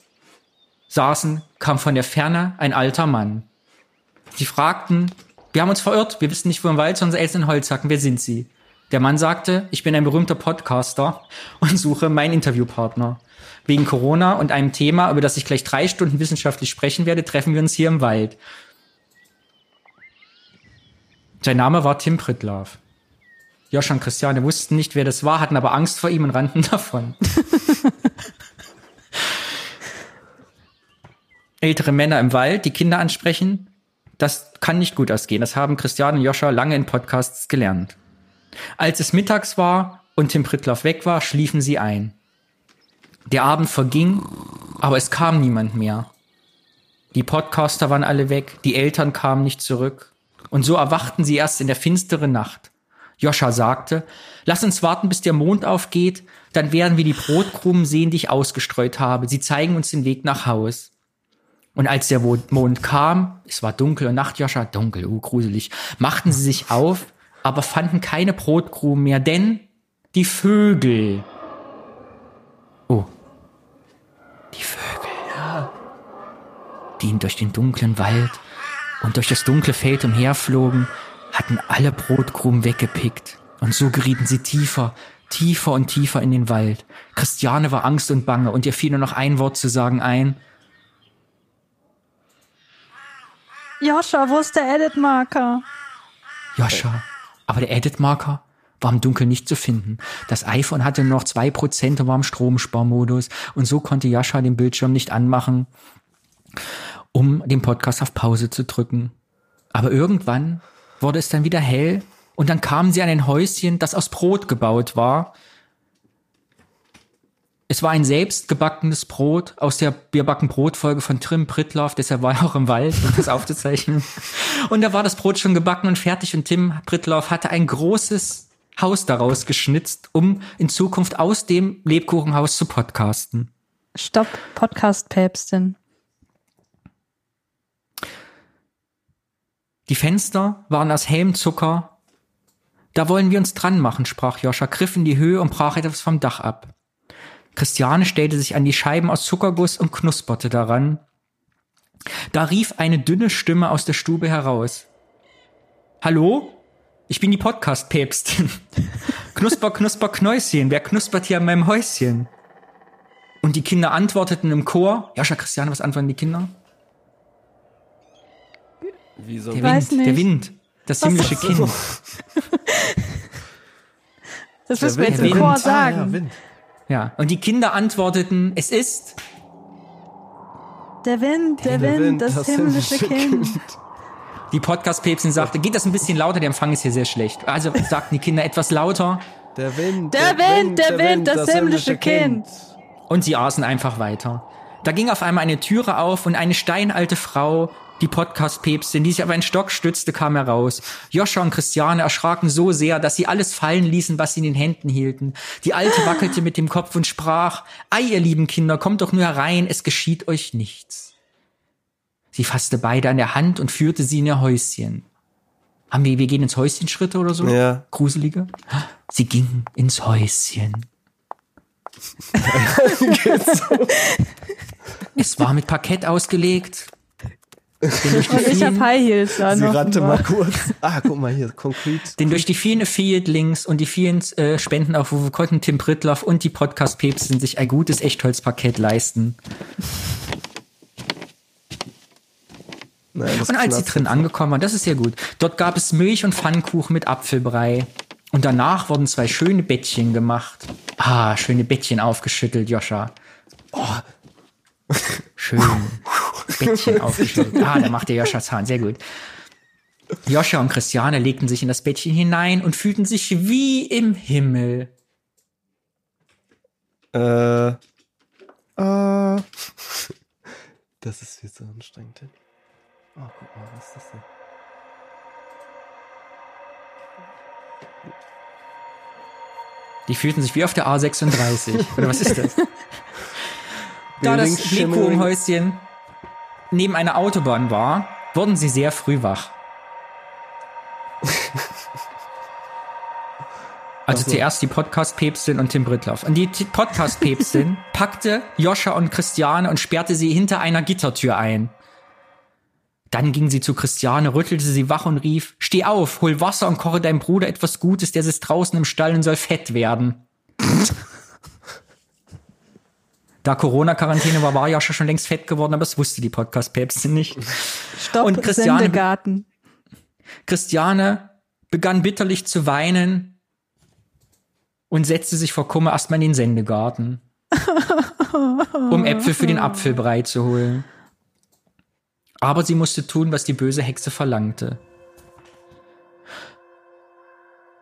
saßen, kam von der Ferne ein alter Mann. Sie fragten, wir haben uns verirrt, wir wissen nicht, wo im Wald, sondern Eltern in Holzhacken, wer sind Sie? Der Mann sagte, ich bin ein berühmter Podcaster und suche meinen Interviewpartner. Wegen Corona und einem Thema, über das ich gleich drei Stunden wissenschaftlich sprechen werde, treffen wir uns hier im Wald. Sein Name war Tim Pritlove. Joscha und Christiane wussten nicht, wer das war, hatten aber Angst vor ihm und rannten davon. Ältere Männer im Wald, die Kinder ansprechen, das kann nicht gut ausgehen. Das haben Christiane und Joscha lange in Podcasts gelernt. Als es mittags war und Tim Pritlove weg war, schliefen sie ein. Der Abend verging, aber es kam niemand mehr. Die Podcaster waren alle weg, die Eltern kamen nicht zurück. Und so erwachten sie erst in der finsteren Nacht. Joscha sagte, lass uns warten, bis der Mond aufgeht, dann werden wir die Brotkrumen sehen, die ich ausgestreut habe. Sie zeigen uns den Weg nach Haus. Und als der Mond kam, es war dunkel und Nacht, Joscha, dunkel, uh, gruselig, machten sie sich auf, aber fanden keine Brotkrumen mehr, denn die Vögel. Oh. Die Vögel, ja. Die durch den dunklen Wald und durch das dunkle Feld umherflogen, hatten alle Brotkrumen weggepickt. Und so gerieten sie tiefer, tiefer und tiefer in den Wald. Christiane war Angst und Bange und ihr fiel nur noch ein Wort zu sagen ein. Joscha, wo ist der Edit-Marker? Joscha, aber der Edit-Marker war im Dunkeln nicht zu finden. Das iPhone hatte nur noch zwei Prozent und war im Stromsparmodus und so konnte Joscha den Bildschirm nicht anmachen, um den Podcast auf Pause zu drücken. Aber irgendwann wurde es dann wieder hell und dann kamen sie an ein Häuschen, das aus Brot gebaut war es war ein selbstgebackenes Brot aus der Bierbacken Brotfolge von Trim Prittlauf, deshalb war er auch im Wald, um das aufzuzeichnen. Und da war das Brot schon gebacken und fertig und Tim Prittlauf hatte ein großes Haus daraus geschnitzt, um in Zukunft aus dem Lebkuchenhaus zu podcasten. Stopp, Podcast-Päpstin. Die Fenster waren aus hellem Zucker. Da wollen wir uns dran machen, sprach Joscha, griff in die Höhe und brach etwas vom Dach ab. Christiane stellte sich an die Scheiben aus Zuckerguss und knusperte daran. Da rief eine dünne Stimme aus der Stube heraus. Hallo? Ich bin die Podcast-Päpstin. knusper, knusper, Knäuschen. Wer knuspert hier an meinem Häuschen? Und die Kinder antworteten im Chor. Jascha, Christiane, was antworten die Kinder? Wie so Der Weiß Wind, nicht. der Wind. Das himmlische Kind. Das müssen wir jetzt im Chor sagen. Ah, ja, Wind. Ja. Und die Kinder antworteten, es ist Der Wind, der, Der Wind, das, himmlische Kind. Die Podcast-Päpstin sagte, geht das ein bisschen lauter, der Empfang ist hier sehr schlecht. Also sagten die Kinder etwas lauter Der Wind, Der Wind, der Wind, das himmlische Kind. und sie aßen einfach weiter. Da ging auf einmal eine Türe auf und eine steinalte Frau, die Podcast-Päpstin, die sich auf einen Stock stützte, kam heraus. Joscha und Christiane erschraken so sehr, dass sie alles fallen ließen, was sie in den Händen hielten. Die Alte wackelte mit dem Kopf und sprach, Ei, ihr lieben Kinder, kommt doch nur herein, es geschieht euch nichts. Sie fasste beide an der Hand und führte sie in ihr Häuschen. Haben wir, wir gehen ins Häuschen Schritte oder so? Ja. Gruselige? Sie ging ins Häuschen. es war mit Parkett ausgelegt. Denn durch die Und ich habe High Heels an. Sie rannte mal kurz. Ah, guck mal hier, konkret. denn durch die vielen Affiliate-Links und die vielen äh, Spendenaufrufe konnten Tim Prittloff und die Podcast-Päpstin sich ein gutes Echtholzparkett leisten. Das Und als sie drin angekommen waren, das ist sehr gut, dort gab es Milch und Pfannkuchen mit Apfelbrei. Und danach wurden zwei schöne Bettchen gemacht. Ah, schöne Bettchen aufgeschüttelt, Joscha. Oh, schön. Bettchen aufgeschüttelt. Ah, da macht der Joscha Zahn, sehr gut. Joscha und Christiane legten sich in das Bettchen hinein und fühlten sich wie im Himmel. Äh. Äh. Das ist viel zu anstrengend. Oh, guck mal, was ist das denn? Die fühlten sich wie auf der A36. Oder was ist das? da das. Lebkuchenhäuschen neben einer Autobahn war, wurden sie sehr früh wach. Also zuerst die Podcast-Päpstin und Tim Brittloff. Und die Podcast-Päpstin packte Joscha und Christiane und sperrte sie hinter einer Gittertür ein. Dann ging sie zu Christiane, rüttelte sie wach und rief, steh auf, hol Wasser und koche deinem Bruder etwas Gutes, der sitzt draußen im Stall und soll fett werden. Da Corona-Quarantäne war, war Joscha schon längst fett geworden, aber das wusste die Podcast-Päpstin nicht. Stopp, Und Christiane- Sendegarten. Christiane begann bitterlich zu weinen und setzte sich vor Kummer erstmal in den Sendegarten, um Äpfel für den Apfelbrei zu holen. Aber sie musste tun, was die böse Hexe verlangte.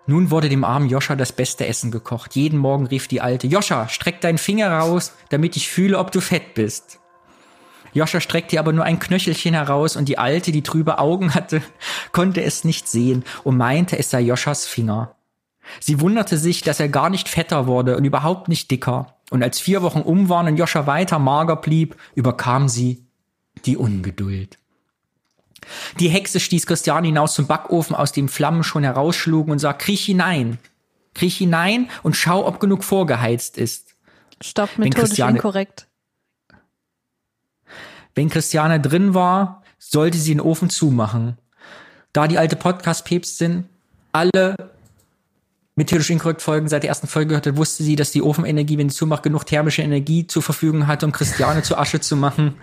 Nun wurde dem armen Joscha das beste Essen gekocht. Jeden Morgen rief die Alte, Joscha, streck deinen Finger raus, damit ich fühle, ob du fett bist. Joscha streckte aber nur ein Knöchelchen heraus und die Alte, die trübe Augen hatte, konnte es nicht sehen und meinte, es sei Joschas Finger. Sie wunderte sich, dass er gar nicht fetter wurde und überhaupt nicht dicker. Und als vier Wochen um waren und Joscha weiter mager blieb, überkam sie die Ungeduld. Die Hexe stieß Christiane hinaus zum Backofen, aus dem Flammen schon herausschlugen und sagte, kriech hinein. Kriech hinein und schau, ob genug vorgeheizt ist. Stopp, Wenn methodisch Christiane- inkorrekt. Wenn Christiane drin war, sollte sie den Ofen zumachen. Da die alte Podcast-Päpstin alle methodisch inkorrekt Folgen seit der ersten Folge gehört hat, wusste sie, dass die Ofenenergie, wenn sie zumacht, genug thermische Energie zur Verfügung hatte, um Christiane zu Asche zu machen.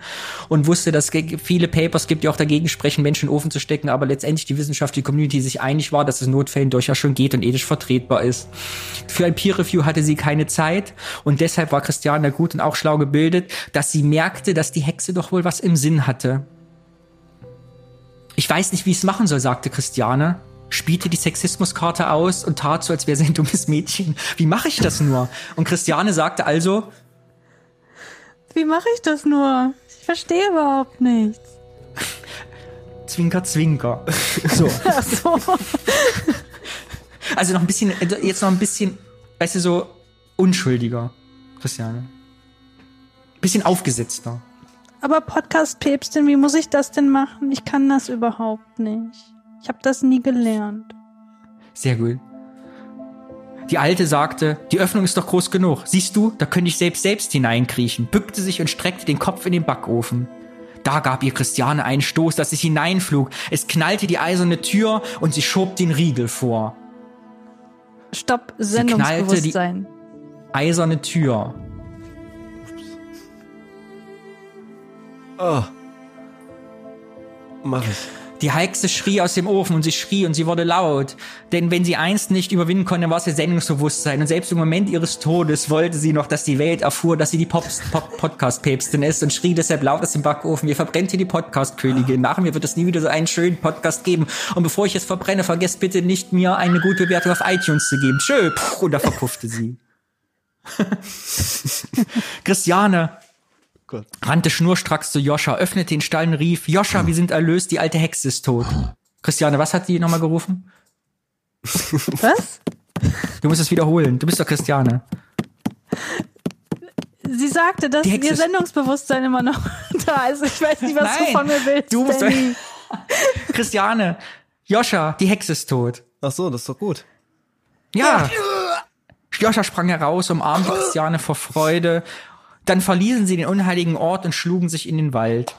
Und wusste, dass es viele Papers gibt, die auch dagegen sprechen, Menschen in den Ofen zu stecken, aber letztendlich die Wissenschaft, die Community sich einig war, dass es Notfällen durchaus schon geht und ethisch vertretbar ist. Für ein Peer-Review hatte sie keine Zeit und deshalb war Christiane gut und auch schlau gebildet, dass sie merkte, dass die Hexe doch wohl was im Sinn hatte. Ich weiß nicht, wie ich es machen soll, sagte Christiane, spielte die Sexismuskarte aus und tat so, als wäre sie ein dummes Mädchen. Wie mache ich das nur? Und Christiane sagte also, Wie mache ich das nur? Ich verstehe überhaupt nichts. Zwinker, Zwinker. So. Ach so. Also noch ein bisschen, jetzt noch ein bisschen, weißt du, so unschuldiger, Christiane. Bisschen aufgesetzter. Aber Podcast-Päpstin, wie muss ich das denn machen? Ich kann das überhaupt nicht. Ich habe das nie gelernt. Sehr gut. Die Alte sagte, die Öffnung ist doch groß genug. Siehst du, da könnte ich selbst selbst hineinkriechen, bückte sich und streckte den Kopf in den Backofen. Da gab ihr Christiane einen Stoß, dass es hineinflug. Es knallte die eiserne Tür und sie schob den Riegel vor. Stopp, knallte die- Sendungsbewusstsein. Eiserne Tür. Oh. Mach ich. Die Hexe schrie aus dem Ofen und sie schrie und sie wurde laut. Denn wenn sie einst nicht überwinden konnte, war es ihr Sendungsbewusstsein. Und selbst im Moment ihres Todes wollte sie noch, dass die Welt erfuhr, dass sie die Pop Pop Podcast-Päpstin ist und schrie deshalb laut aus dem Backofen, wir verbrennt hier die Podcast-Königin. Nach mir wird es nie wieder so einen schönen Podcast geben. Und bevor ich es verbrenne, vergesst bitte nicht, mir eine gute Bewertung auf iTunes zu geben. Tschö. Und da verpuffte sie. Christiane, Gott. rannte schnurstracks zu Joscha, öffnete den Stall und rief, Joscha, wir sind erlöst, die alte Hexe ist tot. Christiane, was hat die nochmal gerufen? Was? Du musst es wiederholen. Du bist doch Christiane. Sie sagte, dass ihr Sendungsbewusstsein immer noch da ist. Ich weiß nicht, was Nein, du von mir willst. du musst-. Christiane, Joscha, die Hexe ist tot. Ach so, das ist doch gut. Ja. Joscha sprang heraus, umarmte Christiane vor Freude. Dann verließen sie den unheiligen Ort und schlugen sich in den Wald.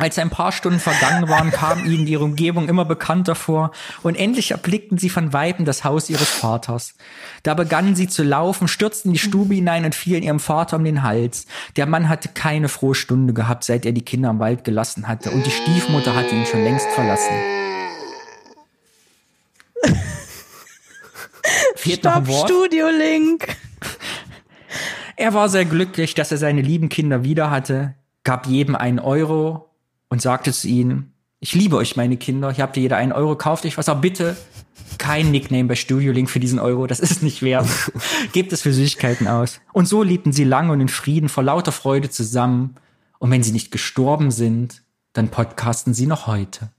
Als ein paar Stunden vergangen waren, kam ihnen ihre Umgebung immer bekannter vor und endlich erblickten sie von Weitem das Haus ihres Vaters. Da begannen sie zu laufen, stürzten in die Stube hinein und fielen ihrem Vater um den Hals. Der Mann hatte keine frohe Stunde gehabt, seit er die Kinder im Wald gelassen hatte und die Stiefmutter hatte ihn schon längst verlassen. Fehlt noch ein Stopp, Wort? Studio Link. Er war sehr glücklich, dass er seine lieben Kinder wieder hatte, gab jedem einen Euro und sagte zu ihnen, ich liebe euch, meine Kinder, hier habt ihr jeder einen Euro, kauft euch was, aber bitte kein Nickname bei Studio Link für diesen Euro, das ist nicht wert. Gebt es für Süßigkeiten aus. Und so lebten sie lange und in Frieden vor lauter Freude zusammen. Und wenn sie nicht gestorben sind, dann podcasten sie noch heute.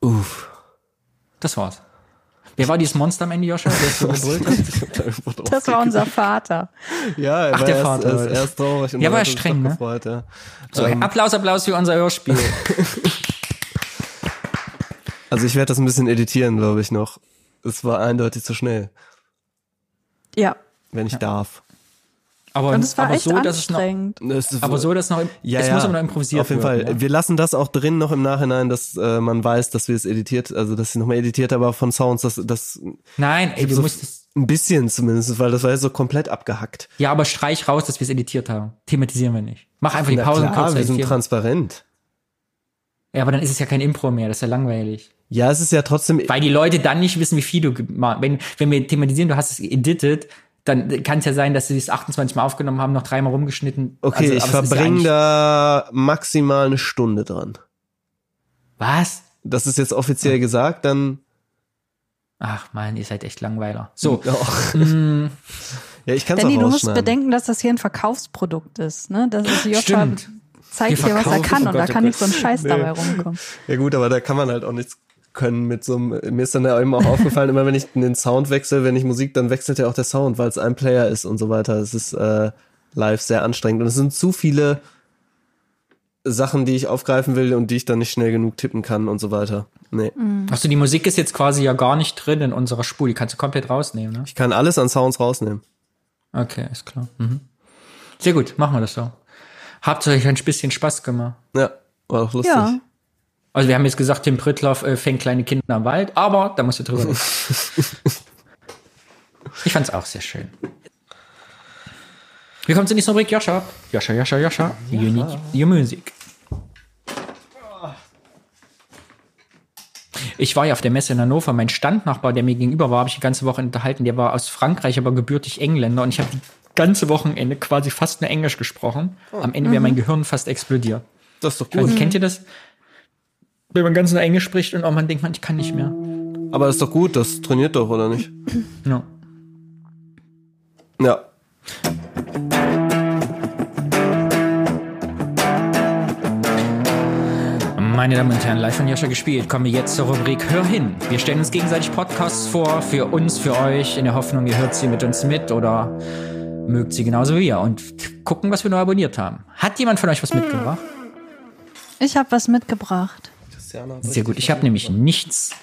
Uff. Das war's. Wer war dieses Monster am Ende, Joscha? Der so gebrüllt hat? Das war unser Vater. Ja, er Ach, war der erst, Vater erst, das. erst traurig und Ja, war er streng, ne? gefreut, ja. So, Ähm, Applaus, Applaus für unser Hörspiel. also ich werde das ein bisschen editieren, glaube ich, noch. Es war eindeutig zu schnell, Ja. wenn ich darf. Aber, Und es war aber echt so, dass es noch, anstrengend. Aber so, dass noch, Ja, es ja, muss aber noch improvisiert Auf jeden werden, Fall. Ja. Wir lassen das auch drin noch im Nachhinein, dass äh, man weiß, dass wir es editiert, also dass sie nochmal editiert, aber von Sounds, das, das Nein, ey, du so musst es, ein bisschen zumindest, weil das war ja so komplett abgehackt. ja, aber streich raus, dass wir es editiert haben. Thematisieren wir nicht. Mach einfach die Na Pausen klar, kurz. wir sind transparent. Ja, aber dann ist es ja kein Impro mehr, das ist ja langweilig. Ja, es ist ja trotzdem, Weil die Leute dann nicht wissen, wie viel du gemacht Wenn, wenn wir thematisieren, du hast es edited, dann kann es ja sein, dass sie es 28 Mal aufgenommen haben, noch dreimal rumgeschnitten. okay, Also, ich ja verbringe eigentlich- da maximal eine Stunde dran. Was? Das ist jetzt offiziell gesagt, dann Ach man, ihr seid echt Langweiler. So, mm, Ja, ich kann es Danny, auch du musst bedenken, dass das hier ein Verkaufsprodukt ist. Ne? Das ist Joscha zeigt hier, was er kann oh und Gott, da oh kann Gott. nicht so ein Scheiß Nee. dabei rumkommen. Ja gut, aber da kann man halt auch nichts können mit so einem, mir ist dann ja immer auch aufgefallen, immer wenn ich den Sound wechsle, wenn ich Musik, dann wechselt ja auch der Sound, weil es ein Player ist und so weiter. Es ist äh, live sehr anstrengend und es sind zu viele Sachen, die ich aufgreifen will und die ich dann nicht schnell genug tippen kann und so weiter. Nee. Achso, die Musik ist jetzt quasi ja gar nicht drin in unserer Spur. Die kannst du komplett rausnehmen, ne? Ich kann alles an Sounds rausnehmen. Okay, ist klar. Mhm. Sehr gut, machen wir das so. Habt ihr euch ein bisschen Spaß gemacht? Ja, war auch lustig. Ja. Also wir haben jetzt gesagt, Tim Prittloff äh, fängt kleine Kinder am Wald, aber da musst du drüber reden. ich fand's auch sehr schön. Wir kommen zur nächsten Rubrik, Joscha. Joscha, Joscha, Joscha. You need your music. Ich war ja auf der Messe in Hannover. Mein Standnachbar, der mir gegenüber war, habe ich die ganze Woche unterhalten. Der war aus Frankreich, aber gebürtig Engländer. Und ich habe die ganze Wochenende quasi fast nur Englisch gesprochen. Am Ende wäre mein Gehirn fast explodiert. Das ist doch weiß gut. nicht, kennt ihr das? Wenn man ganz nur Englisch spricht und auch man denkt, man, ich kann nicht mehr. Aber das ist doch gut, das trainiert doch, oder nicht? Ja. Ja. Meine Damen und Herren, live von Joscha gespielt, kommen wir jetzt zur Rubrik Hör hin. Wir stellen uns gegenseitig Podcasts vor, für uns, für euch, in der Hoffnung, ihr hört sie mit uns mit oder mögt sie genauso wie wir und gucken, was wir neu abonniert haben. Hat jemand von euch was mitgebracht? Ich habe was mitgebracht. Sehr gut, ich habe nämlich nichts,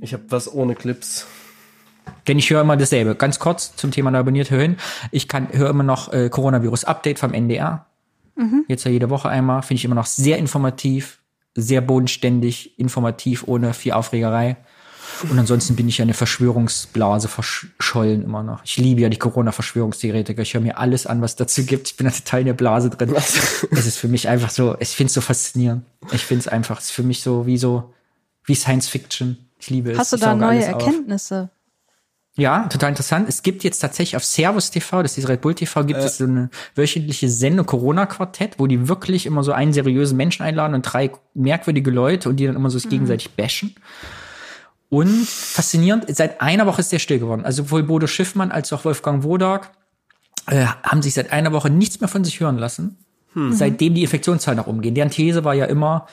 Ich habe was ohne Clips. denn ich höre immer dasselbe. Ganz kurz zum Thema neu abonniert, hör hin. Ich kann höre immer noch äh, Coronavirus-Update vom NDR. Jetzt ja jede Woche einmal. Finde ich immer noch sehr informativ, sehr bodenständig, informativ, ohne viel Aufregerei. Und ansonsten bin ich ja eine Verschwörungsblase verschollen immer noch. Ich liebe ja die Corona-Verschwörungstheoretiker. Ich höre mir alles an, was dazu gibt. Ich bin da total in der Blase drin. es ist für mich einfach so, ich finde es so faszinierend. Ich finde es einfach, es ist für mich so wie so, wie Science Fiction. Ich liebe es. Hast du da neue alles auf. Erkenntnisse? Ja, total interessant. Es gibt jetzt tatsächlich auf Servus TV, das ist Red Bull TV, gibt es so eine wöchentliche Sendung Corona-Quartett, wo die wirklich immer so einen seriösen Menschen einladen und drei merkwürdige Leute und die dann immer so gegenseitig bashen. Und faszinierend, seit einer Woche ist der still geworden. Also sowohl Bodo Schiffmann als auch Wolfgang Wodak äh, haben sich seit einer Woche nichts mehr von sich hören lassen, seitdem die Infektionszahlen nach oben gehen. Deren These war ja immer,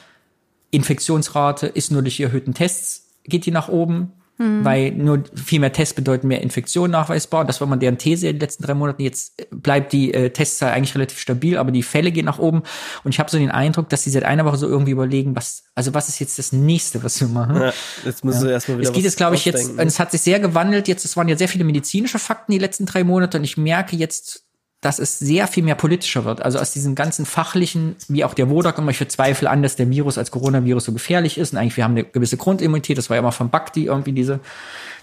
Infektionsrate ist nur durch die erhöhten Tests, geht die nach oben, weil nur viel mehr Tests bedeuten mehr Infektionen nachweisbar. Das war mal deren These in den letzten drei Monaten. Jetzt bleibt die äh, Testzahl eigentlich relativ stabil, aber die Fälle gehen nach oben. Und ich habe so den Eindruck, dass sie seit einer Woche so irgendwie überlegen, was, also was ist jetzt das nächste, was wir machen? Ja, jetzt müssen wir erstmal wieder Es geht was jetzt, glaube ich, jetzt, es hat sich sehr gewandelt. Jetzt, es waren ja sehr viele medizinische Fakten die letzten drei Monate und ich merke jetzt, dass es sehr viel mehr politischer wird. Also aus diesen ganzen fachlichen, wie auch der Wodak immer, ich bezweifle an, dass der Virus als Coronavirus so gefährlich ist. Und eigentlich, wir haben eine gewisse Grundimmunität. Das war ja immer von Bhakti irgendwie diese,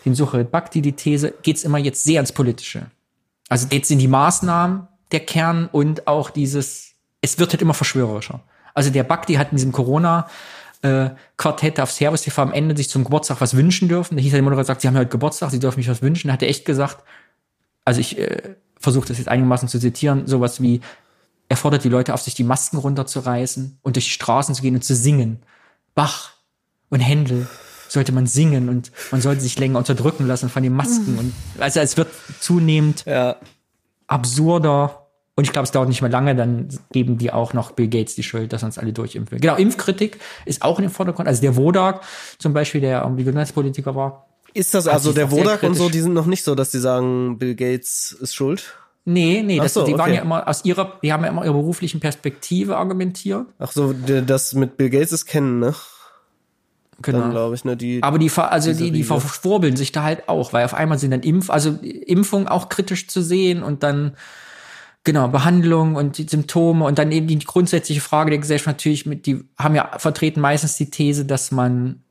den Suche Bhakti, die These, geht's immer jetzt sehr ans Politische. Also jetzt sind die Maßnahmen der Kern und auch dieses, es wird halt immer verschwörerischer. Also der Bhakti hat in diesem Corona, äh, Quartett auf Servus TV am Ende sich zum Geburtstag was wünschen dürfen. Da hieß der Moderator sagt, sie haben heute Geburtstag, sie dürfen mich was wünschen. Da hat er echt gesagt, also ich äh, versuche das jetzt einigermaßen zu zitieren, sowas wie, er fordert die Leute auf, sich die Masken runterzureißen und durch die Straßen zu gehen und zu singen. Bach und Händel sollte man singen und man sollte sich länger unterdrücken lassen von den Masken. Und also es wird zunehmend ja, absurder. Und ich glaube, es dauert nicht mehr lange, dann geben die auch noch Bill Gates die Schuld, dass uns alle durchimpfen. Genau, Impfkritik ist auch in den Vordergrund. Also der Wodak zum Beispiel, der irgendwie Gesundheitspolitiker war, Ist das also der Wodak und so, die sind noch nicht so, dass die sagen, Bill Gates ist schuld? Nee, nee, das, so, die waren okay. ja immer aus ihrer, die haben ja immer ihre beruflichen Perspektive argumentiert. Ach so, das mit Bill Gates ist kennen, ne? Genau. Glaube ich, ne? Die, Aber die, also die, die verschwurbeln sich da halt auch, weil auf einmal sind dann Impf, also Impfung auch kritisch zu sehen und dann genau Behandlung und die Symptome und dann eben die grundsätzliche Frage der Gesellschaft natürlich mit, die haben ja vertreten meistens die These, dass man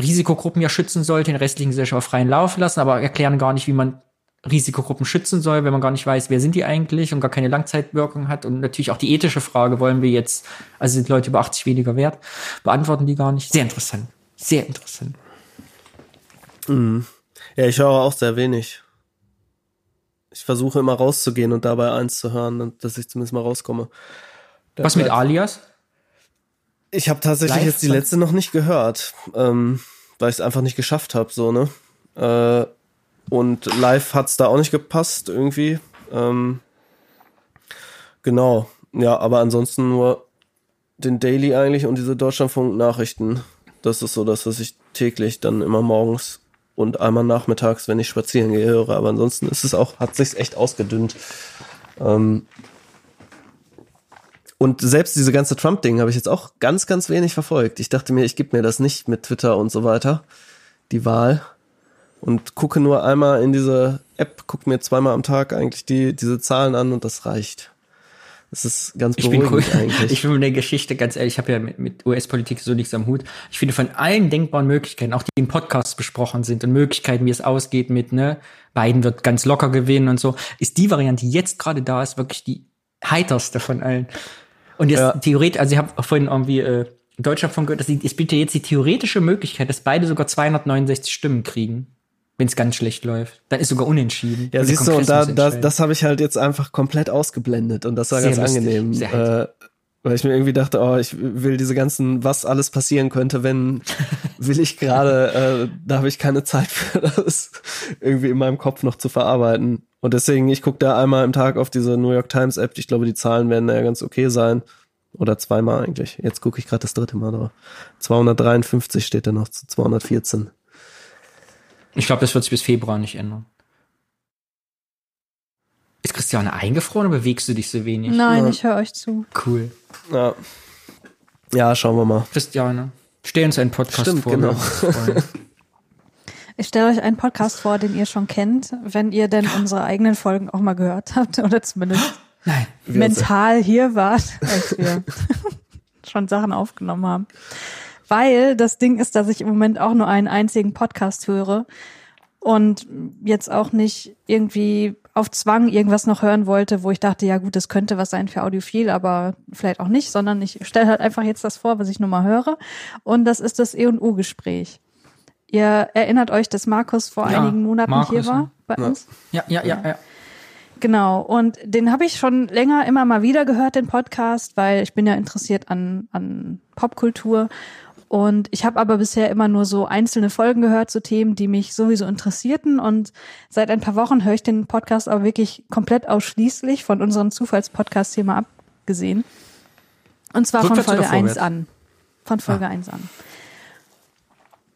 Risikogruppen ja schützen sollte, den restlichen Gesellschaft freien Lauf lassen, aber erklären gar nicht, wie man Risikogruppen schützen soll, wenn man gar nicht weiß, wer sind die eigentlich und gar keine Langzeitwirkung hat. Und natürlich auch die ethische Frage, wollen wir jetzt, also sind Leute über 80 weniger wert, beantworten die gar nicht. Sehr interessant. Sehr interessant. ja, ich höre auch sehr wenig. Ich versuche immer rauszugehen und dabei eins zu hören, und dass ich zumindest mal rauskomme. Da- Was mit Alias? Ich habe tatsächlich Live- jetzt die letzte noch nicht gehört, ähm, weil ich es einfach nicht geschafft habe, so, ne? Äh, und live hat's da auch nicht gepasst, irgendwie. Ähm, genau. Ja, aber ansonsten nur den Daily eigentlich und diese Deutschlandfunk-Nachrichten. Das ist so das, was ich täglich dann immer morgens und einmal nachmittags, wenn ich spazieren gehe, höre. Aber ansonsten ist es auch, hat sich's echt ausgedünnt. Ähm, und selbst diese ganze Trump-Ding habe ich jetzt auch ganz, ganz wenig verfolgt. Ich dachte mir, ich gebe mir das nicht mit Twitter und so weiter, die Wahl. Und gucke nur einmal in diese App, gucke mir zweimal am Tag eigentlich die, diese Zahlen an und das reicht. Das ist ganz Ich bin beruhigend cool. eigentlich. Ich bin mit der Geschichte ganz ehrlich, ich habe ja mit, mit US-Politik so nichts am Hut. Ich finde von allen denkbaren Möglichkeiten, auch die im Podcast besprochen sind und Möglichkeiten, wie es ausgeht mit, ne, Biden wird ganz locker gewinnen und so, ist die Variante, die jetzt gerade da ist, wirklich die heiterste von allen. Und jetzt Ja. theoretisch, also ich habe vorhin irgendwie äh, Deutschland von gehört, dass die, es bietet jetzt die theoretische Möglichkeit, dass beide sogar 269 Stimmen kriegen, wenn es ganz schlecht läuft. Dann ist sogar unentschieden. Ja, siehst du, und da, muss da, entscheiden. das habe ich halt jetzt einfach komplett ausgeblendet und das war Sehr ganz lustig, angenehm. sehr Äh, weil ich mir irgendwie dachte, oh, ich will diese ganzen, was alles passieren könnte, wenn will ich gerade, äh, da habe ich keine Zeit für das irgendwie in meinem Kopf noch zu verarbeiten. Und deswegen, ich gucke da einmal im Tag auf diese New York Times App. Ich glaube, die Zahlen werden da ja ganz okay sein. Oder zweimal eigentlich. Jetzt gucke ich gerade das dritte Mal drauf. 253 steht da noch zu 214. Ich glaube, das wird sich bis Februar nicht ändern. Ist Christiane eingefroren oder bewegst du dich so wenig? Nein, Ja. ich höre euch zu. Cool. Ja. Ja, schauen wir mal. Christiane, stell uns einen Podcast Stimmt, vor. genau. wir würden uns freuen. Ich stelle euch einen Podcast vor, den ihr schon kennt, wenn ihr denn unsere eigenen Folgen auch mal gehört habt oder zumindest Nein. Mental hier wart, als wir schon Sachen aufgenommen haben. Weil das Ding ist, dass ich im Moment auch nur einen einzigen Podcast höre und jetzt auch nicht irgendwie auf Zwang irgendwas noch hören wollte, wo ich dachte, ja gut, das könnte was sein für Audiophil, aber vielleicht auch nicht, sondern ich stelle halt einfach jetzt das vor, was ich nur mal höre. Und das ist das E&U-Gespräch. Ihr erinnert euch, dass Markus vor Ja, einigen Monaten Markus, hier war ja. bei Ja. uns? Ja, ja, ja, ja. Genau, und den habe ich schon länger immer mal wieder gehört, den Podcast, weil ich bin ja interessiert an, an Popkultur. Und ich habe aber bisher immer nur so einzelne Folgen gehört zu Themen, die mich sowieso interessierten. Und seit ein paar Wochen höre ich den Podcast aber wirklich komplett ausschließlich von unserem Zufallspodcast-Thema abgesehen. Und zwar Rückwärts von Folge 1 vorwärts? an. Von Folge 1 an.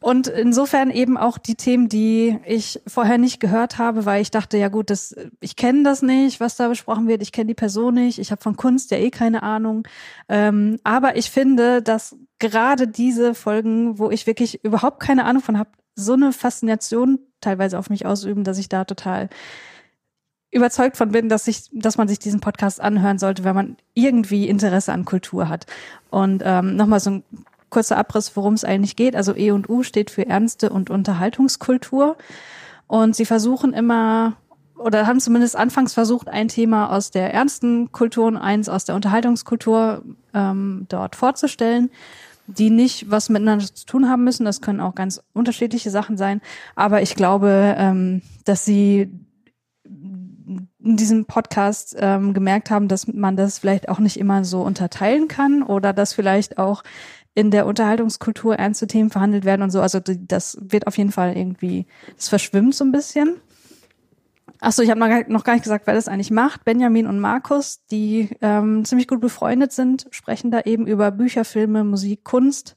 Und insofern eben auch die Themen, die ich vorher nicht gehört habe, weil ich dachte, ja gut, das, ich kenne das nicht, was da besprochen wird, ich kenne die Person nicht, ich habe von Kunst ja eh keine Ahnung. Ähm, aber ich finde, dass gerade diese Folgen, wo ich wirklich überhaupt keine Ahnung von habe, so eine Faszination teilweise auf mich ausüben, dass ich da total überzeugt von bin, dass ich, dass man sich diesen Podcast anhören sollte, wenn man irgendwie Interesse an Kultur hat. Und ähm, nochmal so ein kurzer Abriss, worum es eigentlich geht. Also E und U steht für Ernste und Unterhaltungskultur. Und sie versuchen immer, oder haben zumindest anfangs versucht, ein Thema aus der ernsten Kultur und eins aus der Unterhaltungskultur ähm, dort vorzustellen, die nicht was miteinander zu tun haben müssen. Das können auch ganz unterschiedliche Sachen sein. Aber ich glaube, ähm, dass sie in diesem Podcast ähm, gemerkt haben, dass man das vielleicht auch nicht immer so unterteilen kann oder dass vielleicht auch in der Unterhaltungskultur ernste Themen verhandelt werden und so. Also das wird auf jeden Fall irgendwie, das verschwimmt so ein bisschen. Achso, ich habe noch, gar- noch gar nicht gesagt, wer das eigentlich macht. Benjamin und Markus, die ähm, ziemlich gut befreundet sind, sprechen da eben über Bücher, Filme, Musik, Kunst.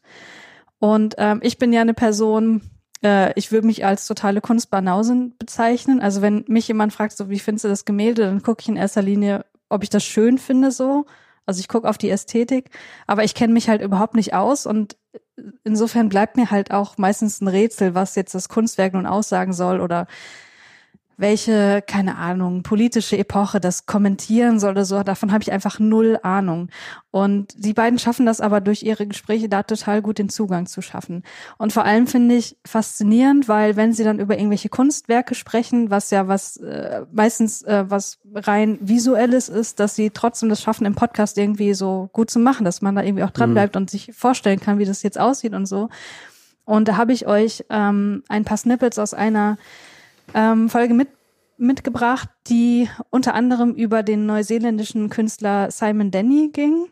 Und ähm, ich bin ja eine Person, äh, ich würde mich als totale Kunstbanausin bezeichnen. Also wenn mich jemand fragt, so wie findest du das Gemälde, dann gucke ich in erster Linie, ob ich das schön finde so. Also ich gucke auf die Ästhetik, aber ich kenne mich halt überhaupt nicht aus und insofern bleibt mir halt auch meistens ein Rätsel, was jetzt das Kunstwerk nun aussagen soll oder welche, keine Ahnung, politische Epoche das kommentieren soll oder so, davon habe ich einfach null Ahnung. Und die beiden schaffen das aber durch ihre Gespräche da total gut den Zugang zu schaffen. Und vor allem finde ich faszinierend, weil wenn sie dann über irgendwelche Kunstwerke sprechen, was ja was äh, meistens äh, was rein visuelles ist, dass sie trotzdem das schaffen, im Podcast irgendwie so gut zu machen, dass man da irgendwie auch dran bleibt mhm. und sich vorstellen kann, wie das jetzt aussieht und so. Und da habe ich euch ähm, ein paar Snippets aus einer ähm, Folge mit, mitgebracht, die unter anderem über den neuseeländischen Künstler Simon Denny ging.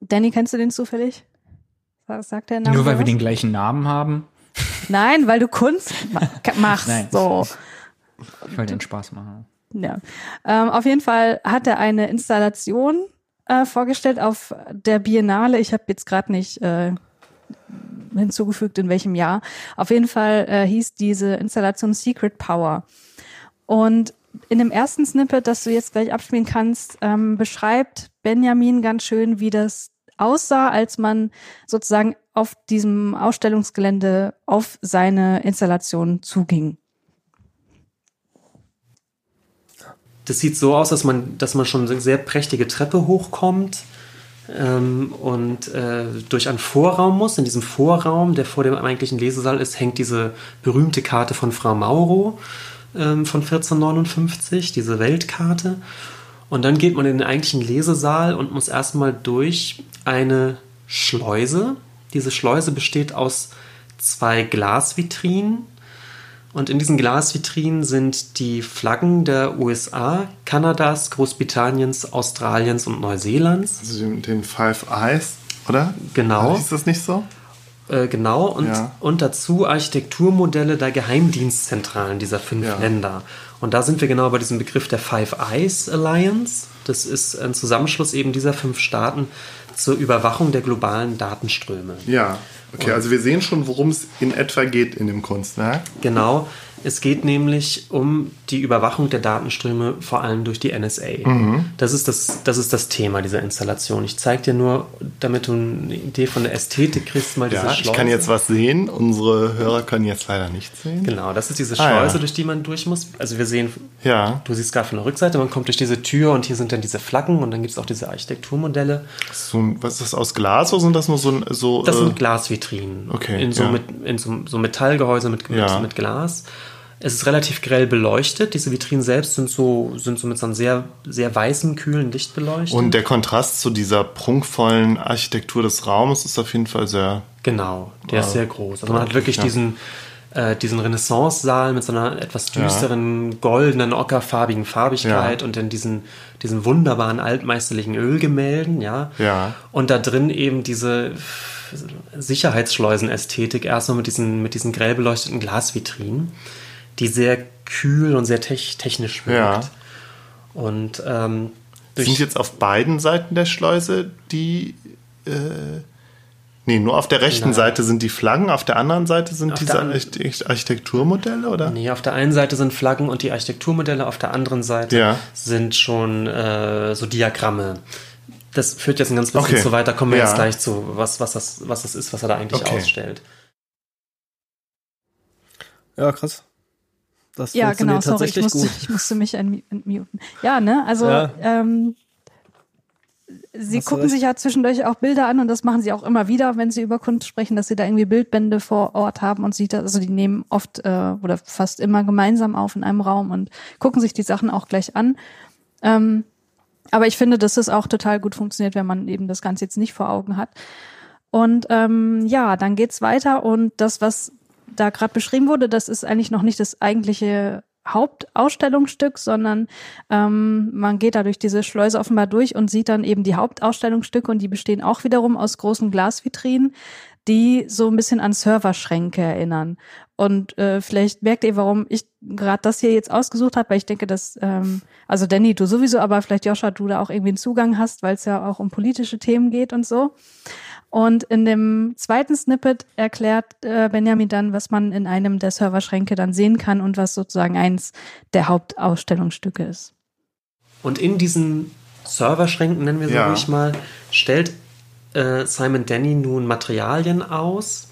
Danny, kennst du den zufällig? Was sagt der Name? Nur weil was? wir den gleichen Namen haben? Nein, weil du Kunst machst. Nein. So. Ich wollte den Spaß machen. Ja. Ähm, auf jeden Fall hat er eine Installation äh, vorgestellt auf der Biennale. Ich habe jetzt gerade nicht äh, hinzugefügt, in welchem Jahr. Auf jeden Fall äh, hieß diese Installation Secret Power. Und in dem ersten Snippet, das du jetzt gleich abspielen kannst, ähm, beschreibt Benjamin ganz schön, wie das aussah, als man sozusagen auf diesem Ausstellungsgelände auf seine Installation zuging. Das sieht so aus, dass man, dass man schon eine sehr prächtige Treppe hochkommt ähm, und äh, durch einen Vorraum muss. In diesem Vorraum, der vor dem eigentlichen Lesesaal ist, hängt diese berühmte Karte von Frau Mauro ähm, von 1459, diese Weltkarte. Und dann geht man in den eigentlichen Lesesaal und muss erstmal durch eine Schleuse. Diese Schleuse besteht aus zwei Glasvitrinen und in diesen Glasvitrinen sind die Flaggen der USA, Kanadas, Großbritanniens, Australiens und Neuseelands. Also den Five Eyes, oder? Genau. Ist das nicht so? Äh, genau. Und, ja. und dazu Architekturmodelle der Geheimdienstzentralen dieser fünf ja. Länder. Und da sind wir genau bei diesem Begriff der Five Eyes Alliance. Das ist ein Zusammenschluss eben dieser fünf Staaten zur Überwachung der globalen Datenströme. Ja. Okay, also wir sehen schon, worum es in etwa geht in dem Kunstwerk. Genau. Es geht nämlich um die Überwachung der Datenströme, vor allem durch die NSA. Mhm. Das, ist das, das ist das Thema dieser Installation. Ich zeige dir nur, damit du eine Idee von der Ästhetik kriegst, mal ja, diese Schleuse. Ich kann jetzt was sehen. Unsere Hörer können jetzt leider nichts sehen. Genau, das ist diese Schleuse, ah, ja. durch die man durch muss. Also wir sehen, ja. du siehst gerade von der Rückseite, man kommt durch diese Tür und hier sind dann diese Flaggen und dann gibt es auch diese Architekturmodelle. So, was ist das aus Glas oder sind das nur so so? Das sind äh, Glasvitrinen. Okay. In so, ja. mit, in so, so Metallgehäuse mit, mit Glas. Es ist relativ grell beleuchtet. Diese Vitrinen selbst sind so, sind so mit so einem sehr, sehr weißen, kühlen Licht beleuchtet. Und der Kontrast zu dieser prunkvollen Architektur des Raumes ist auf jeden Fall sehr. Genau, der äh, ist sehr groß. Also man hat wirklich ja. diesen, äh, diesen Renaissance-Saal mit so einer etwas düsteren, ja. goldenen, ockerfarbigen Farbigkeit ja. und dann diesen, diesen wunderbaren altmeisterlichen Ölgemälden, ja. Ja. Und da drin eben diese Sicherheitsschleusenästhetik erstmal mit diesen, mit diesen grell beleuchteten Glasvitrinen die sehr kühl und sehr te technisch wirkt. Ja. Und ähm, sind jetzt auf beiden Seiten der Schleuse die äh, Nee, nur auf der rechten Nein. Seite sind die Flaggen, auf der anderen Seite sind auf diese Architekturmodelle, oder? Nee, auf der einen Seite sind Flaggen und die Architekturmodelle, auf der anderen Seite ja. sind schon äh, so Diagramme. Das führt jetzt ein ganz bisschen okay. zu weit, da kommen wir ja. jetzt gleich zu, was, was, das, was das ist, was er da eigentlich okay. ausstellt. Ja, krass. Das ja, genau, sorry, ich musste, gut. ich musste mich entmuten. Ja, ne, also ja. Ähm, sie Hast gucken sich ja zwischendurch auch Bilder an und das machen sie auch immer wieder, wenn sie über Kunst sprechen, dass sie da irgendwie Bildbände vor Ort haben und sie da, also die nehmen oft äh, oder fast immer gemeinsam auf in einem Raum und gucken sich die Sachen auch gleich an. Ähm, aber ich finde, dass es auch total gut funktioniert, wenn man eben das Ganze jetzt nicht vor Augen hat. Und ähm, ja, dann geht's weiter und das, was da gerade beschrieben wurde, das ist eigentlich noch nicht das eigentliche Hauptausstellungsstück, sondern ähm, man geht da durch diese Schleuse offenbar durch und sieht dann eben die Hauptausstellungsstücke und die bestehen auch wiederum aus großen Glasvitrinen, die so ein bisschen an Serverschränke erinnern. Und äh, vielleicht merkt ihr, warum ich gerade das hier jetzt ausgesucht habe, weil ich denke, dass, ähm, also Danny, du sowieso, aber vielleicht Joscha, du da auch irgendwie einen Zugang hast, weil es ja auch um politische Themen geht und so. Und in dem zweiten Snippet erklärt äh, Benjamin dann, was man in einem der Serverschränke dann sehen kann und was sozusagen eins der Hauptausstellungsstücke ist. Und in diesen Serverschränken, nennen wir sie Ja. ruhig mal, stellt äh, Simon Denny nun Materialien aus,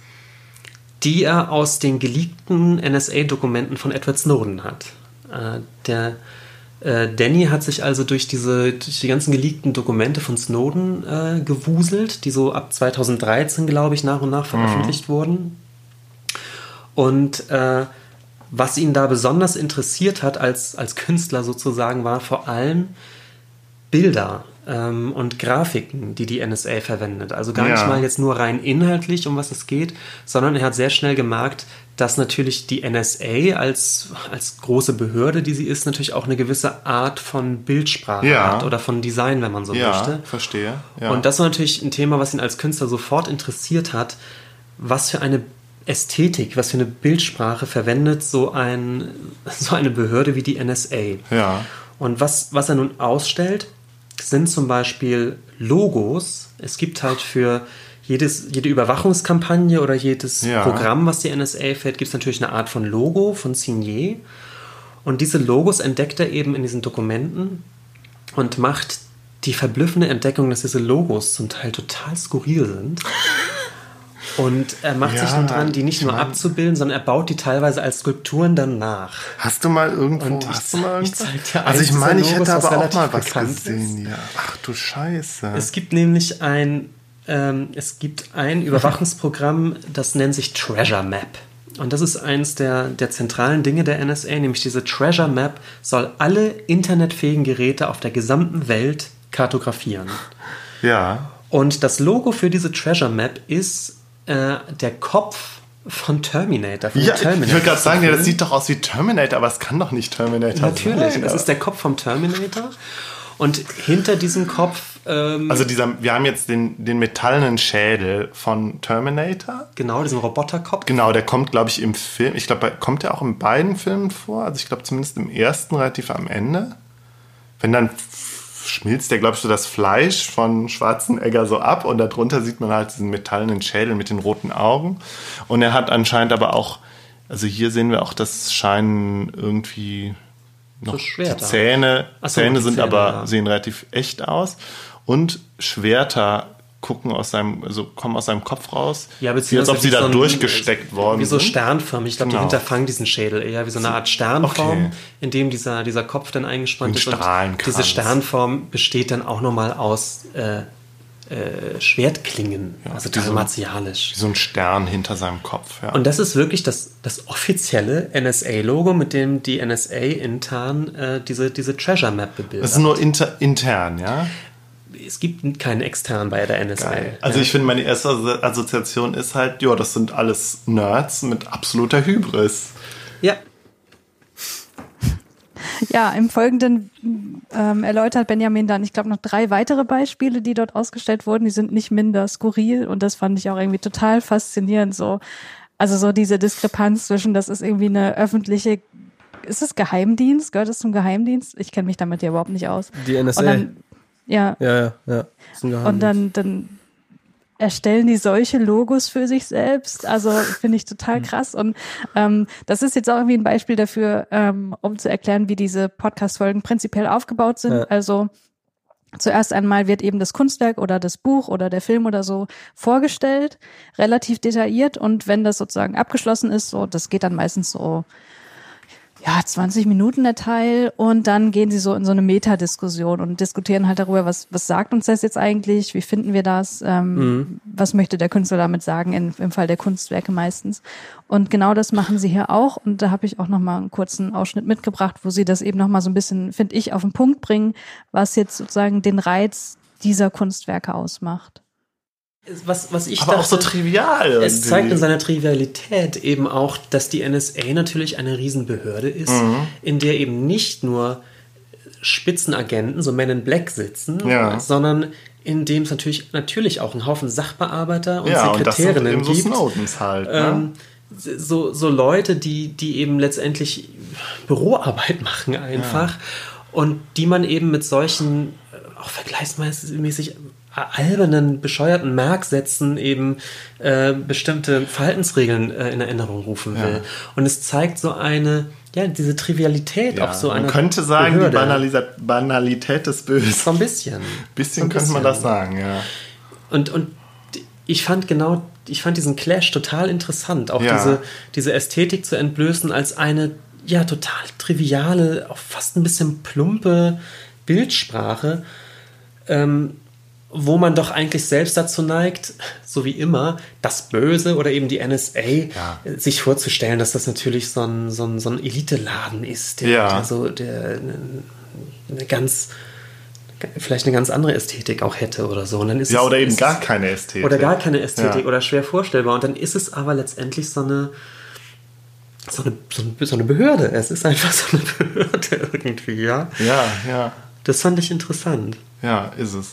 die er aus den geleakten NSA-Dokumenten von Edward Snowden hat. Äh, der äh, Danny hat sich also durch diese durch die ganzen geleakten Dokumente von Snowden äh, gewuselt, die so ab 2013, glaube ich, nach und nach veröffentlicht wurden. Und äh, was ihn da besonders interessiert hat als, als Künstler sozusagen, war vor allem Bilder ähm, und Grafiken, die die NSA verwendet. Also gar nicht Ja. mal jetzt nur rein inhaltlich, um was es geht, sondern er hat sehr schnell gemerkt, dass natürlich die NSA als, als große Behörde, die sie ist, natürlich auch eine gewisse Art von Bildsprache Ja. hat oder von Design, wenn man so Ja, möchte. verstehe. Ja. Und das war natürlich ein Thema, was ihn als Künstler sofort interessiert hat. Was für eine Ästhetik, was für eine Bildsprache verwendet so, ein, so eine Behörde wie die NSA? Ja. Und was, was er nun ausstellt, sind zum Beispiel Logos. Es gibt halt für jedes, jede Überwachungskampagne oder jedes Ja. Programm, was die NSA fährt, gibt es natürlich eine Art von Logo, von Signet. Und diese Logos entdeckt er eben in diesen Dokumenten und macht die verblüffende Entdeckung, dass diese Logos zum Teil total skurril sind. Und er macht sich Ja, dann dran, die nicht ich nur abzubilden, sondern er baut die teilweise als Skulpturen dann nach. Hast du mal irgendwo, Und ich hast du mal ich zeig dir Also ich meine, ich hätte aber auch mal was gesehen. Ja. Ach du Scheiße. Es gibt nämlich ein, ähm, es gibt ein Überwachungsprogramm, das nennt sich Treasure Map. Und das ist eins der, der zentralen Dinge der NSA, nämlich diese Treasure Map soll alle internetfähigen Geräte auf der gesamten Welt kartografieren. ja. Und das Logo für diese Treasure Map ist äh, der Kopf von Terminator. Von Ja, Terminator ich wollte gerade sagen, ja, das sieht doch aus wie Terminator, aber es kann doch nicht Terminator Natürlich, sein. das ist der Kopf vom Terminator. Und hinter diesem Kopf ähm, also dieser, wir haben jetzt den, den metallenen Schädel von Terminator. genau diesen Roboterkopf. Genau, der kommt, glaube ich, im Film. Ich glaube, kommt der auch in beiden Filmen vor? Also ich glaube zumindest im ersten relativ am Ende. Wenn dann schmilzt der, glaube ich, so das Fleisch von Schwarzenegger so ab und darunter sieht man halt diesen metallenen Schädel mit den roten Augen. Und er hat anscheinend aber auch, also hier sehen wir auch, das scheinen irgendwie noch So die Schwerter. Zähne, Ach so, Zähne die sind Zähne, aber, ja. sehen relativ echt aus. Und Schwerter gucken aus seinem, also kommen aus seinem Kopf raus. Ja, wie als beziehungsweise ob sie da so ein- durchgesteckt worden Wie so sternförmig. Ich glaube, Genau. die hinterfangen diesen Schädel eher wie so eine Art Sternform, Okay. in dem dieser, dieser Kopf dann eingespannt Ein ist. Und diese Sternform besteht dann auch nochmal aus äh, äh, Schwertklingen. also wie total martialisch. Wie so ein Stern hinter seinem Kopf. Ja. Und das ist wirklich das, das offizielle NSA-Logo, mit dem die NSA intern äh, diese, diese Treasure Map bebildert. das ist nur inter, intern, ja? Es gibt keinen extern bei der NSA. Also ja. ich finde, meine erste Asso- Assoziation ist halt, ja, das sind alles Nerds mit absoluter Hybris. ja, Ja, im Folgenden ähm, erläutert Benjamin dann, ich glaube, noch drei weitere Beispiele, die dort ausgestellt wurden. Die sind nicht minder skurril und das fand ich auch irgendwie total faszinierend. So, also so diese Diskrepanz zwischen, das ist irgendwie eine öffentliche, ist es Geheimdienst? Gehört es zum Geheimdienst? Ich kenne mich damit ja überhaupt nicht aus. Die NSA. Und dann, ja, ja, ja, ja. Und dann, dann erstellen die solche Logos für sich selbst. Also finde ich total krass. Und ähm, das ist jetzt auch irgendwie ein Beispiel dafür, ähm, um zu erklären, wie diese Podcast-Folgen prinzipiell aufgebaut sind. Ja. Also Zuerst einmal wird eben das Kunstwerk oder das Buch oder der Film oder so vorgestellt, relativ detailliert. Und wenn das sozusagen abgeschlossen ist, so, das geht dann meistens so, ja, 20 Minuten der Teil. Und dann gehen sie so in so eine Metadiskussion und diskutieren halt darüber, was, was sagt uns das jetzt eigentlich? Wie finden wir das? Ähm, Was möchte der Künstler damit sagen? In, Im Fall der Kunstwerke meistens. Und genau das machen sie hier auch. Und da habe ich auch noch mal einen kurzen Ausschnitt mitgebracht, wo sie das eben noch mal so ein bisschen, finde ich, auf den Punkt bringen, was jetzt sozusagen den Reiz dieser Kunstwerke ausmacht. Was, was ich Aber auch so dachte- trivial. Es irgendwie. zeigt in seiner Trivialität eben auch, dass die NSA natürlich eine Riesenbehörde ist, Mhm. in der eben nicht nur Spitzenagenten, so Men in Black sitzen, Ja. sondern in dem es natürlich, natürlich auch einen Haufen Sachbearbeiter und Ja, und das sind Sekretärinnen eben so gibt. Snowdens halt. Ähm, ne? so, so Leute, die, die eben letztendlich Büroarbeit machen einfach und die man eben mit solchen äh, auch vergleichsmäßig albernen, bescheuerten Merksätzen eben äh, bestimmte Verhaltensregeln äh, in Erinnerung rufen will. Und es zeigt so eine, ja, diese Trivialität Ja, auch so man einer könnte sagen, die Behörde. Banalisa Banalität des Bösen. So ein bisschen. Bisschen So ein könnte man bisschen. das sagen, ja. Und, und ich fand genau, ich fand diesen Clash total interessant, auch Ja. diese, diese Ästhetik zu entblößen als eine, ja, total triviale, auch fast ein bisschen plumpe Bildsprache, ähm, wo man doch eigentlich selbst dazu neigt, so wie immer, das Böse oder eben die NSA Ja. sich vorzustellen, dass das natürlich so ein, so ein, so ein Elite-Laden ist, der, Ja. der so, der eine ganz, vielleicht eine ganz andere Ästhetik auch hätte oder so. Und dann ist Ja, es, oder eben ist gar keine Ästhetik. oder gar keine Ästhetik Ja. oder schwer vorstellbar. Und dann ist es aber letztendlich so eine, so eine, so eine Behörde. Es ist einfach so eine Behörde irgendwie, ja. Ja, ja, Das fand ich interessant. ja, ist es.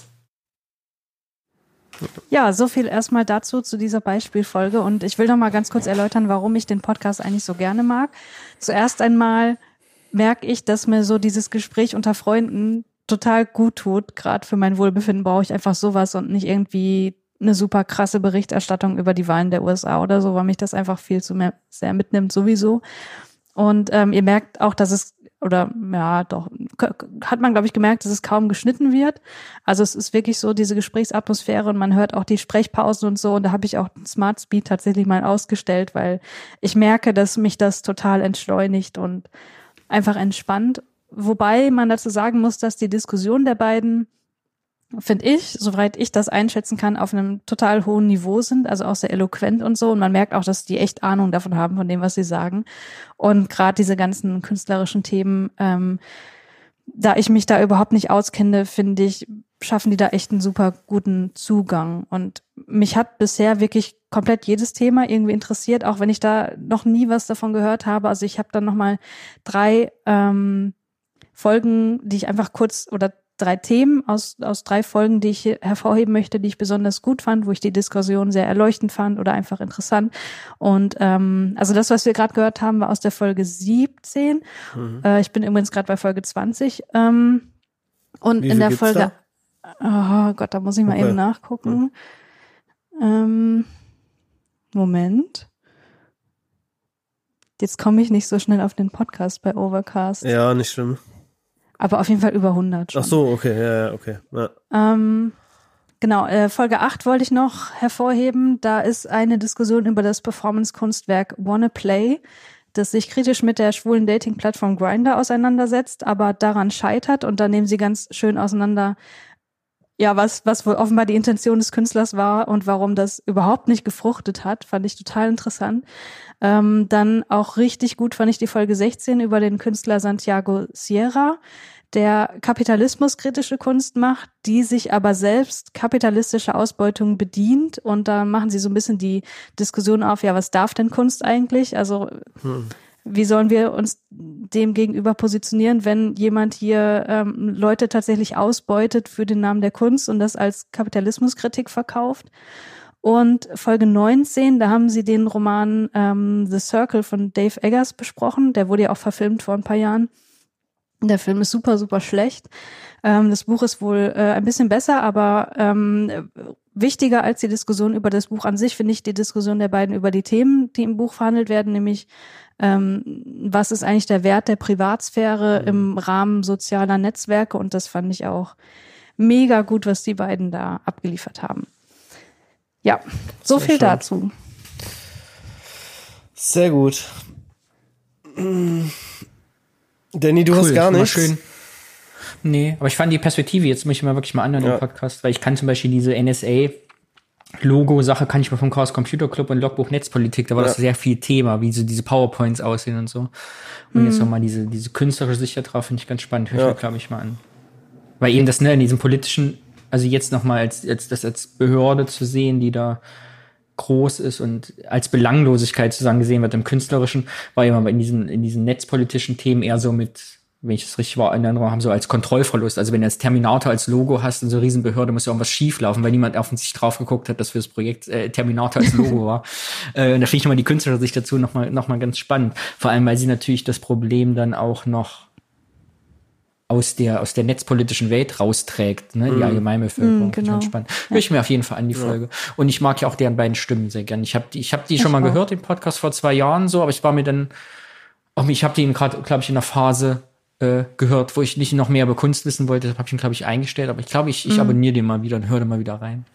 Ja, so viel erstmal dazu, zu dieser Beispielfolge. Und ich will noch mal ganz kurz erläutern, warum ich den Podcast eigentlich so gerne mag. Zuerst einmal merke ich, dass mir so dieses Gespräch unter Freunden total gut tut. Gerade für mein Wohlbefinden brauche ich einfach sowas und nicht irgendwie eine super krasse Berichterstattung über die Wahlen der USA oder so, weil mich das einfach viel zu mehr, sehr mitnimmt sowieso. Und ähm, ihr merkt auch, dass es, oder ja, doch, hat man, glaube ich, gemerkt, dass es kaum geschnitten wird. Also es ist wirklich so diese Gesprächsatmosphäre und man hört auch die Sprechpausen und so. Und da habe ich auch Smart Speed tatsächlich mal ausgestellt, weil ich merke, dass mich das total entschleunigt und einfach entspannt. Wobei man dazu sagen muss, dass die Diskussion der beiden finde ich, soweit ich das einschätzen kann, auf einem total hohen Niveau sind, also auch sehr eloquent und so. Und man merkt auch, dass die echt Ahnung davon haben, von dem, was sie sagen. Und gerade diese ganzen künstlerischen Themen, ähm, da ich mich da überhaupt nicht auskenne, finde ich, schaffen die da echt einen super guten Zugang. Und mich hat bisher wirklich komplett jedes Thema irgendwie interessiert, auch wenn ich da noch nie was davon gehört habe. Also ich habe dann noch mal drei ähm, Folgen, die ich einfach kurz oder drei Themen aus, aus drei Folgen, die ich hervorheben möchte, die ich besonders gut fand, wo ich die Diskussion sehr erleuchtend fand oder einfach interessant. Und ähm, also das, was wir gerade gehört haben, war aus der Folge 17. Äh, ich bin übrigens gerade bei Folge 20. Ähm, und in der Folge, oh Gott, da muss ich mal Okay. eben nachgucken. Ähm, Moment. Jetzt komme ich nicht so schnell auf den Podcast bei Overcast. Ja, nicht schlimm. Aber auf jeden Fall über 100 schon. Ach so, okay, ja, ja, okay. Ja. Ähm, genau, äh, Folge 8 wollte ich noch hervorheben. Da ist eine Diskussion über das Performance-Kunstwerk Wanna Play, das sich kritisch mit der schwulen Dating-Plattform Grindr auseinandersetzt, aber daran scheitert. Und da nehmen sie ganz schön auseinander, ja, was, was wohl offenbar die Intention des Künstlers war und warum das überhaupt nicht gefruchtet hat, fand ich total interessant. Ähm, dann auch richtig gut fand ich die Folge 16 über den Künstler Santiago Sierra, der kapitalismuskritische Kunst macht, die sich aber selbst kapitalistische Ausbeutung bedient. Und da machen sie so ein bisschen die Diskussion auf, ja, was darf denn Kunst eigentlich? Also wie sollen wir uns dem gegenüber positionieren, wenn jemand hier ähm, Leute tatsächlich ausbeutet für den Namen der Kunst und das als Kapitalismuskritik verkauft? Und Folge 19, da haben sie den Roman ähm, The Circle von Dave Eggers besprochen. Der wurde ja auch verfilmt vor ein paar Jahren. Der Film ist super, super schlecht. Ähm, das Buch ist wohl äh, ein bisschen besser, aber ähm, wichtiger als die Diskussion über das Buch an sich finde ich die Diskussion der beiden über die Themen, die im Buch verhandelt werden, nämlich ähm, was ist eigentlich der Wert der Privatsphäre im Rahmen sozialer Netzwerke und das fand ich auch mega gut, was die beiden da abgeliefert haben. Ja, so viel schön. dazu. Sehr gut. Danny, du hast Cool, gar ist immer nichts. Schön. Nee, aber ich fand die Perspektive, jetzt muss ich mal wirklich mal anhören Ja. im Podcast, weil ich kann zum Beispiel diese NSA Logo-Sache kann ich mir vom Chaos Computer Club und Logbuch Netzpolitik, da war das Ja. sehr viel Thema, wie so diese PowerPoints aussehen und so. Und jetzt nochmal diese, diese künstlerische Sicht da drauf, finde ich ganz spannend. Hör ich Ja. mir, glaube ich, mal an. Weil eben das, ne, in diesem politischen, also jetzt nochmal als, als, das als Behörde zu sehen, die da groß ist und als Belanglosigkeit sozusagen gesehen wird im Künstlerischen, war immer in diesen, in diesen netzpolitischen Themen eher so mit, wenn ich das richtig war, in Erinnerung haben, so als Kontrollverlust. Also wenn du jetzt Terminator als Logo hast in so Riesenbehörde, muss ja irgendwas schieflaufen, weil niemand offensichtlich drauf geguckt hat, dass für das Projekt äh, Terminator als Logo war. Äh, und da finde ich nochmal die künstlerische Sicht dazu nochmal noch mal ganz spannend. Vor allem, weil sie natürlich das Problem dann auch noch aus der, aus der netzpolitischen Welt rausträgt, ne, die Allgemeinbevölkerung. Mm, Finde ich genau. spannend. Höre ich mir auf jeden Fall an die Folge. Und ich mag ja auch deren beiden Stimmen sehr gern. Ich habe die, ich hab die schon mal auch. gehört, den Podcast vor zwei Jahren so, aber ich war mir dann, auch ich habe den gerade, glaube ich, in einer Phase äh, gehört, wo ich nicht noch mehr über Kunst wissen wollte. Deshalb habe ich ihn, glaube ich, eingestellt. Aber ich glaube, ich, ich abonniere den mal wieder und höre den mal wieder rein.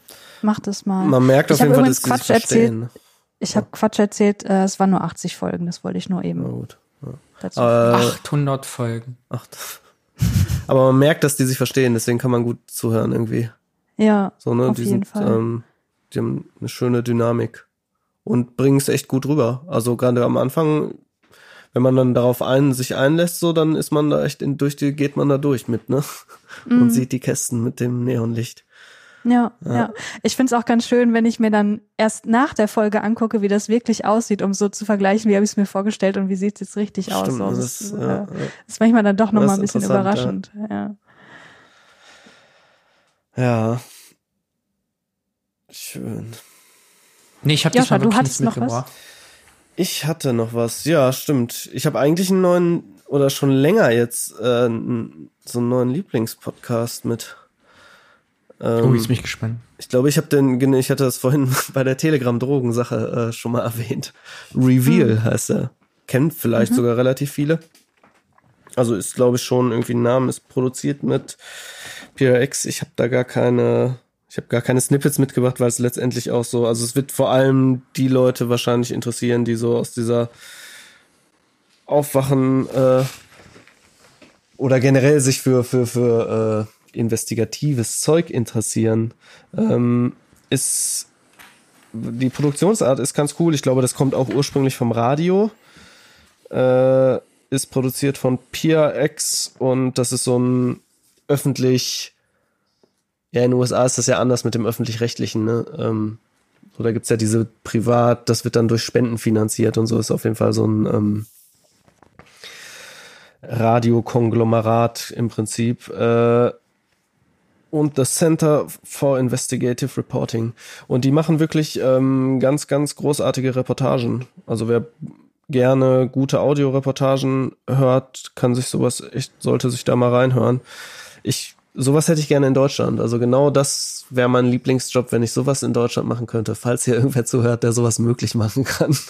Mach das mal. Man merkt auf ich jeden Fall, dass Quatsch erzählt. verstehen. Ich habe Quatsch erzählt, äh, es waren nur 80 Folgen, das wollte ich nur eben Na gut. dazu. Äh, 800 Folgen. ach, aber man merkt, dass die sich verstehen, deswegen kann man gut zuhören irgendwie. ja, So, ne? auf die jeden sind, Fall. Ähm, die haben eine schöne Dynamik und bringen es echt gut rüber. Also gerade am Anfang, wenn man dann darauf ein, sich einlässt, so, dann ist man da echt in, durch die, geht man da durch mit, ne? Mhm. Und sieht die Kästen mit dem Neonlicht. Ja, ja. Ich find's auch ganz schön, wenn ich mir dann erst nach der Folge angucke, wie das wirklich aussieht, um so zu vergleichen, wie habe ich es mir vorgestellt und wie sieht's jetzt richtig aus. Stimmt, So, das das, ist, ist, ja, äh, ja. ist manchmal dann doch nochmal ein bisschen überraschend. Ja. Ja. Schön. Nee, ich habe Joscha, diesmal du hattest noch was? mitgebracht. Ich hatte noch was. Ja, stimmt. Ich habe eigentlich einen neuen oder schon länger jetzt äh, so einen neuen Lieblingspodcast mit. Ähm, Oh, jetzt bin ich gespannt. Ich glaube, ich habe den, ich hatte das vorhin bei der Telegram-Drogen-Sache äh, schon mal erwähnt. Reveal heißt er. Kennt vielleicht sogar relativ viele. Also ist, glaube ich, schon irgendwie ein Name, ist produziert mit PRX. Ich habe da gar keine, ich habe gar keine Snippets mitgebracht, weil es letztendlich auch so, also es wird vor allem die Leute wahrscheinlich interessieren, die so aus dieser Aufwachen äh, oder generell sich für, für, für äh, investigatives Zeug interessieren. Ähm, ist die Produktionsart ist ganz cool. Ich glaube, das kommt auch ursprünglich vom Radio. Äh, ist produziert von PRX und das ist so ein öffentlich, ja, in den USA ist das ja anders mit dem öffentlich-rechtlichen, ne? Ähm, so, da gibt's ja diese Privat, das wird dann durch Spenden finanziert und so ist auf jeden Fall so ein ähm, Radiokonglomerat im Prinzip. Äh, und das Center for Investigative Reporting. Und die machen wirklich ähm, ganz, ganz großartige Reportagen. Also wer gerne gute Audioreportagen hört, kann sich sowas echt, sollte sich da mal reinhören. Ich, sowas hätte ich gerne in Deutschland. Also genau das wäre mein Lieblingsjob, wenn ich sowas in Deutschland machen könnte, falls hier irgendwer zuhört, der sowas möglich machen kann.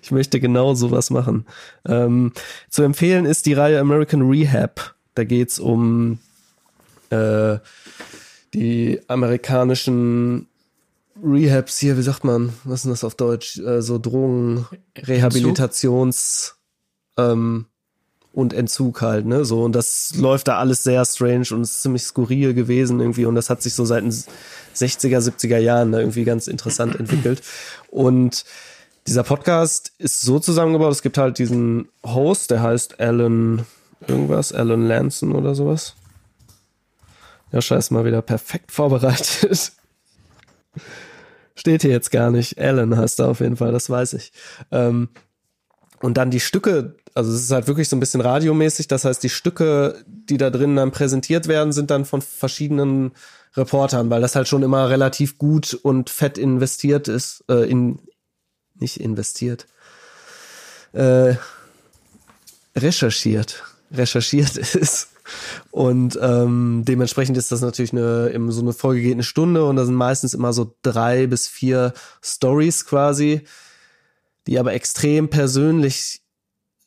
Ich möchte genau sowas machen. Ähm, zu empfehlen ist die Reihe American Rehab. Da geht's um äh, die amerikanischen Rehabs hier, wie sagt man, was ist denn das auf Deutsch? Äh, so Drogen, Rehabilitations ähm, und Entzug halt, ne? So, und das läuft da alles sehr strange und ist ziemlich skurril gewesen irgendwie. Und das hat sich so seit den 60er, 70er Jahren da irgendwie ganz interessant entwickelt. Und dieser Podcast ist so zusammengebaut, es gibt halt diesen Host, der heißt Alan irgendwas, Alan Lanson oder sowas. Ja, scheiß mal wieder perfekt vorbereitet. Steht hier jetzt gar nicht. Alan heißt er auf jeden Fall, das weiß ich. Ähm, und dann die Stücke, also es ist halt wirklich so ein bisschen radiomäßig, das heißt, die Stücke, die da drin dann präsentiert werden, sind dann von verschiedenen Reportern, weil das halt schon immer relativ gut und fett investiert ist, äh, in, nicht investiert, äh, recherchiert, recherchiert ist. Und ähm, dementsprechend ist das natürlich eine, so eine Folge geht eine Stunde und da sind meistens immer so drei bis vier Stories quasi, die aber extrem persönlich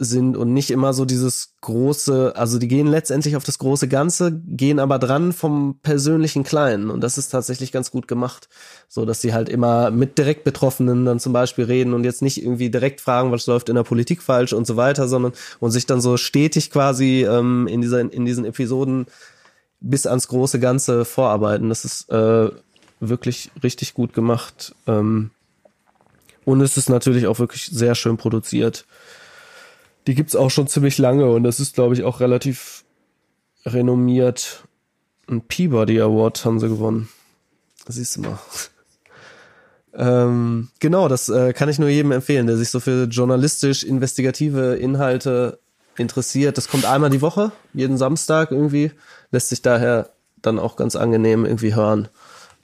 sind und nicht immer so dieses große, also die gehen letztendlich auf das große Ganze, gehen aber dran vom persönlichen Kleinen und das ist tatsächlich ganz gut gemacht, so dass sie halt immer mit direkt Betroffenen dann zum Beispiel reden und jetzt nicht irgendwie direkt fragen, was läuft in der Politik falsch und so weiter, sondern und sich dann so stetig quasi ähm, in dieser in diesen Episoden bis ans große Ganze vorarbeiten. Das ist äh, wirklich richtig gut gemacht. Ähm, und es ist natürlich auch wirklich sehr schön produziert. Die gibt's auch schon ziemlich lange und das ist, glaube ich, auch relativ renommiert. Ein Peabody Award haben sie gewonnen. Siehst du mal. ähm, genau, das äh, kann ich nur jedem empfehlen, der sich so für journalistisch investigative Inhalte interessiert. Das kommt einmal die Woche, jeden Samstag irgendwie. Lässt sich daher dann auch ganz angenehm irgendwie hören.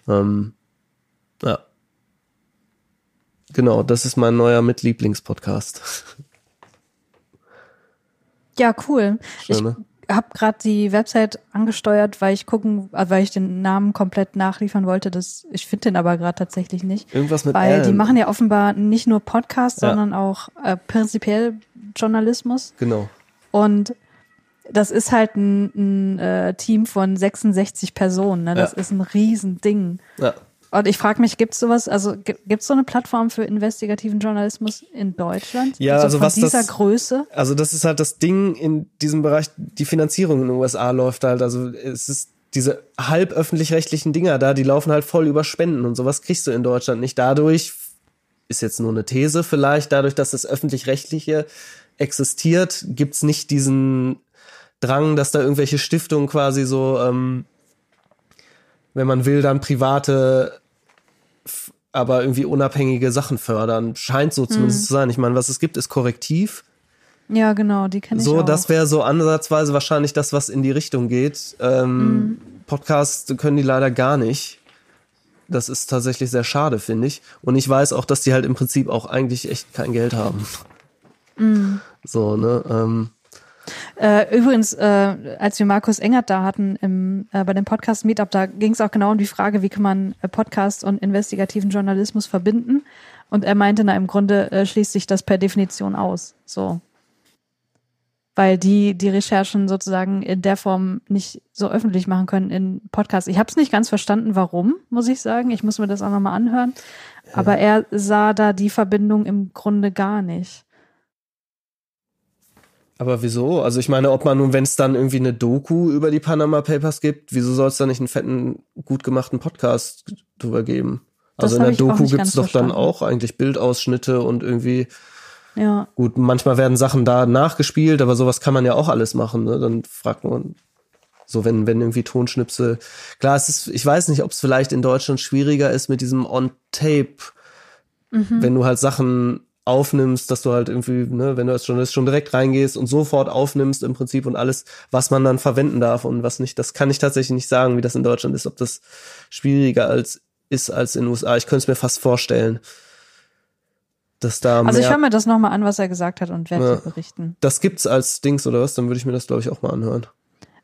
Ähm, ja. Genau, das ist mein neuer Mitlieblingspodcast. Ja, cool. Schön, ich ne? habe gerade die Website angesteuert, weil ich gucken, äh, weil ich den Namen komplett nachliefern wollte. Das, ich finde den aber gerade tatsächlich nicht. Irgendwas mit Weil die L. machen ja offenbar nicht nur Podcasts, Ja. sondern auch äh, prinzipiell Journalismus. Genau. Und das ist halt ein, ein äh, Team von 66 Personen. Ne? Das Ja. ist ein Riesending. Ja. Und ich frage mich, gibt's sowas, also gibt es so eine Plattform für investigativen Journalismus in Deutschland? Ja, also von was dieser das- Größe? Also das ist halt das Ding in diesem Bereich, die Finanzierung in den USA läuft halt, also es ist diese halb öffentlich-rechtlichen Dinger da, die laufen halt voll über Spenden und sowas kriegst du in Deutschland nicht. Dadurch ist jetzt nur eine These vielleicht, dadurch, dass das öffentlich-rechtliche existiert, gibt's nicht diesen Drang, dass da irgendwelche Stiftungen quasi so, ähm, wenn man will, dann private aber irgendwie unabhängige Sachen fördern. Scheint so zumindest zu sein. Ich meine, was es gibt, ist Korrektiv. Ja, genau, die kenne ich So, auch. das wäre so ansatzweise wahrscheinlich das, was in die Richtung geht. Ähm, Podcasts können die leider gar nicht. Das ist tatsächlich sehr schade, finde ich. Und ich weiß auch, dass die halt im Prinzip auch eigentlich echt kein Geld haben. So, ne? Ähm, Äh, übrigens, äh, als wir Markus Engert da hatten im, äh, bei dem Podcast Meetup, da ging es auch genau um die Frage, wie kann man äh, Podcast und investigativen Journalismus verbinden. Und er meinte, na im Grunde äh, schließt sich das per Definition aus. So. Weil die die Recherchen sozusagen in der Form nicht so öffentlich machen können in Podcasts. Ich habe es nicht ganz verstanden, warum, muss ich sagen. Ich muss mir das auch nochmal anhören. Aber er sah da die Verbindung im Grunde gar nicht. Aber wieso? Also ich meine, ob man nun, wenn es dann irgendwie eine Doku über die Panama Papers gibt, wieso soll es da nicht einen fetten, gut gemachten Podcast drüber geben? Das Also in der Doku gibt's ganz doch dann verstanden. auch eigentlich Bildausschnitte und irgendwie Ja. Gut, manchmal werden Sachen da nachgespielt, aber sowas kann man ja auch alles machen. Ne? Dann fragt man so, wenn, wenn irgendwie Tonschnipsel. Klar, es ist, ich weiß nicht, ob es vielleicht in Deutschland schwieriger ist mit diesem On-Tape, wenn du halt Sachen aufnimmst, dass du halt irgendwie, ne, wenn du als Journalist schon direkt reingehst und sofort aufnimmst im Prinzip und alles, was man dann verwenden darf und was nicht, das kann ich tatsächlich nicht sagen, wie das in Deutschland ist, ob das schwieriger als ist als in den USA. Ich könnte es mir fast vorstellen, dass da Also ich höre mir das nochmal an, was er gesagt hat und werde Ja. berichten. Das gibt's als Dings oder was? Dann würde ich mir das, glaube ich, auch mal anhören.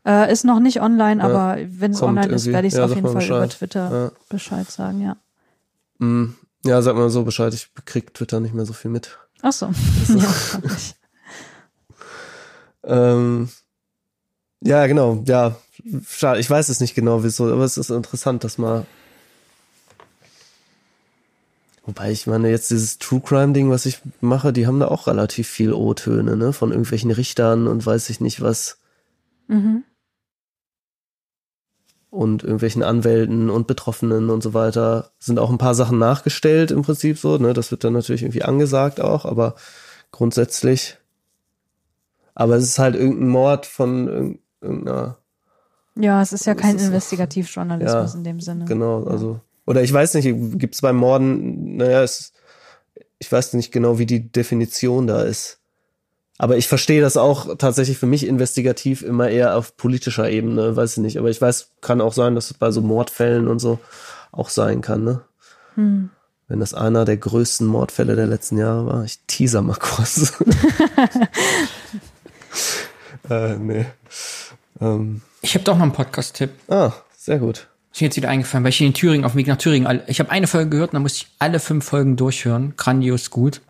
Äh, ist noch nicht online, Ja, aber wenn es online ist, werde ich es Ja, auf jeden Fall über Bescheid. Twitter Ja. Bescheid sagen, ja. Mm, ja, sag mal so Bescheid. Ich krieg Twitter nicht mehr so viel mit. Ach so. ja. Ähm, ja, genau. Ja, schade. Ich weiß es nicht genau, wieso, aber es ist interessant, dass mal. Wobei ich meine, jetzt dieses True Crime Ding, was ich mache, die haben da auch relativ viel O-Töne, ne? Von irgendwelchen Richtern und weiß ich nicht was. Mhm. Und irgendwelchen Anwälten und Betroffenen und so weiter sind auch ein paar Sachen nachgestellt im Prinzip so, ne? Das wird dann natürlich irgendwie angesagt auch, aber grundsätzlich. Aber es ist halt irgendein Mord von irg- irgendeiner, Ja, es ist ja kein ist Investigativjournalismus Ja, in dem Sinne. genau, also. Oder ich weiß nicht, gibt es beim Morden, naja, es, ich weiß nicht genau, wie die Definition da ist. Aber ich verstehe das auch tatsächlich für mich investigativ immer eher auf politischer Ebene, weiß ich nicht. Aber ich weiß, kann auch sein, dass es bei so Mordfällen und so auch sein kann, ne? Hm. Wenn das einer der größten Mordfälle der letzten Jahre war. Ich teaser mal kurz. äh, nee. Ähm, Ich habe doch noch einen Podcast-Tipp. ah, sehr gut. Ist mir jetzt wieder eingefallen, weil ich hier in Thüringen auf dem Weg nach Thüringen, all- ich habe eine Folge gehört und dann musste ich alle fünf Folgen durchhören. Grandios gut.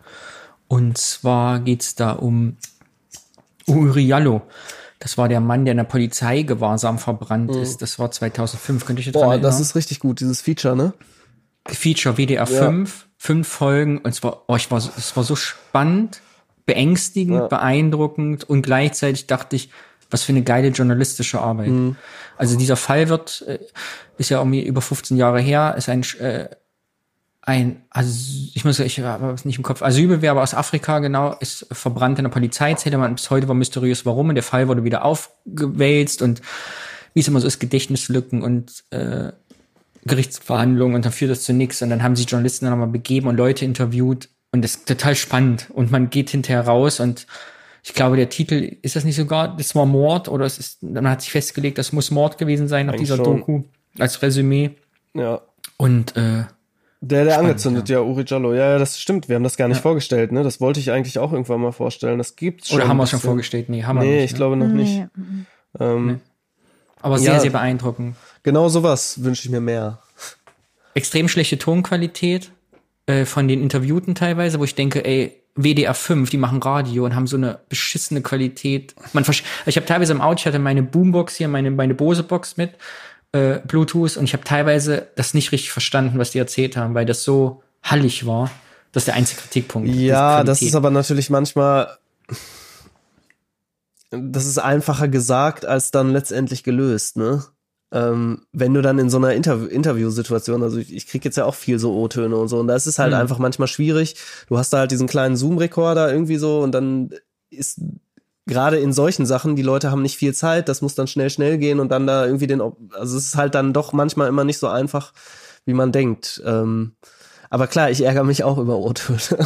Und zwar geht's da um Uriallo. Das war der Mann, der in der Polizeigewahrsam verbrannt ist. Das war 2005. Könnte ich jetzt Mhm. Boah, das ist richtig gut, dieses Feature, ne? Feature WDR 5, fünf Folgen und es war, oh, ich war, es war so spannend, beängstigend, beeindruckend und gleichzeitig dachte ich, was für eine geile journalistische Arbeit. Mhm. Also dieser Fall wird, äh, ist ja irgendwie über 15 Jahre her, ist ein, äh, ein, also ich muss, ich habe es nicht im Kopf, Asylbewerber aus Afrika, genau, ist verbrannt in der Polizeizelle, man bis heute war mysteriös warum. Und der Fall wurde wieder aufgewälzt und wie es immer so ist, Gedächtnislücken und äh, Gerichtsverhandlungen. Und dann führt das zu nichts und dann haben sich Journalisten dann nochmal begeben und Leute interviewt. Und das ist total spannend. Und man geht hinterher raus. Und Ich glaube, der Titel, ist das nicht sogar, das war Mord? Oder es ist, man hat sich festgelegt, das muss Mord gewesen sein nach Eigentlich dieser schon. Doku als Resümee. Ja. Und äh, Der, der Spannend, angezündet, ja. Uri Jallo. Ja, ja, das stimmt. Wir haben das gar nicht vorgestellt, ne? Das wollte ich eigentlich auch irgendwann mal vorstellen. Das gibt's schon. oder haben wir es schon vorgestellt? Nee, haben wir Nee, nicht. ich ne? glaube noch nicht. Nee. Ähm, Aber sehr, Ja. sehr beeindruckend. Genau sowas wünsche ich mir mehr. Extrem schlechte Tonqualität äh, von den Interviewten teilweise, wo ich denke, ey, WDR 5, die machen Radio und haben so eine beschissene Qualität. Man ich habe teilweise im Auto, ich hatte meine Boombox hier, meine, meine Bose-Box mit äh, Bluetooth und ich habe teilweise das nicht richtig verstanden, was die erzählt haben, weil das so hallig war. Das ist der einzige Kritikpunkt. Ja, das ist aber natürlich manchmal. Das ist einfacher gesagt als dann letztendlich gelöst, ne? Ähm, wenn du dann in so einer Interview Interviewsituation, also ich, ich krieg jetzt ja auch viel so O-Töne und so, und da ist es halt Mhm. einfach manchmal schwierig. Du hast da halt diesen kleinen Zoom-Rekorder irgendwie so und dann ist gerade in solchen Sachen, die Leute haben nicht viel Zeit, das muss dann schnell, schnell gehen und dann da irgendwie den, also es ist halt dann doch manchmal immer nicht so einfach, wie man denkt. Ähm, aber klar, ich ärgere mich auch über O-Töne.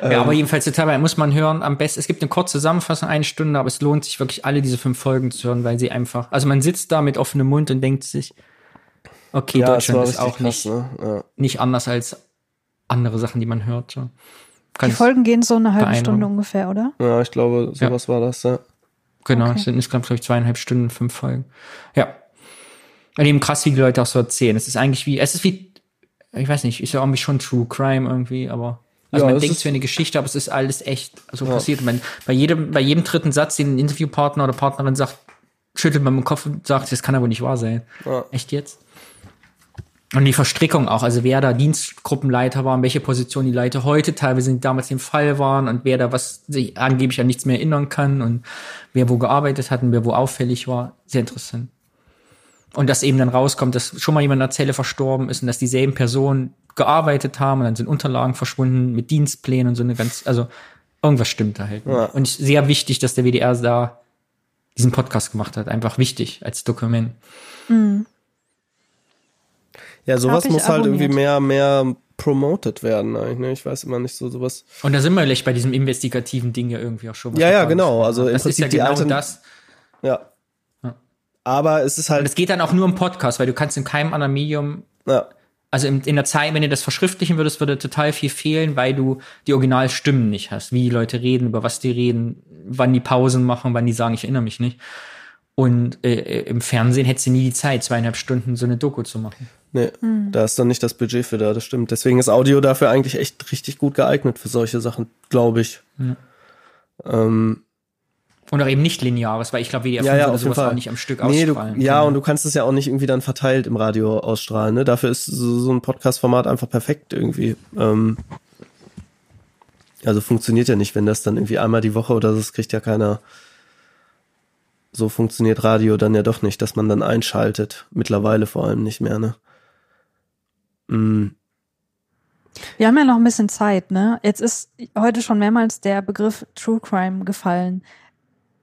Ja, aber jedenfalls total, muss man hören. Am besten, es gibt eine kurze Zusammenfassung, eine Stunde, aber es lohnt sich wirklich alle diese fünf Folgen zu hören, weil sie einfach, also man sitzt da mit offenem Mund und denkt sich, okay, Ja, Deutschland ist auch krass, nicht, ne? Ja. nicht anders als andere Sachen, die man hört. So. Die Folgen gehen so eine halbe. Stunde ungefähr, oder? ja, ich glaube, sowas war das, ja. Genau, Okay. es sind insgesamt, glaube ich, zweieinhalb Stunden, fünf Folgen. Ja. Und eben krass, wie die Leute auch so erzählen. Es ist eigentlich wie, es ist wie, ich weiß nicht, ist ja irgendwie schon True Crime irgendwie, aber also Ja, man denkt es wäre eine Geschichte, aber es ist alles echt so passiert. Man, bei jedem, bei jedem dritten Satz, den ein Interviewpartner oder Partnerin sagt, schüttelt man mit dem Kopf und sagt, das kann aber nicht wahr sein. Ja. Echt jetzt? Und die Verstrickung auch, also wer da Dienstgruppenleiter war, in welche Position die Leiter heute teilweise damals im Fall waren und wer da was sich angeblich an nichts mehr erinnern kann und wer wo gearbeitet hat und wer wo auffällig war. Sehr interessant. Und dass eben dann rauskommt, dass schon mal jemand in der Zelle verstorben ist und dass dieselben Personen gearbeitet haben und dann sind Unterlagen verschwunden mit Dienstplänen und so eine ganz, also irgendwas stimmt da halt. Ja. Und sehr wichtig, dass der WDR da diesen Podcast gemacht hat. Einfach wichtig als Dokument. Ja, sowas muss halt irgendwie mehr, mehr promoted werden eigentlich, ne? Ich weiß immer nicht so sowas. Und da sind wir gleich bei diesem investigativen Ding ja irgendwie auch schon. Ja, ja, genau. Also im das ist Prinzip ja die genau alten- das. Ja. Ja. Aber es ist Und halt, es geht dann auch nur im Podcast, weil du kannst in keinem anderen Medium, ja. also in, in der Zeit, wenn du das verschriftlichen würdest, würde total viel fehlen, weil du die Originalstimmen nicht hast, wie die Leute reden, über was die reden, wann die Pausen machen, wann die sagen, ich erinnere mich nicht. Und äh, äh, im Fernsehen hättest du nie die Zeit, zweieinhalb Stunden so eine Doku zu machen. Nee, da ist dann nicht das Budget für da, das stimmt. Deswegen ist Audio dafür eigentlich echt richtig gut geeignet für solche Sachen, glaube ich. Ähm, Und auch eben nicht lineares, weil ich glaube, WDR ja, 5 ja, jeden sowas Fall. auch nicht am Stück nee, du, ausstrahlen. ja, können. und du kannst es ja auch nicht irgendwie dann verteilt im Radio ausstrahlen. Ne? Dafür ist so, so ein Podcast-Format einfach perfekt irgendwie. Ähm, also funktioniert ja nicht, wenn das dann irgendwie einmal die Woche oder so, das kriegt ja keiner. So funktioniert Radio dann ja doch nicht, dass man dann einschaltet. Mittlerweile vor allem nicht mehr, ne? Mm, Wir haben ja noch ein bisschen Zeit, ne? Jetzt ist heute schon mehrmals der Begriff True Crime gefallen.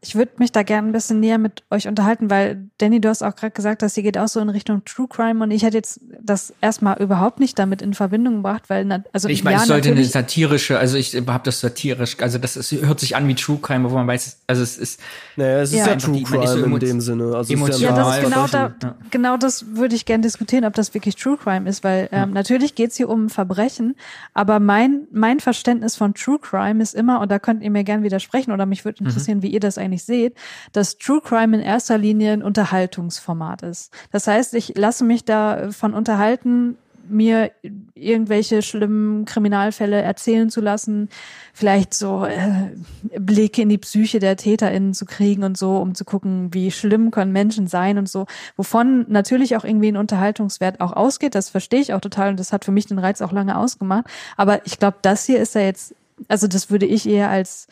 Ich würde mich da gerne ein bisschen näher mit euch unterhalten, weil Danny, du hast auch gerade gesagt, dass sie geht auch so in Richtung True Crime und ich hätte jetzt das erstmal überhaupt nicht damit in Verbindung gebracht, weil also Ich meine, ja, es sollte eine natürlich- satirische, also ich habe das satirisch, also das ist, hört sich an wie True Crime, wo man weiß, also es ist naja, es ist Ja. ja, True die- ist so Crime in dem Sinne. Also emotional. Ja, das genau da. Ja. genau das würde ich gerne diskutieren, ob das wirklich True Crime ist, weil ähm, natürlich geht es hier um Verbrechen, aber mein, mein Verständnis von True Crime ist immer, und da könnt ihr mir gerne widersprechen oder mich würde interessieren, wie ihr das eigentlich seht, dass True Crime in erster Linie ein Unterhaltungsformat ist. Das heißt, ich lasse mich da von unterhalten, mir irgendwelche schlimmen Kriminalfälle erzählen zu lassen, vielleicht so äh, Blicke in die Psyche der TäterInnen zu kriegen und so, um zu gucken, wie schlimm können Menschen sein und so, wovon natürlich auch irgendwie ein Unterhaltungswert auch ausgeht, das verstehe ich auch total und das hat für mich den Reiz auch lange ausgemacht, aber ich glaube, das hier ist ja jetzt, also das würde ich eher als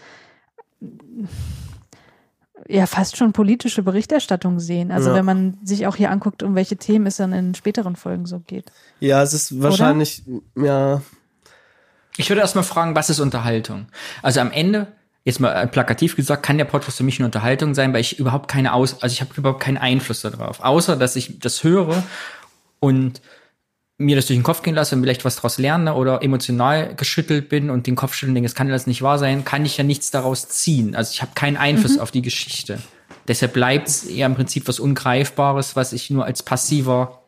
ja fast schon politische Berichterstattung sehen. Also Ja. wenn man sich auch hier anguckt, um welche Themen es dann in späteren Folgen so geht. Ja, es ist wahrscheinlich, ja, Ich würde erstmal fragen, was ist Unterhaltung? Also am Ende, jetzt mal plakativ gesagt, kann der Podcast für mich eine Unterhaltung sein, weil ich überhaupt keine Aus, also ich habe überhaupt keinen Einfluss darauf, außer dass ich das höre und mir das durch den Kopf gehen lasse und vielleicht was daraus lerne oder emotional geschüttelt bin und den Kopf schütteln denke, es kann das nicht wahr sein, kann ich ja nichts daraus ziehen. Also ich habe keinen Einfluss auf die Geschichte. Deshalb bleibt es eher im Prinzip was Ungreifbares, was ich nur als passiver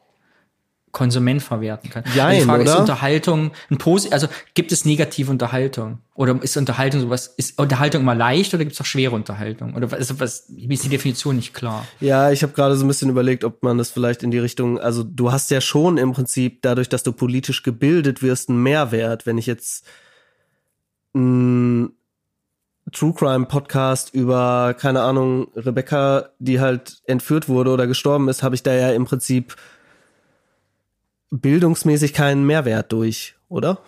Konsument verwerten kann. Jein, Also die Frage ist oder? Unterhaltung ein Posi also gibt es negative Unterhaltung oder ist Unterhaltung sowas ist Unterhaltung immer leicht oder gibt es auch schwere Unterhaltung oder also was mir ist die Definition nicht klar. Ja, ich habe gerade so ein bisschen überlegt, ob man das vielleicht in die Richtung, also du hast ja schon im Prinzip dadurch, dass du politisch gebildet wirst, einen Mehrwert. Wenn ich jetzt einen True Crime Podcast über, keine Ahnung, Rebecca, die halt entführt wurde oder gestorben ist, habe ich da ja im Prinzip bildungsmäßig keinen Mehrwert durch, oder?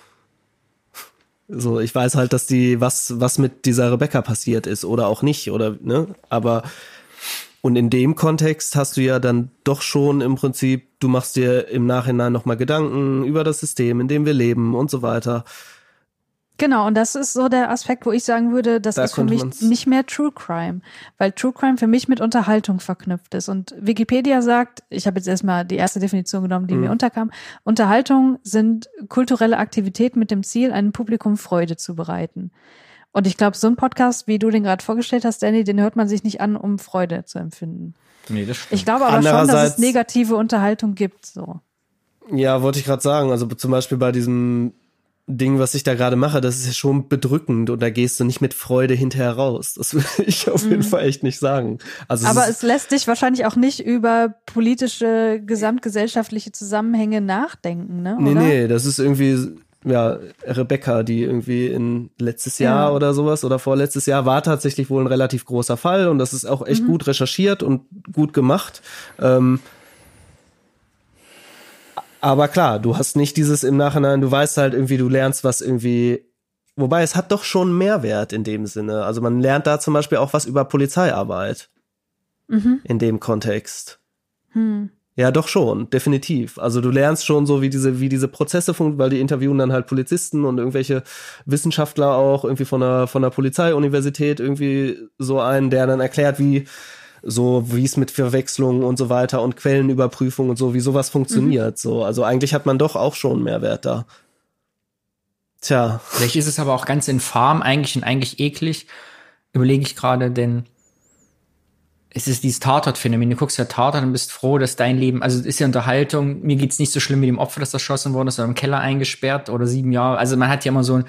So, ich weiß halt, dass die, was, was mit dieser Rebecca passiert ist oder auch nicht, oder, ne? Aber, und in dem Kontext hast du ja dann doch schon im Prinzip, du machst dir im Nachhinein nochmal Gedanken über das System, in dem wir leben und so weiter. Genau, und das ist so der Aspekt, wo ich sagen würde, das Da ist für mich nicht mehr True Crime, weil True Crime für mich mit Unterhaltung verknüpft ist. Und Wikipedia sagt, ich habe jetzt erstmal die erste Definition genommen, die Mhm. mir unterkam, Unterhaltung sind kulturelle Aktivitäten mit dem Ziel, einem Publikum Freude zu bereiten. Und ich glaube, so ein Podcast, wie du den gerade vorgestellt hast, Danny, den hört man sich nicht an, um Freude zu empfinden. Nee, das Ich glaube aber schon, dass es negative Unterhaltung gibt. So. Ja, wollte ich gerade sagen. Also zum Beispiel bei diesem Ding, was ich da gerade mache, das ist ja schon bedrückend und da gehst du nicht mit Freude hinterher raus. Das will ich auf jeden Fall echt nicht sagen. Also Mhm. Aber es es lässt dich wahrscheinlich auch nicht über politische, gesamtgesellschaftliche Zusammenhänge nachdenken, ne? nee, oder? nee, das ist irgendwie ja Rebecca, die irgendwie in letztes Jahr Ja. oder sowas oder vorletztes Jahr war tatsächlich wohl ein relativ großer Fall und das ist auch Mhm. echt gut recherchiert und gut gemacht. Ähm, aber klar, du hast nicht dieses im Nachhinein, du weißt halt irgendwie, du lernst was irgendwie, wobei es hat doch schon Mehrwert in dem Sinne. Also man lernt da zum Beispiel auch was über Polizeiarbeit Mhm. in dem Kontext. Hm. Ja, doch schon, definitiv. Also du lernst schon so, wie diese, wie diese Prozesse funktionieren, weil die interviewen dann halt Polizisten und irgendwelche Wissenschaftler auch irgendwie von der, von der Polizeiuniversität irgendwie so einen, der dann erklärt, wie so, wie es mit Verwechslungen und so weiter und Quellenüberprüfung und so, wie sowas funktioniert. So, also eigentlich hat man doch auch schon Mehrwert da. Tja, Vielleicht ist es aber auch ganz infam eigentlich und eigentlich eklig. Überlege ich gerade, denn es ist dieses Tatort-Phänomen. Du guckst ja Tatort und bist froh, dass dein Leben, also es ist ja Unterhaltung. Mir geht's nicht so schlimm mit dem Opfer, das erschossen worden ist, oder im Keller eingesperrt oder sieben Jahre. Also man hat ja immer so ein,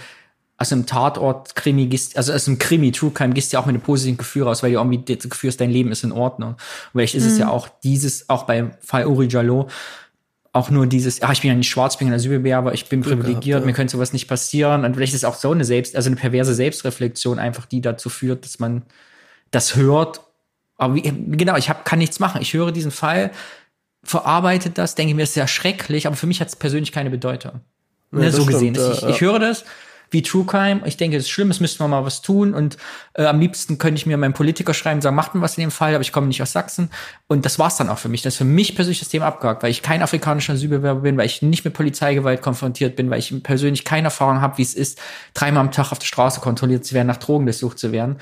aus einem Tatort-Krimi, gehst- also aus einem Krimi, True Crime, gehst du ja auch mit einem positiven Gefühl raus, weil du irgendwie das Gefühl hast, dein Leben ist in Ordnung. Und vielleicht ist es ja auch dieses, auch beim Fall Uri Jallo, auch nur dieses, ach, ich bin ja nicht schwarz, ich bin ein Asylbewerber, ich bin privilegiert, gehabt, ja. mir könnte sowas nicht passieren. Und vielleicht ist es auch so eine Selbst, also eine perverse Selbstreflexion einfach, die dazu führt, dass man das hört. Aber wie, genau, ich hab, kann nichts machen. Ich höre diesen Fall, verarbeite das, denke mir, ist ja schrecklich, aber für mich hat es persönlich keine Bedeutung. Ja, ne, so stimmt, gesehen. ja, ich, ja. ich höre das wie True Crime. Ich denke, es ist schlimm, es müssten wir mal was tun. Und äh, am liebsten könnte ich mir meinen Politiker schreiben, sagen, macht mal was in dem Fall, aber ich komme nicht aus Sachsen. Und das war's dann auch für mich. Das ist für mich persönlich das Thema abgehakt, weil ich kein afrikanischer Asylbewerber bin, weil ich nicht mit Polizeigewalt konfrontiert bin, weil ich persönlich keine Erfahrung habe, wie es ist, dreimal am Tag auf der Straße kontrolliert zu werden, nach Drogen durchsucht zu werden.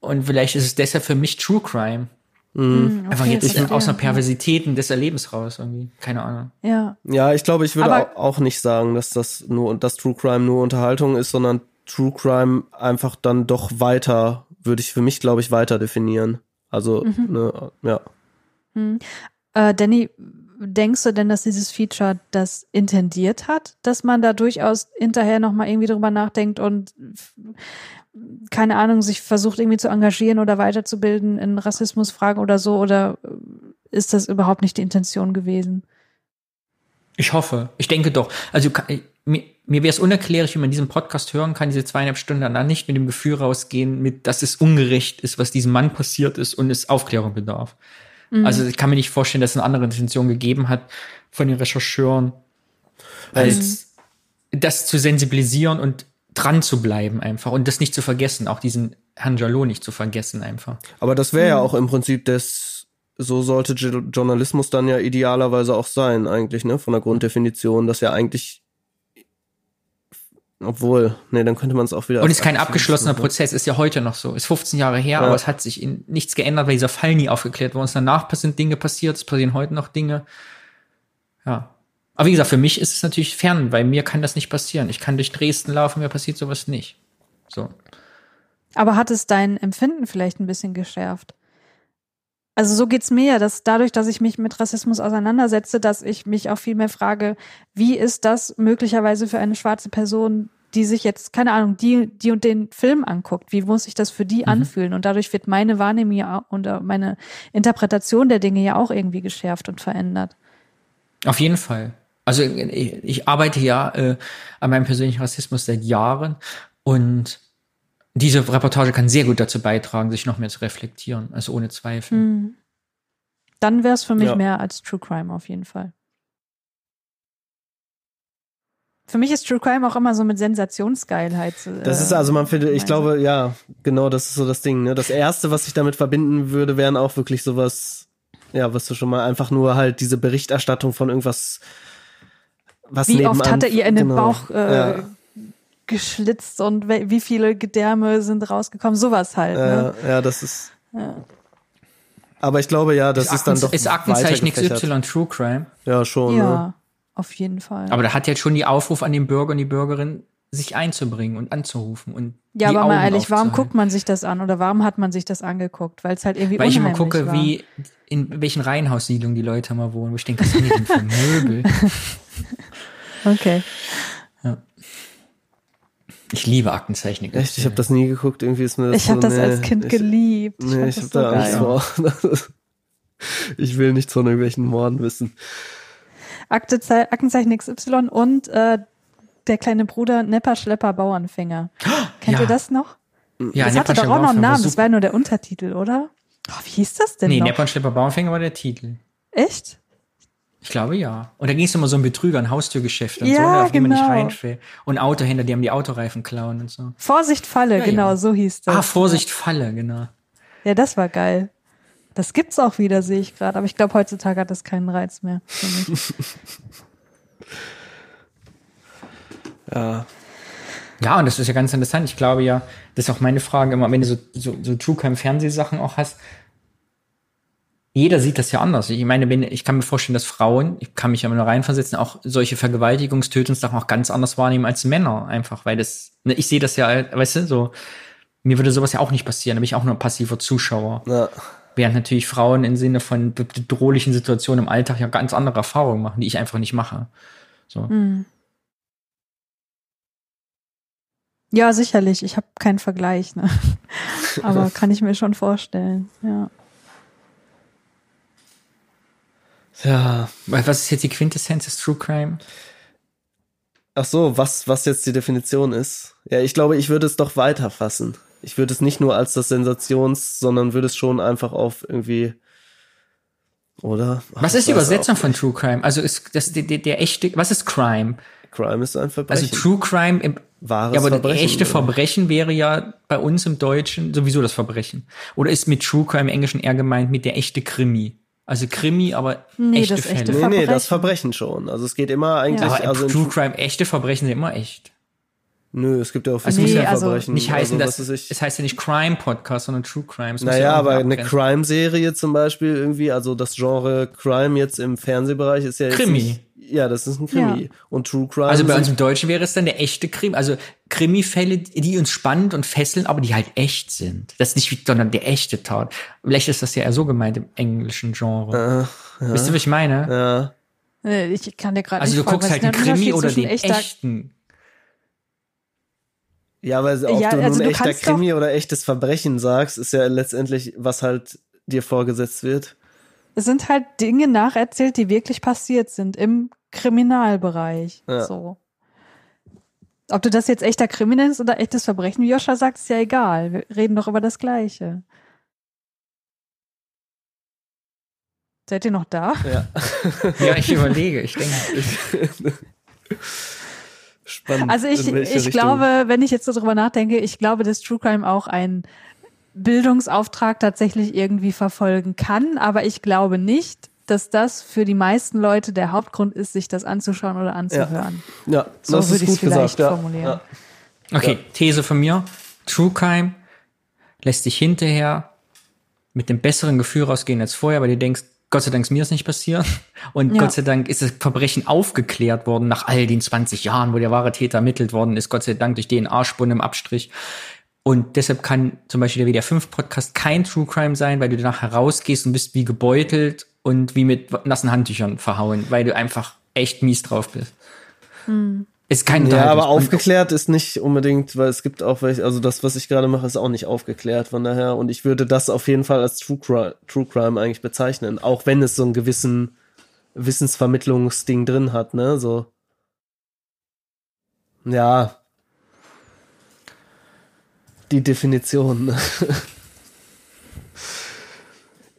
Und vielleicht ist es deshalb für mich True Crime. Mhm. Einfach Okay, jetzt verstehe. aus einer Perversitäten des Erlebens raus irgendwie. Keine Ahnung. Ja. Ja, ich glaube, ich würde Aber- au- auch nicht sagen, dass das nur dass True Crime nur Unterhaltung ist, sondern True Crime einfach dann doch weiter, würde ich für mich, glaube ich, weiter definieren. Also, ne, ja. Äh, Danny, denkst du denn, dass dieses Feature das intendiert hat, dass man da durchaus hinterher nochmal irgendwie drüber nachdenkt und keine Ahnung, sich versucht irgendwie zu engagieren oder weiterzubilden in Rassismusfragen oder so? Oder äh, ist das überhaupt nicht die Intention gewesen? Ich hoffe. Ich denke doch. Also ich- mir, mir wäre es unerklärlich, wie man diesen Podcast hören kann, diese zweieinhalb Stunden danach nicht mit dem Gefühl rausgehen, mit, dass es ungerecht ist, was diesem Mann passiert ist und es Aufklärung bedarf. Also ich kann mir nicht vorstellen, dass es eine andere Intention gegeben hat von den Rechercheuren, als das zu sensibilisieren und dran zu bleiben einfach und das nicht zu vergessen, auch diesen Herrn Jalot nicht zu vergessen einfach. Aber das wäre ja auch im Prinzip das, so sollte Jo- Journalismus dann ja idealerweise auch sein, eigentlich, ne, von der Grunddefinition, dass ja eigentlich, obwohl, nee, dann könnte man es auch wieder. Und ist kein abgeschlossener ne? Prozess, ist ja heute noch so. Ist 15 Jahre her, Ja. aber es hat sich in nichts geändert, weil dieser Fall nie aufgeklärt wurde. Und danach sind Dinge passiert, es passieren heute noch Dinge. Ja. Aber wie gesagt, für mich ist es natürlich fern, weil mir kann das nicht passieren. Ich kann durch Dresden laufen, mir passiert sowas nicht. So. Aber hat es dein Empfinden vielleicht ein bisschen geschärft? Also so geht's mir ja, dass dadurch, dass ich mich mit Rassismus auseinandersetze, dass ich mich auch viel mehr frage, wie ist das möglicherweise für eine schwarze Person, die sich jetzt, keine Ahnung, die, die und den Film anguckt, wie muss sich das für die anfühlen? Und dadurch wird meine Wahrnehmung und äh, meine Interpretation der Dinge ja auch irgendwie geschärft und verändert. Auf jeden Fall. Also ich, ich arbeite ja äh, an meinem persönlichen Rassismus seit Jahren und diese Reportage kann sehr gut dazu beitragen, sich noch mehr zu reflektieren, also ohne Zweifel. Dann wäre es für mich Ja. mehr als True Crime auf jeden Fall. Für mich ist True Crime auch immer so mit Sensationsgeilheit. äh, Das ist also, man findet, ich glaube, ja, genau, das ist so das Ding. Ne? Das erste, was ich damit verbinden würde, wären auch wirklich sowas, ja, was du schon mal einfach nur halt diese Berichterstattung von irgendwas, was Wie nebenan, oft hat er ihr in den genau. Bauch äh, Ja. geschlitzt und wie viele Gedärme sind rausgekommen? Sowas halt. Ne? Ja, ja, das ist. Aber ich glaube, ja, das ist, dann doch. ist Aktenzeichen. XY True Crime. Ja, schon. Ja, Ne? auf jeden Fall. Aber da hat jetzt schon die Aufruf an den Bürger und die Bürgerin, sich einzubringen und anzurufen und ja, die aber mal Augen ehrlich, warum guckt man sich das an oder warum hat man sich das angeguckt? Weil es halt irgendwie Weil ich immer gucke, war. wie in welchen Reihenhaussiedlungen die Leute mal wohnen. Wo ich denke, was sind die denn für Möbel? Okay. Ich liebe Aktenzeichen. Echt, ich habe das nie geguckt. Irgendwie ist mir das Ich habe so, das nee, als Kind ich, geliebt. Nee, ich habe da so Angst geil. vor. ich will nichts von irgendwelchen Morden wissen. Aktezei- Aktenzeichen XY und äh, der kleine Bruder Nepper Schlepper Bauernfänger. Kennt Ja. ihr das noch? ja, das hatte Nepper doch auch noch einen Namen. war Das war ja nur der Untertitel, oder? Oh, wie hieß das denn Nee, noch? Nepper Schlepper Bauernfänger war der Titel. Echt? Ich glaube ja. Und da ging es immer so um Betrüger, ein Haustürgeschäft und Ja, so, auf die man nicht genau. reinfällt. Und Autohändler, die haben die Autoreifen klauen und so. Vorsicht Falle, Ja, genau, ja. so hieß das. Ah, Vorsicht, Falle, genau. Ja, das war geil. Das gibt's auch wieder, sehe ich gerade. Aber ich glaube, heutzutage hat das keinen Reiz mehr. Ja, Ja, und das ist ja ganz interessant. Ich glaube ja, das ist auch meine Frage immer, wenn du so, so, so True Crime Fernsehsachen auch hast. Jeder sieht das ja anders. Ich meine, wenn, ich kann mir vorstellen, dass Frauen, ich kann mich ja mal nur reinversetzen, auch solche Vergewaltigungs-, Tötungssachen auch ganz anders wahrnehmen als Männer. Einfach, weil das, ne, ich sehe das ja, weißt du, so, mir würde sowas ja auch nicht passieren. Da bin ich auch nur ein passiver Zuschauer. ja. Während natürlich Frauen im Sinne von bedrohlichen Situationen im Alltag ja ganz andere Erfahrungen machen, die ich einfach nicht mache. So. Ja, sicherlich. Ich habe keinen Vergleich, ne? Aber kann ich mir schon vorstellen. Ja. Ja. Was ist jetzt die Quintessenz des True Crime? Ach so, was, was jetzt die Definition ist? Ja, ich glaube, ich würde es doch weiter fassen. Ich würde es nicht nur als das Sensations, sondern würde es schon einfach auf irgendwie, oder? Ach, Was ist die Übersetzung von. True Crime? Also ist das der, der, der echte, was ist Crime? Crime ist ein Also Verbrechen. True Crime, im, Wahres ja, aber Verbrechen, das echte oder? Verbrechen wäre ja bei uns im Deutschen sowieso das Verbrechen. Oder ist mit True Crime im Englischen eher gemeint mit der echte Krimi? Also Krimi, aber Nee, echte das Fälle. echte Nee, nee, das Verbrechen. Verbrechen schon. Also es geht immer eigentlich, aber also True Crime, echte Verbrechen sind immer echt. nö, es gibt ja auch Also viele nee, also Verbrechen. Nicht heißen, also, dass, es heißt ja nicht Crime Podcast, sondern True Crime. Muss Naja, ja aber eine. Crime-Serie zum Beispiel irgendwie, also das Genre Crime jetzt im Fernsehbereich ist ja jetzt Krimi. Nicht, ja, das ist ein Krimi. Ja. Und True Crime. Also bei uns im Deutschen wäre es dann der echte Krimi, also Krimi-Fälle, die uns spannend und fesseln, aber die halt echt sind. Das ist nicht, wie- sondern der echte Tat. Vielleicht ist das ja eher so gemeint im englischen Genre. Wisst ihr, was ich meine? ja. Nee, Ich kann dir gerade Also nicht du guckst was halt einen Krimi oder den echter- echten. Ja, weil ob Ja, du also nun du echter Krimi oder echtes Verbrechen sagst, ist ja letztendlich, was halt dir vorgesetzt wird. Es sind halt Dinge nacherzählt, die wirklich passiert sind im Kriminalbereich. Ja. So. Ob du das jetzt echter Krimi nennst oder echtes Verbrechen, wie Joscha sagt, ist ja egal. Wir reden doch über das Gleiche. Seid ihr noch da? Ja. Ja, ich überlege, ich denke. Spannend. Also ich, ich Richtung. glaube, wenn ich jetzt so drüber nachdenke, ich glaube, dass True Crime auch einen Bildungsauftrag tatsächlich irgendwie verfolgen kann, aber ich glaube nicht, dass das für die meisten Leute der Hauptgrund ist, sich das anzuschauen oder anzuhören. Ja, So das würde ist ich es vielleicht gesagt. Ja. formulieren. Ja. Okay, These von mir. True Crime lässt dich hinterher mit dem besseren Gefühl rausgehen als vorher, weil du denkst, Gott sei Dank ist mir das nicht passiert. Und Ja. Gott sei Dank ist das Verbrechen aufgeklärt worden nach all den 20 Jahren, wo der wahre Täter ermittelt worden ist. Gott sei Dank durch DNA-Spuren im Abstrich. Und deshalb kann zum Beispiel der WDR 5 Podcast kein True Crime sein, weil du danach herausgehst und bist wie gebeutelt und wie mit nassen Handtüchern verhauen, weil du einfach echt mies drauf bist. Ist kein Ja, aber aufgeklärt ist nicht unbedingt, weil es gibt auch welche, also das, was ich gerade mache, ist auch nicht aufgeklärt, von daher. Und ich würde das auf jeden Fall als True Crime, True Crime eigentlich bezeichnen, auch wenn es so einen gewissen Wissensvermittlungsding drin hat, ne, so. Ja. Die Definition. ne?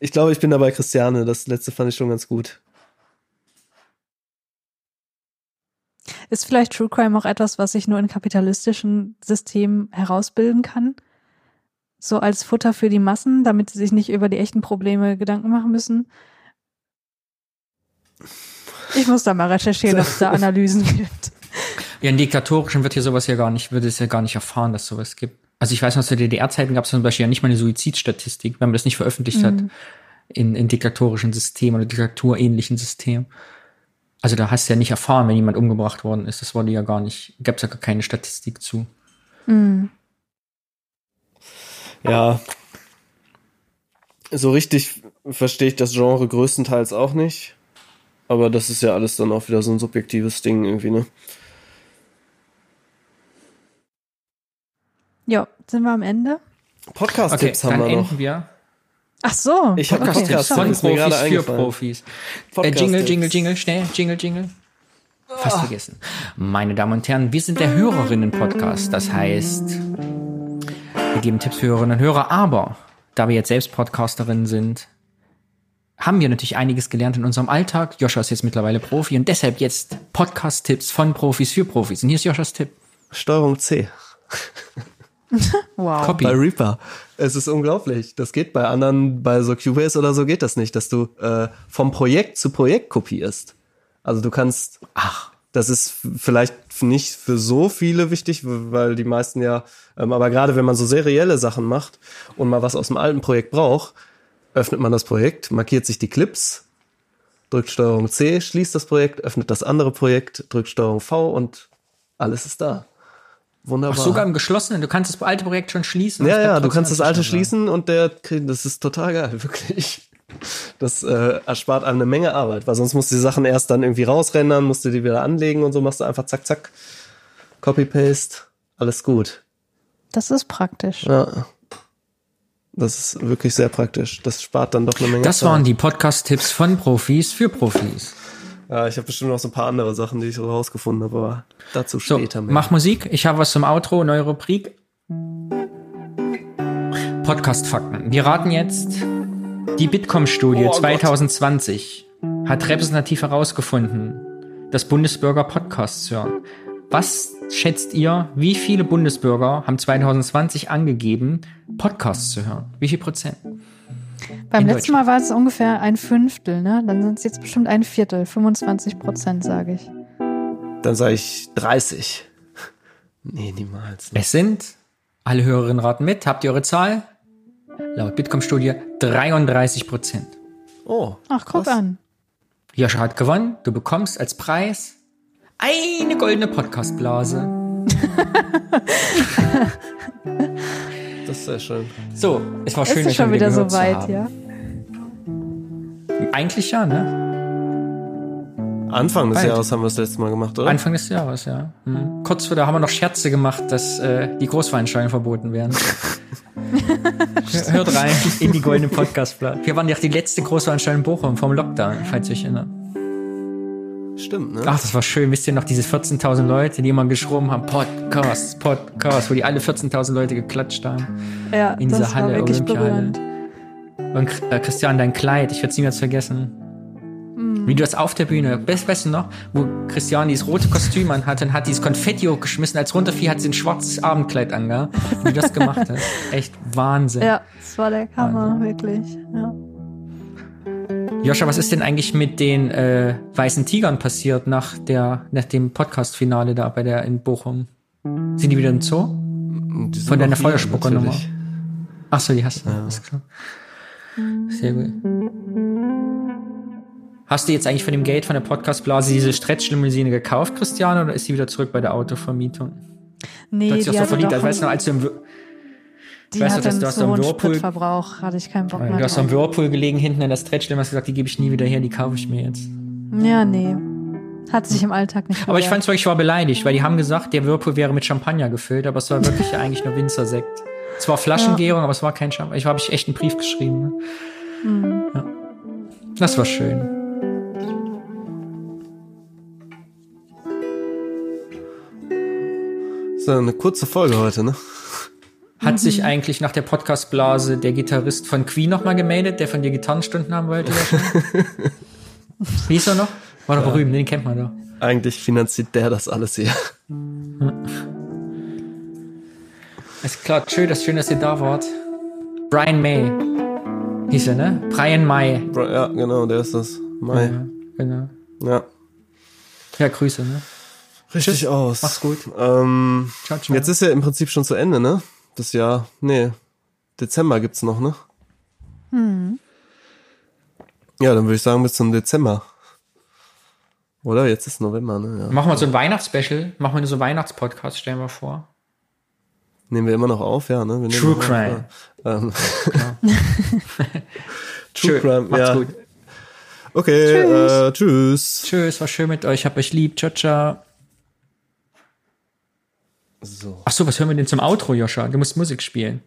Ich glaube, ich bin dabei Christiane. Das letzte fand ich schon ganz gut. Ist vielleicht True Crime auch etwas, was sich nur in kapitalistischen Systemen herausbilden kann? So als Futter für die Massen, damit sie sich nicht über die echten Probleme Gedanken machen müssen? Ich muss da mal recherchieren, ob es da Analysen gibt. Ja, in diktatorischen wird hier sowas ja gar nicht, würde es ja gar nicht erfahren, dass sowas gibt. Also ich weiß noch, zu DDR-Zeiten gab es zum Beispiel ja nicht mal eine Suizidstatistik, wenn man das nicht veröffentlicht hat in, in diktatorischen Systemen oder diktaturähnlichen Systemen. Also da hast du ja nicht erfahren, wenn jemand umgebracht worden ist. Das wurde ja gar nicht, gab es ja gar keine Statistik zu. Ja. So richtig verstehe ich das Genre größtenteils auch nicht. Aber das ist ja alles dann auch wieder so ein subjektives Ding irgendwie, ne? Ja, sind wir am Ende? Okay, Podcast-Tipps dann haben wir noch. wir. Ach so. Ich habe okay, Podcast-Tipps von Profis für. Profis. Äh. Jingle, Jingle, Jingle, schnell, Jingle, Jingle. Fast vergessen. Meine Damen und Herren, wir sind der Hörerinnen-Podcast. Das heißt, wir geben Tipps für Hörerinnen und Hörer, aber da wir jetzt selbst Podcasterinnen sind, haben wir natürlich einiges gelernt in unserem Alltag. Joscha ist jetzt mittlerweile Profi und deshalb jetzt Podcast-Tipps von Profis für Profis. Und hier ist Joschas Tipp. Steuerung C. Wow. Copy. Bei Reaper. Es ist unglaublich. Das geht bei anderen, bei so Cubase oder so geht das nicht, dass du äh, vom Projekt zu Projekt kopierst. Also du kannst, ach, das ist vielleicht nicht für so viele wichtig, weil die meisten ja, ähm, aber gerade wenn man so serielle Sachen macht und mal was aus dem alten Projekt braucht, öffnet man das Projekt, markiert sich die Clips, drückt Steuerung C, schließt das Projekt, öffnet das andere Projekt, drückt Steuerung V und alles ist da. Wunderbar. Ach, sogar im geschlossenen. Du kannst das alte Projekt schon schließen. Ja, ja, du kannst das alte schließen und der, kriegt- das ist total geil, wirklich. Das äh, erspart einem eine Menge Arbeit, weil sonst musst du die Sachen erst dann irgendwie rausrendern, musst du die wieder anlegen und so machst du einfach zack, zack, Copy-Paste, alles gut. Das ist praktisch. Ja. Das ist wirklich sehr praktisch. Das spart dann doch eine Menge Das Zeit. waren die Podcast-Tipps von Profis für Profis. Ja, ich habe bestimmt noch so ein paar andere Sachen, die ich so rausgefunden habe, aber dazu So, später mehr. mach Musik. Ich habe was zum Outro, neue Rubrik. Podcast-Fakten. Wir raten jetzt, die Bitkom-Studie Oh Gott. 2020 hat repräsentativ herausgefunden, dass Bundesbürger Podcasts hören. Was schätzt ihr, wie viele Bundesbürger haben 2020 angegeben, Podcasts zu hören? Wie viel Prozent? Beim letzten Mal war es ungefähr ein Fünftel, ne? Dann sind es jetzt bestimmt ein Viertel, 25 Prozent, sage ich. Dann sage ich 30. Nee, niemals. Es sind, alle Hörerinnen raten mit, habt ihr eure Zahl? Laut Bitkom-Studie 33 Prozent. Oh, Ach, guck krass. an. Joscha hat gewonnen. Du bekommst als Preis eine goldene Podcastblase. Das ist sehr schön. So, es war schön, ist schon wieder so weit, haben. ja. Eigentlich ja, ne? Anfang des Bald. Jahres haben wir das letzte Mal gemacht, oder? Anfang des Jahres, ja. Hm. Kurz vor da haben wir noch Scherze gemacht, dass äh, die Großveranstaltungen verboten werden. Hör- Hört rein in die goldene Podcastblase. Wir waren ja auch die letzte Großveranstaltung in Bochum vom Lockdown, falls ihr euch erinnert. Stimmt, ne? Ach, das war schön. Wisst ihr noch, diese 14.000 Leute, die immer geschrien haben, Podcast, Podcast, wo die alle 14.000 Leute geklatscht haben. Ja, In das dieser Halle, war wirklich Olympiahalle. berührend. Und äh, Christian, dein Kleid, ich werde es niemals vergessen. Wie du das auf der Bühne, weißt, weißt du noch, wo Christian dieses rote Kostüm anhatte und hat dieses Konfetti hochgeschmissen, als runterfiel, hat sie ein schwarzes Abendkleid angehabt. Wie du das gemacht hast. Echt Wahnsinn. Ja, das war der Hammer, wirklich. Ja. Joscha, was ist denn eigentlich mit den äh, weißen Tigern passiert nach, der, nach dem Podcast-Finale da bei der in Bochum? Sind die wieder im Zoo? Die Von deiner Feuerspuckernummer. natürlich. Ach so, die hast du. Alles klar. Sehr gut. Hast du jetzt eigentlich von dem Geld von der Podcastblase diese Stretchlimousine gekauft, Christiane, oder ist sie wieder zurück bei der Autovermietung? Nee, Du hast dich auch so doch Also, weißt du noch, als du im, Wir- die weißt du, hat dass dann du hast so am einen Whirlpool- Spritverbrauch, hatte ich keinen Bock mehr du hast am. Whirlpool gelegen, hinten in der Stretchlimo, hast gesagt, die gebe ich nie wieder her, die kaufe ich mir jetzt. Ja, nee. Hat sich im Alltag nicht Aber ich bewährt. fand's wirklich, ich war beleidigt, weil die haben gesagt, der Whirlpool wäre mit Champagner gefüllt, aber es war wirklich ja eigentlich nur Winzersekt. Es war Flaschengärung, aber es war kein Champagner. Ich habe ich echt einen Brief geschrieben. Ne? Mhm. Ja. Das war schön. ja eine kurze Folge heute, ne? Hat sich eigentlich nach der Podcastblase der Gitarrist von Queen nochmal gemeldet, der von dir Gitarrenstunden haben wollte? Ja? Wie ist er noch? War doch berühmt, den kennt man doch. Eigentlich finanziert der das alles hier. Ist klar, schön, dass, schön, dass ihr da wart. Brian May hieß er, ne? Brian May. Ja, genau, der ist das. Mai. Ja, genau. Ja. Ja, Grüße, ne? Richtig Tschüss. aus. Mach's gut. Ähm, Ciao, ciao. jetzt ist ja im Prinzip schon zu Ende, ne? Das Jahr. Nee. Dezember gibt's noch, ne? Ja, dann würde ich sagen, bis zum Dezember. Oder? Jetzt ist November, ne? Ja. Machen wir so ein Weihnachtsspecial, machen wir so einen Weihnachtspodcast, stellen wir vor. Nehmen wir immer noch auf, ja, ne? True noch auf, Crime. ja. Ähm. True. Crime, Macht's ja. gut. Okay, äh, tschüss. Tschüss, war schön mit euch, hab euch lieb. Ciao, ciao. So. Ach so, was hören wir denn zum Outro, Joscha? Du musst Musik spielen.